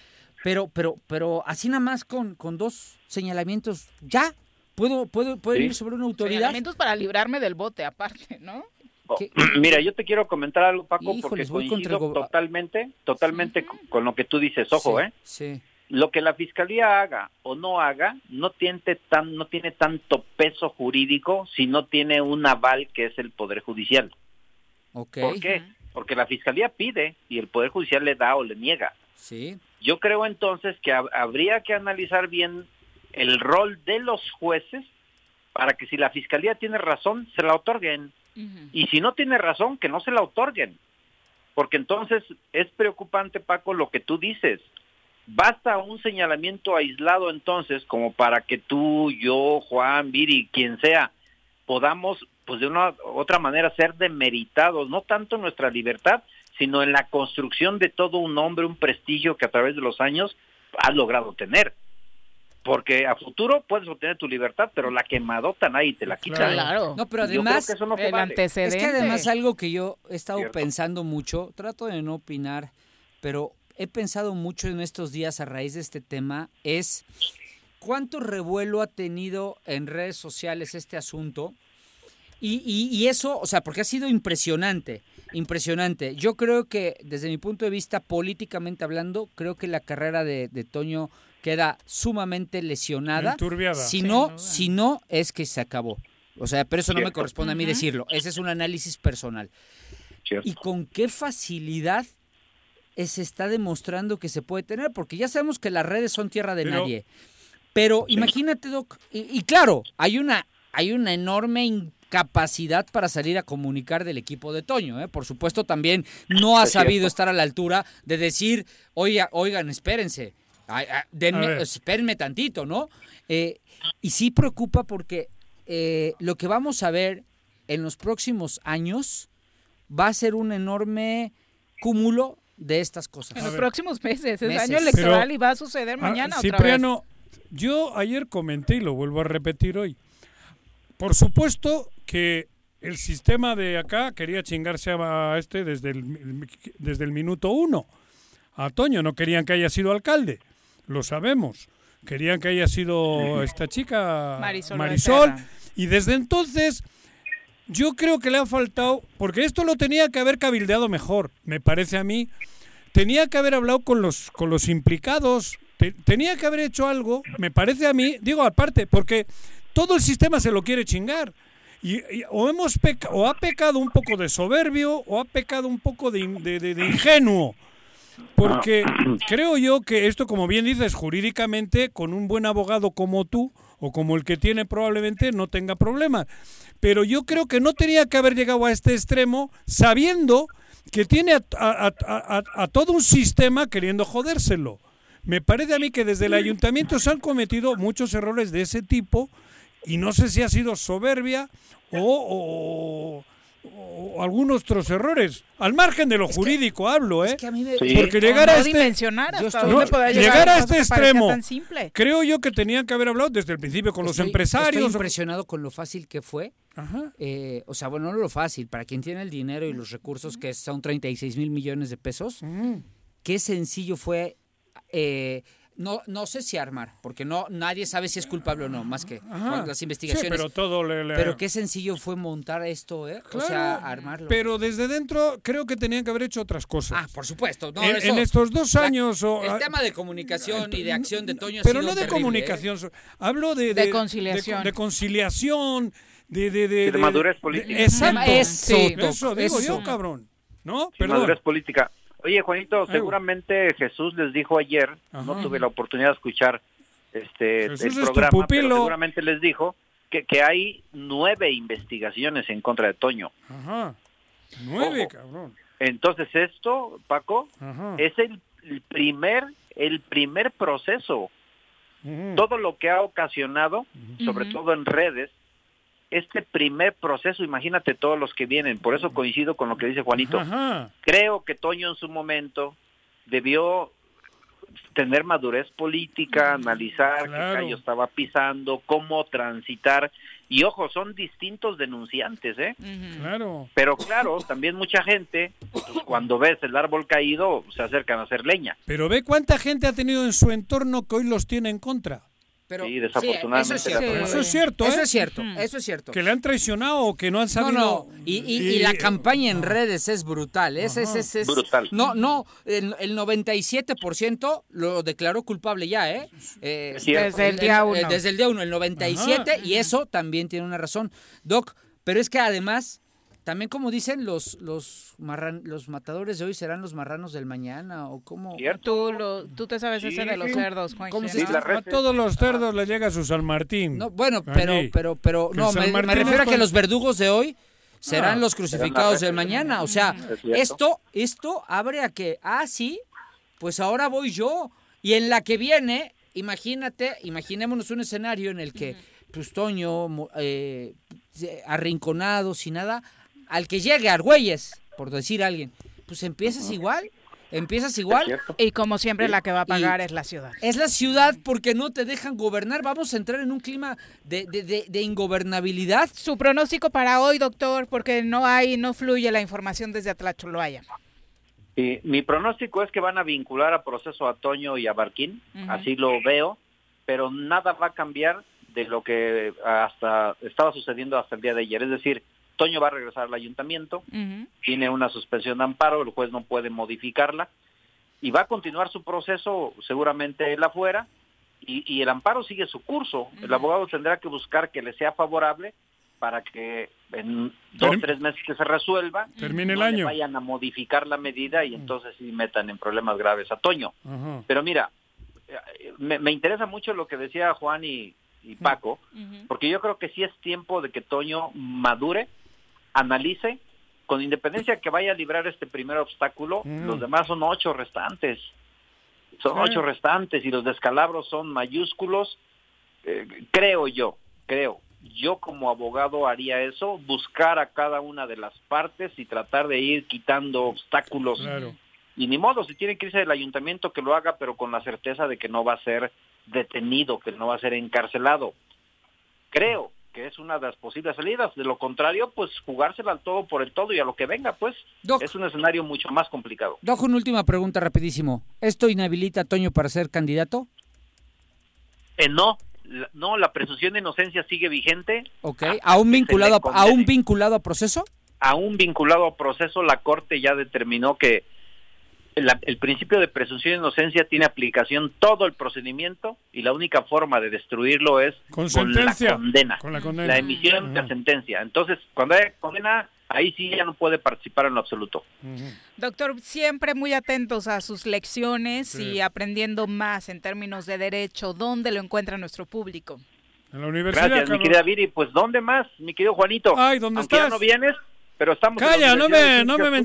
Pero, pero, pero así nada más con, con dos señalamientos, ya. ¿Puedo, puedo, puedo Sí. ir sobre una autoridad? Señalamientos para librarme del bote, aparte, ¿no? Oh, Mira, yo te quiero comentar algo, Paco, porque Híjoles, coincido el totalmente, totalmente con- con lo que tú dices. Ojo, Sí, ¿eh? Sí. Lo que la fiscalía haga o no haga no tiene, tan, no tiene tanto peso jurídico si no tiene un aval que es el Poder Judicial. Ok. ¿Por qué? Porque la fiscalía pide y el Poder Judicial le da o le niega. Sí. Yo creo entonces que hab- habría que analizar bien el rol de los jueces para que si la fiscalía tiene razón, se la otorguen. Y si no tiene razón, que no se la otorguen. Porque entonces es preocupante, Paco, lo que tú dices. Basta un señalamiento aislado entonces como para que tú, yo, Juan, Viri, quien sea, podamos, pues de una u otra manera, ser demeritados, no tanto nuestra libertad, sino en la construcción de todo un nombre, un prestigio que a través de los años has logrado tener. Porque a futuro puedes obtener tu libertad, pero la quemadota nadie te la quita. No, pero además, que eso no se vale. es que además algo que yo he estado Cierto. pensando mucho, trato de no opinar, pero he pensado mucho en estos días a raíz de este tema, es cuánto revuelo ha tenido en redes sociales este asunto. Y, y- y eso, o sea, porque ha sido impresionante, impresionante. Yo creo que desde mi punto de vista, políticamente hablando, creo que la carrera de, de Toño queda sumamente lesionada. Enturbiada. Si no, si no, es que se acabó. O sea, pero eso no me corresponde a mí decirlo. Ese es un análisis personal. Y con qué facilidad se está demostrando que se puede tener, porque ya sabemos que las redes son tierra de Pero- nadie. Pero imagínate, Doc, y, y claro, hay una, hay una enorme incapacidad para salir a comunicar del equipo de Toño. ¿eh? Por supuesto, también no ha Es sabido cierto. estar a la altura de decir, oiga, oigan, espérense. Ay, ay, denme- espérenme tantito, ¿no? Eh, y sí preocupa porque eh, lo que vamos a ver en los próximos años va a ser un enorme cúmulo de estas cosas. En los próximos meses, es Meses. año electoral Pero- y va a suceder Ah, mañana otra vez. Cipriano, yo ayer comenté y lo vuelvo a repetir hoy. Por supuesto que el sistema de acá quería chingarse a este desde el, desde el minuto uno. A Toño no querían que haya sido alcalde, lo sabemos. Querían que haya sido esta chica Marisol y desde entonces yo creo que le ha faltado, porque esto lo tenía que haber cabildeado mejor, me parece a mí. Tenía que haber hablado con los, con los implicados, te- tenía que haber hecho algo, me parece a mí, digo aparte, porque todo el sistema se lo quiere chingar. Y, y- o, hemos peca- o ha pecado un poco de soberbio o ha pecado un poco de, de- de- de ingenuo. Porque creo yo que esto, como bien dices, jurídicamente, con un buen abogado como tú, o como el que tiene probablemente, no tenga problemas. Pero yo creo que no tenía que haber llegado a este extremo sabiendo que tiene a, a- a- a- a todo un sistema queriendo jodérselo. Me parece a mí que desde el ayuntamiento se han cometido muchos errores de ese tipo y no sé si ha sido soberbia o, o- o algunos otros errores. Al margen de lo jurídico hablo, ¿eh? Sí. Porque llegar a no este hasta No, llegar llegar a este que extremo, tan simple. creo yo que tenían que haber hablado desde el principio con los empresarios. Estoy impresionado con lo fácil que fue. Eh, o sea, bueno, no lo fácil. Para quien tiene el dinero y los recursos, que son 36 mil millones de pesos, qué sencillo fue. eh, no, no sé si armar, porque no nadie sabe si es culpable o no, más que Ajá. las investigaciones. Sí, pero todo le- le- Pero qué sencillo fue montar esto, ¿eh? o sea, Claro, armarlo. Pero desde dentro creo que tenían que haber hecho otras cosas. Ah, por supuesto. No, en, eso- en estos dos la- años. o- el tema de comunicación y de acción de Toño ha pero sido no de terrible, ¿eh? comunicación, so- hablo de, De de- conciliación. De, de conciliación, de, de, de, Y de madurez política. exacto. Eso, Sí, eso digo eso. yo, cabrón. ¿No? Sin Perdón. madurez política. Oye, Juanito, seguramente Jesús les dijo ayer, no tuve la oportunidad de escuchar este Jesús el programa, pero seguramente les dijo que, que hay nueve investigaciones en contra de Toño. Ajá. Nueve, Ojo. cabrón. Entonces esto, Paco, Ajá. es el, el primer el primer proceso. Todo lo que ha ocasionado, sobre todo en redes, este primer proceso, imagínate todos los que vienen. Por eso coincido con lo que dice Juanito. Ajá. Creo que Toño en su momento debió tener madurez política, analizar Claro. qué callo estaba pisando, cómo transitar. Y ojo, son distintos denunciantes, ¿eh? Claro. Pero claro, también mucha gente, pues, cuando ves el árbol caído, se acercan a hacer leña. Pero ve cuánta gente ha tenido en su entorno que hoy los tiene en contra. Pero, Sí, desafortunadamente eso es cierto. la Eso es cierto, Eso ¿eh? es cierto, eso es cierto. Que le han traicionado o que no han No, sabido. no, y, y- y la campaña en redes es brutal. Es, es, es, es- Brutal. No, no, el, el 97% lo declaró culpable ya, ¿eh? Eh, cierto. Desde el día uno. eh, desde el día uno, el 97, y eso también tiene una razón. Doc, pero es que además, también como dicen, los, los, marran- los matadores de hoy serán los marranos del mañana, o cómo... Tú, lo, tú te sabes ese de los Sí. cerdos, Juan. ¿Cómo se? A todos los cerdos les llega su San Martín. No, bueno, pero, Allí. pero, pero, no, me, refiero a que los verdugos de hoy serán Ah, los crucificados del mañana. O sea, Es esto, esto abre a que, ah, sí, pues ahora voy yo. Y en la que viene, imagínate, imaginémonos un escenario en el que, pues, Toño, mo- eh, arrinconado, sin nada, al que llegue Argüelles, por decir alguien, pues empiezas igual, empiezas igual. Y como siempre, la que va a pagar Y- es la ciudad. Es la ciudad porque no te dejan gobernar. Vamos a entrar en un clima de, de, de- de ingobernabilidad. Su pronóstico para hoy, doctor, porque no hay, no fluye la información desde Atlacholoaya. Y mi pronóstico es que van a vincular a proceso a Toño y a Barquín, así lo veo, pero nada va a cambiar de lo que hasta estaba sucediendo hasta el día de ayer. Es decir, Toño va a regresar al ayuntamiento, tiene una suspensión de amparo, el juez no puede modificarla y va a continuar su proceso seguramente él afuera y, y el amparo sigue su curso. El abogado tendrá que buscar que le sea favorable para que en dos tres meses que se resuelva Termine el no año. vayan a modificar la medida y entonces sí metan en problemas graves a Toño. Pero mira, me, me interesa mucho lo que decía Juan y, y Paco, porque yo creo que sí es tiempo de que Toño madure, analice, con independencia que vaya a librar este primer obstáculo, Mm. los demás son ocho restantes. son ocho restantes y los descalabros son mayúsculos, eh, creo yo, creo. Yo como abogado haría eso, buscar a cada una de las partes y tratar de ir quitando obstáculos. Claro. Y ni modo, si tiene que irse del ayuntamiento que lo haga, pero con la certeza de que no va a ser detenido, que no va a ser encarcelado. Creo que es una de las posibles salidas. De lo contrario, pues jugársela al todo por el todo y a lo que venga, pues es un escenario mucho más complicado. Doc, una última pregunta rapidísimo. ¿Esto inhabilita a Toño para ser candidato? Eh, no, la- no, la presunción de inocencia sigue vigente. Ok. ¿Aún vinculado. ¿Aún vinculado a proceso? aún vinculado a proceso, la Corte ya determinó que la- el principio de presunción de inocencia tiene aplicación todo el procedimiento y la única forma de destruirlo es Con la sentencia. condena, Con la condena. la emisión de sentencia. Entonces, cuando hay condena, ahí sí ya no puede participar en lo absoluto. Doctor, siempre muy atentos a sus lecciones Sí. y aprendiendo más en términos de derecho. ¿Dónde lo encuentra nuestro público? En la universidad. Gracias, mi querida Viri. Pues, ¿dónde más, mi querido Juanito? Ay, ¿dónde Aunque ya estás? no vienes, pero estamos Calla, no me, no me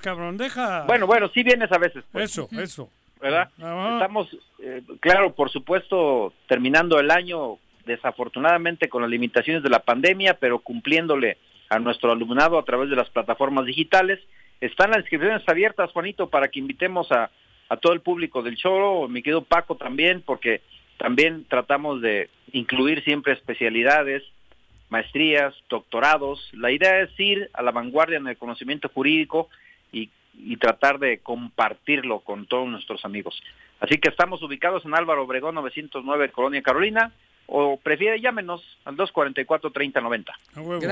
cabrón, deja. Bueno, bueno, sí vienes a veces. pues. Eso, eso. ¿verdad? Estamos, eh, claro, por supuesto, terminando el año desafortunadamente con las limitaciones de la pandemia, pero cumpliéndole a nuestro alumnado a través de las plataformas digitales. Están las inscripciones abiertas, Juanito, para que invitemos a, a todo el público del Choro, mi querido Paco también, porque también tratamos de incluir siempre especialidades, maestrías, doctorados. La idea es ir a la vanguardia en el conocimiento jurídico y, tratar de compartirlo con todos nuestros amigos. Así que estamos ubicados en Álvaro Obregón 909, Colonia Carolina, o prefiere llámenos al 244-3090. Muchas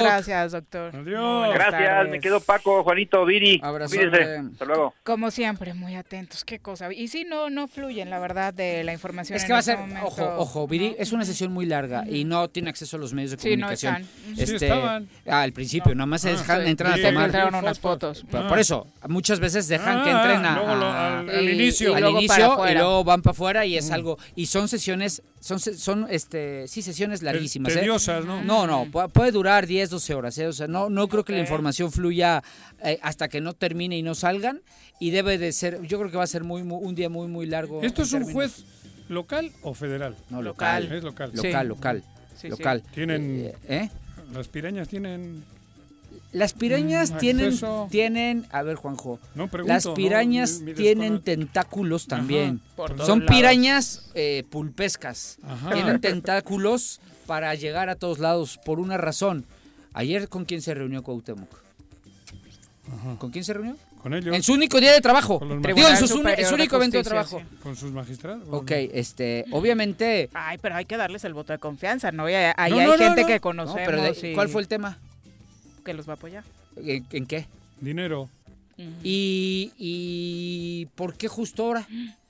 gracias, doctor. Buenas Gracias, tardes. me quedo Paco, Juanito, Viri. Abrazo. Hasta luego. Como siempre, muy atentos. Qué cosa. Y sí, no, no fluyen, la verdad, de la información. Es en que va a ser, momento. ojo, ojo, Viri, es una sesión muy larga y no tiene acceso a los medios de Sí, no comunicación. están. Este, Sí estaban. ah, al principio, nada más se Ah, dejan sí. entrar Sí, a tomar. filtraron unas fotos. Ah. Por eso, muchas veces dejan que Ah, entren a- luego lo- a- al- al inicio. al Y luego inicio para y luego van para afuera y es Mm. algo y son sesiones son se- son este sí sesiones larguísimas ¿eh? tediosas, ¿no? no no pu- puede durar 10 12 horas ¿eh? o sea no no creo que la información fluya eh, hasta que no termine y no salgan y debe de ser yo creo que va a ser muy, muy- un día muy muy largo ¿Esto es un términos- juez local o federal? no local Es local. local local Sí, sí. local Tienen. Eh, ¿eh? Las pirañas tienen. Las pirañas Mm, tienen, acceso. tienen, a ver Juanjo, No, pregunto, las no, pirañas mi- mi tienen tentáculos también. Son pirañas eh, pulpescas. Ajá. Tienen tentáculos para llegar a todos lados por una razón. Ayer con quién se reunió Cuauhtémoc? ¿Con quién se reunió? Con ellos. En su único día de trabajo. Digo, en su, su- en su Superior de único evento de trabajo. Con sus magistrados. Ok, este, obviamente. Ay, pero hay que darles el voto de confianza, ¿no? Ahí No, hay no, gente no. que No, conocemos. pero de- y ¿Cuál fue el tema? Que los va a apoyar. ¿En, en qué? Dinero. ¿Y, ¿Y por qué justo ahora?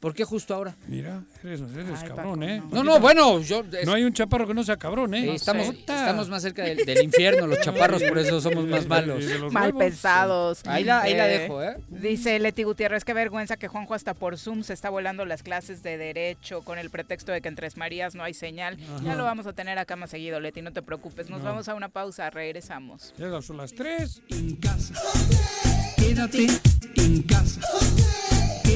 ¿Por qué justo ahora? Mira, eres, eres cabrón, ¿eh? No, no, bueno, yo... No hay un chaparro que no sea cabrón, ¿eh? Eh, estamos, estamos más cerca del, del infierno, los chaparros, por eso somos más malos. Mal pensados. Ahí la, ahí la dejo, ¿eh? Dice Leti Gutiérrez, qué vergüenza que Juanjo hasta por Zoom se está volando las clases de Derecho con el pretexto de que en Tres Marías no hay señal. Ya lo vamos a tener acá más seguido, Leti, no te preocupes. Nos No. vamos a una pausa, regresamos. Ya son las tres. En casa. Quédate en casa.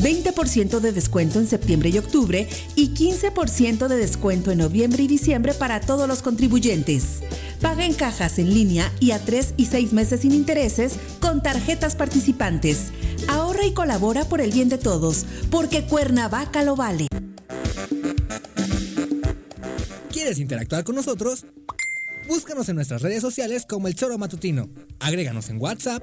20% de descuento en septiembre y octubre y 15% de descuento en noviembre y diciembre para todos los contribuyentes. Paga en cajas en línea y a 3 y 6 meses sin intereses con tarjetas participantes. Ahorra y colabora por el bien de todos, porque Cuernavaca lo vale. ¿Quieres interactuar con nosotros? Búscanos en nuestras redes sociales como El Choro Matutino. Agréganos en WhatsApp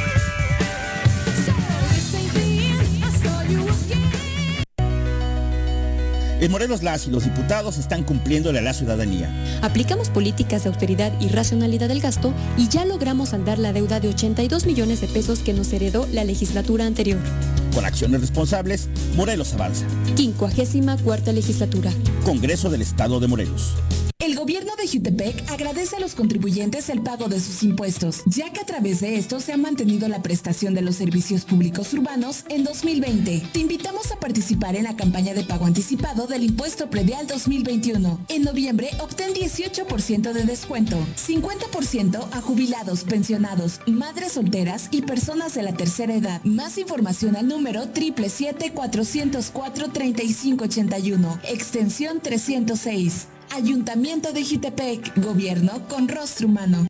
En Morelos las y los diputados están cumpliéndole a la ciudadanía. Aplicamos políticas de austeridad y racionalidad del gasto y ya logramos saldar la deuda de 82 millones de pesos que nos heredó la legislatura anterior. Con acciones responsables, Morelos avanza. 54 legislatura. Congreso del Estado de Morelos. El gobierno de Jutepec agradece a los contribuyentes el pago de sus impuestos, ya que a través de esto se ha mantenido la prestación de los servicios públicos urbanos en 2020. Te invitamos a participar en la campaña de pago anticipado del impuesto predial 2021. En noviembre obtén 18% de descuento, 50% a jubilados, pensionados, madres solteras y personas de la tercera edad. Más información al número 777-404-3581, extensión 306. Ayuntamiento de Jitepec, gobierno con rostro humano.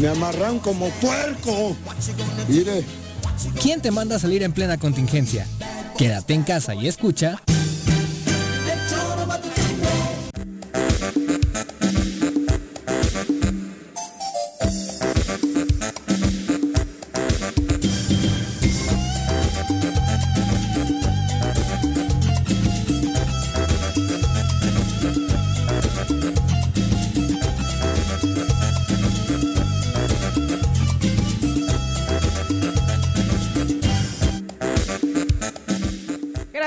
Me amarran como puerco. Mire. ¿Quién te manda a salir en plena contingencia? Quédate en casa y escucha.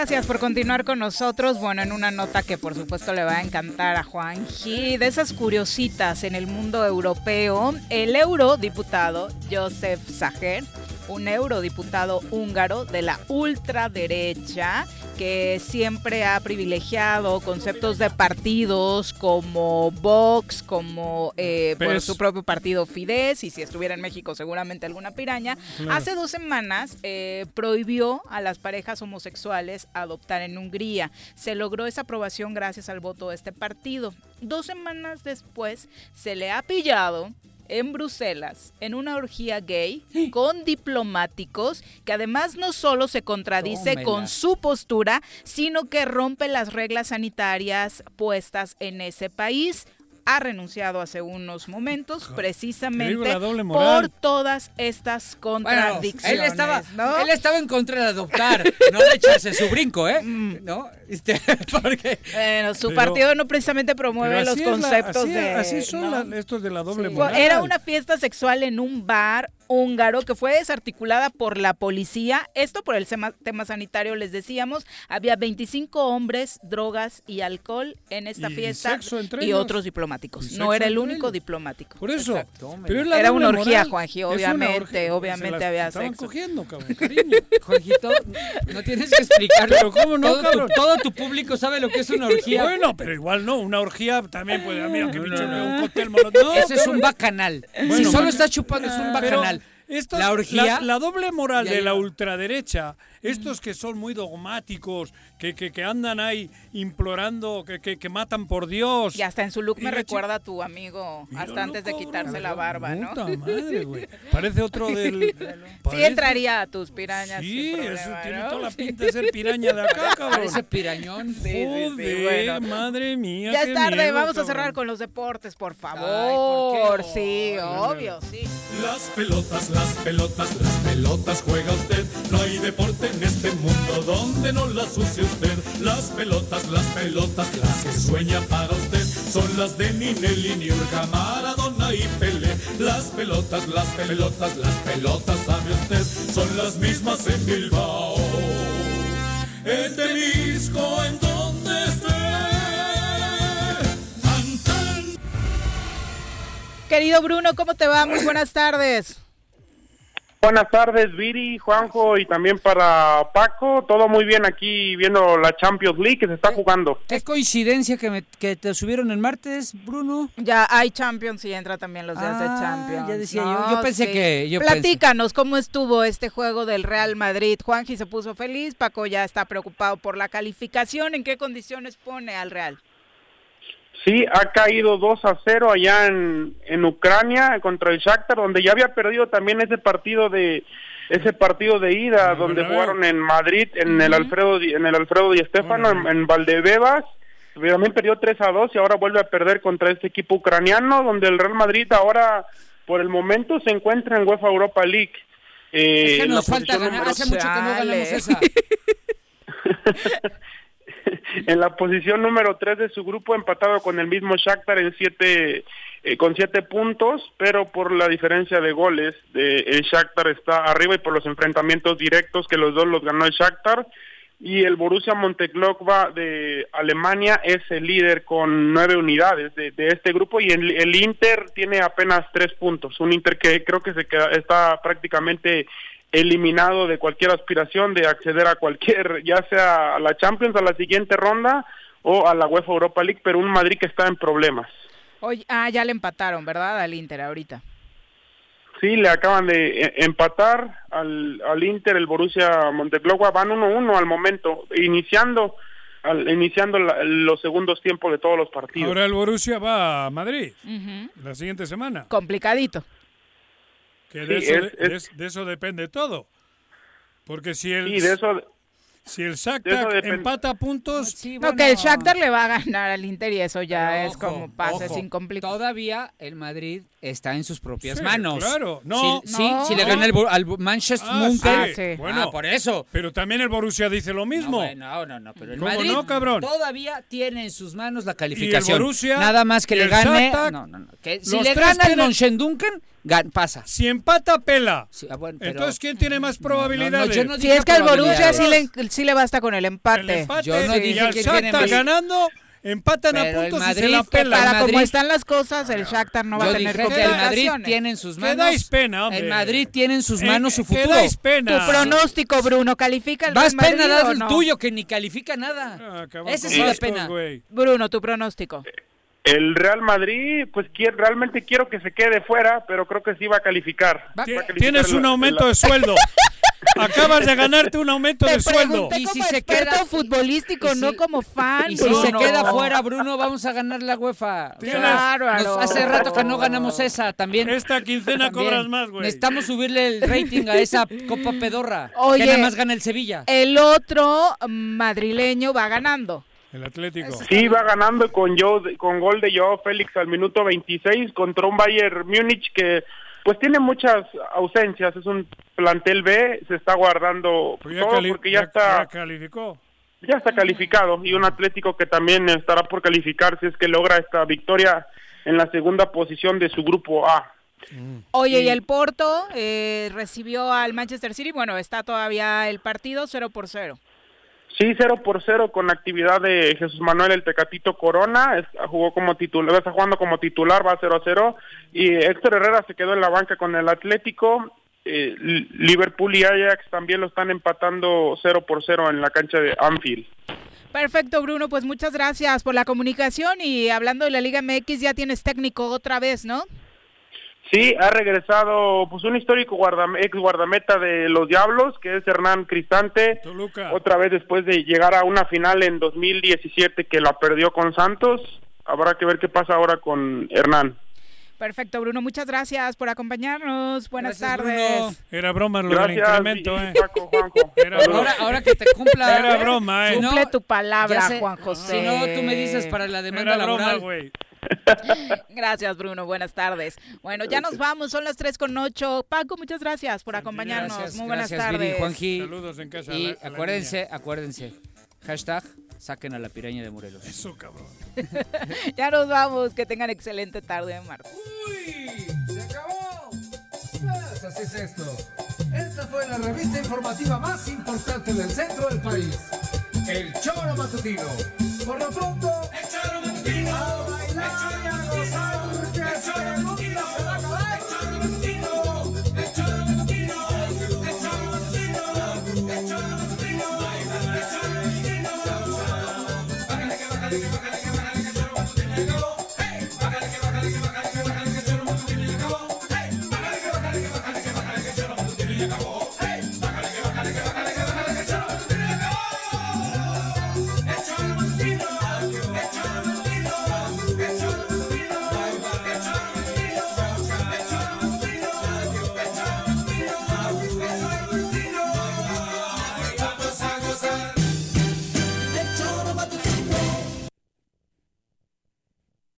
Gracias por continuar con nosotros. Bueno, en una nota que por supuesto le va a encantar a Juan G. De esas curiositas en el mundo europeo, el eurodiputado Josef Sacher, un eurodiputado húngaro de la ultraderecha, que siempre ha privilegiado conceptos de partidos como Vox, como eh, PES. su propio partido Fidesz, y si estuviera en México seguramente alguna piraña. Hace dos semanas eh, prohibió a las parejas homosexuales adoptar en Hungría. Se logró esa aprobación gracias al voto de este partido. Dos semanas después se le ha pillado en Bruselas en una orgía gay con diplomáticos que además no solo se contradice Tómela. con su postura, sino que rompe las reglas sanitarias puestas en ese país. Ha renunciado hace unos momentos precisamente por todas estas Bueno, contradicciones. él estaba, ¿no? él estaba en contra de adoptar, no de echarse su brinco, ¿eh? Mm. ¿No? Este, porque... Bueno, su Pero- partido no precisamente promueve los así es la- conceptos así- de... Así son ¿no? la- estos de la doble Sí. moral. Era una fiesta sexual en un bar húngaro que fue desarticulada por la policía. Esto por el tema sanitario, les decíamos. Había 25 hombres, drogas y alcohol en esta Y fiesta sexo entre y ellos. otros diplomáticos. Y no era el único ellos. diplomático. Por eso. Exacto. Pero es la Era una orgía, moral. Juanji, obviamente, orgía. obviamente había estaban sexo. cogiendo, cabrón, cariño. Juanjito, no tienes que explicarlo. ¿cómo no, todo, tu, cabrón? todo tu público sabe lo que es una orgía. Bueno, pero igual no, una orgía también puede. Mira que pinche un cóctel molotov. No, Ese es un bacanal. si solo estás chupando es un Pero estos- la orgía... La, la doble moral de la ultraderecha, estos que son muy dogmáticos, que, que, que andan ahí implorando, que, que, que matan por Dios. Y hasta en su look Y me recuerda a tu amigo, hasta antes de quitarse la barba, ¿no? Puta madre, güey. Parece otro del. Sí entraría a tus pirañas. Sí, eso tiene ¿no? toda la Sí. pinta de ser piraña de acá, cabrón. Parece pirañón. Sí, sí, sí, Joder, bueno. madre mía. Ya qué es tarde, miedo, vamos a cerrar con los deportes, por ¿por favor. qué? sí, Ay, obvio, sí. Las pelotas, las pelotas, las pelotas juega usted. No hay deporte en este mundo donde no las use usted. Las pelotas, las pelotas, las que sueña para usted. Son las de Ninelli, Niurka, Maradona y Pelé. Las pelotas, las pelotas, las pelotas, sabe usted. Son las mismas en Bilbao. En Temisco, en donde esté. Querido Bruno, ¿cómo te va? Muy buenas tardes. Buenas tardes, Viri, Juanjo y también para Paco. Todo muy bien aquí viendo la Champions League que se está jugando. Qué coincidencia que, me, que te subieron el martes, Bruno. Ya hay Champions y entra también los días de Ah, Champions. ya decía No, yo. Yo pensé sí. que- yo Platícanos cómo estuvo este juego del Real Madrid. Juanji se puso feliz, Paco ya está preocupado por la calificación. ¿En qué condiciones pone al Real? Sí, ha caído 2 a 0 allá en, en Ucrania contra el Shakhtar, donde ya había perdido también ese partido de ese partido de ida, donde jugaron en Madrid, en el Alfredo Di- en el Alfredo Di Stéfano, en, en Valdebebas. También perdió 3 a 2 y ahora vuelve a perder contra este equipo ucraniano, donde el Real Madrid ahora, por el momento, se encuentra en UEFA Europa League. Eh, Es que nos falta ganar, hace mucho que no ganamos esa. en la posición número 3 de su grupo, empatado con el mismo Shakhtar en siete, eh, con siete puntos, pero por la diferencia de goles, de, el Shakhtar está arriba y por los enfrentamientos directos que los dos los ganó el Shakhtar. Y el Borussia Mönchengladbach de Alemania es el líder con nueve unidades de, de este grupo y el, el Inter tiene apenas tres puntos. Un Inter que creo que se queda, está prácticamente eliminado de cualquier aspiración de acceder a cualquier, ya sea a la Champions, a la siguiente ronda o a la UEFA Europa League, pero un Madrid que está en problemas. Oye, ah, ya le empataron, ¿verdad? Al Inter ahorita. Sí, le acaban de eh, empatar al, al Inter, el Borussia Mönchengladbach van 1-1 al momento, iniciando al, iniciando la- los segundos tiempos de todos los partidos. Ahora el Borussia va a Madrid Ujú. la siguiente semana. Complicadito. Que de, Sí, eso, es- de- eso depende todo. Porque si el, Sí, de eso- si el de eso Shakhtar empata puntos... no, que el Shakhtar le va a ganar al Inter y eso ya es ojo, como pase ojo, sin complicar. Todavía el Madrid está en sus propias Sí, manos. claro. No, Si, sí, no. si le gana el, al Manchester Ah, sí. Bueno, Ah, por eso. Pero también el Borussia dice lo mismo. No, no, no, pero el ¿Cómo Madrid no, cabrón? todavía tiene en sus manos la calificación. Borussia Nada más que le gane. Shakhtar, no, no, no. Que si le gana el Mönchengladbach, gan- pasa. Si empata, pela. Sí, ah, bueno, pero- Entonces, ¿quién tiene más probabilidades? no Si es que al Borussia sí le, sí le basta con el empate. El empate, Yo no y dije al que Shakhtar tiene más- ganando, empatan a Pero puntos y se Madrid, la pela. Para como Madrid- están las cosas, el Shakhtar no va a tener que el Madrid tiene en sus manos. dais pena, hombre. El Madrid tiene en sus Eh, manos su que futuro. dais pena. Tu pronóstico, Bruno, ¿califica el Vas Real pena Madrid dar el no? tuyo que ni califica nada. Ah, Ese sí da pena. Bruno, tu pronóstico. El Real Madrid, pues quier- realmente quiero que se quede fuera, pero creo que sí va a calificar. Va a calificar Tienes un aumento la- de sueldo. Acabas de ganarte un aumento Te de sueldo. Y como si se experto queda- futbolístico, no como fan. Y si Bruno. se queda fuera, Bruno, vamos a ganar la UEFA. O sea, Bárbaro. nos- hace rato que no ganamos esa también. Esta quincena También. cobras más, güey. Necesitamos subirle el rating a esa Copa Pedorra. Oye, que nada más gana el Sevilla. El otro madrileño va ganando. El Atlético. Sí, va ganando con Joe, con gol de Joao Félix al minuto 26 contra un Bayern Múnich que pues tiene muchas ausencias, es un plantel B, se está guardando Pues todo porque ya, ya- está ya calificó. ya está calificado y un Atlético que también estará por calificar si es que logra esta victoria en la segunda posición de su grupo A. Oye, y el Porto eh, recibió al Manchester City. Bueno, está todavía el partido 0 por 0. Sí, 0 por 0 con actividad de Jesús Manuel el Tecatito Corona, jugó como titular, está jugando como titular, va 0 a 0, y Héctor Herrera se quedó en la banca con el Atlético, eh, Liverpool y Ajax también lo están empatando 0 por 0 en la cancha de Anfield. Perfecto, Bruno. Pues muchas gracias por la comunicación. Y hablando de la Liga MX, ya tienes técnico otra vez, ¿no? Sí, ha regresado pues un histórico guardam- ex guardameta de los Diablos, que es Hernán Cristante, Toluca. otra vez después de llegar a una final en 2017 que la perdió con Santos, habrá que ver qué pasa ahora con Hernán. Perfecto, Bruno. Muchas gracias por acompañarnos. Buenas Gracias, tardes. Bruno. Era broma lo del incremento, y- ¿eh? Paco, Juanjo. Era broma. Ahora, ahora que te cumpla. Era broma, ¿eh? Cumple tu palabra. Juan José. Si no, tú me dices para la demanda Era broma, laboral. güey. Gracias, Bruno. Buenas tardes. Bueno, ya nos vamos. Son las 3 con 8. Paco, muchas gracias por acompañarnos. Gracias, Muy buenas gracias, Viri, tardes. Juanji. Saludos en casa. a Y la- a la acuérdense, acuérdense. Hashtag saquen a la piraña de Morelos. Eso, cabrón. Ya nos vamos. Que tengan excelente tarde, Marta. ¡Se acabó! Pues así es esto. Esta fue la revista informativa más importante del centro del país. El Choro Matutino. Por lo pronto, el Choro Matutino. Eso ya lo sabe, eso ya no se va a.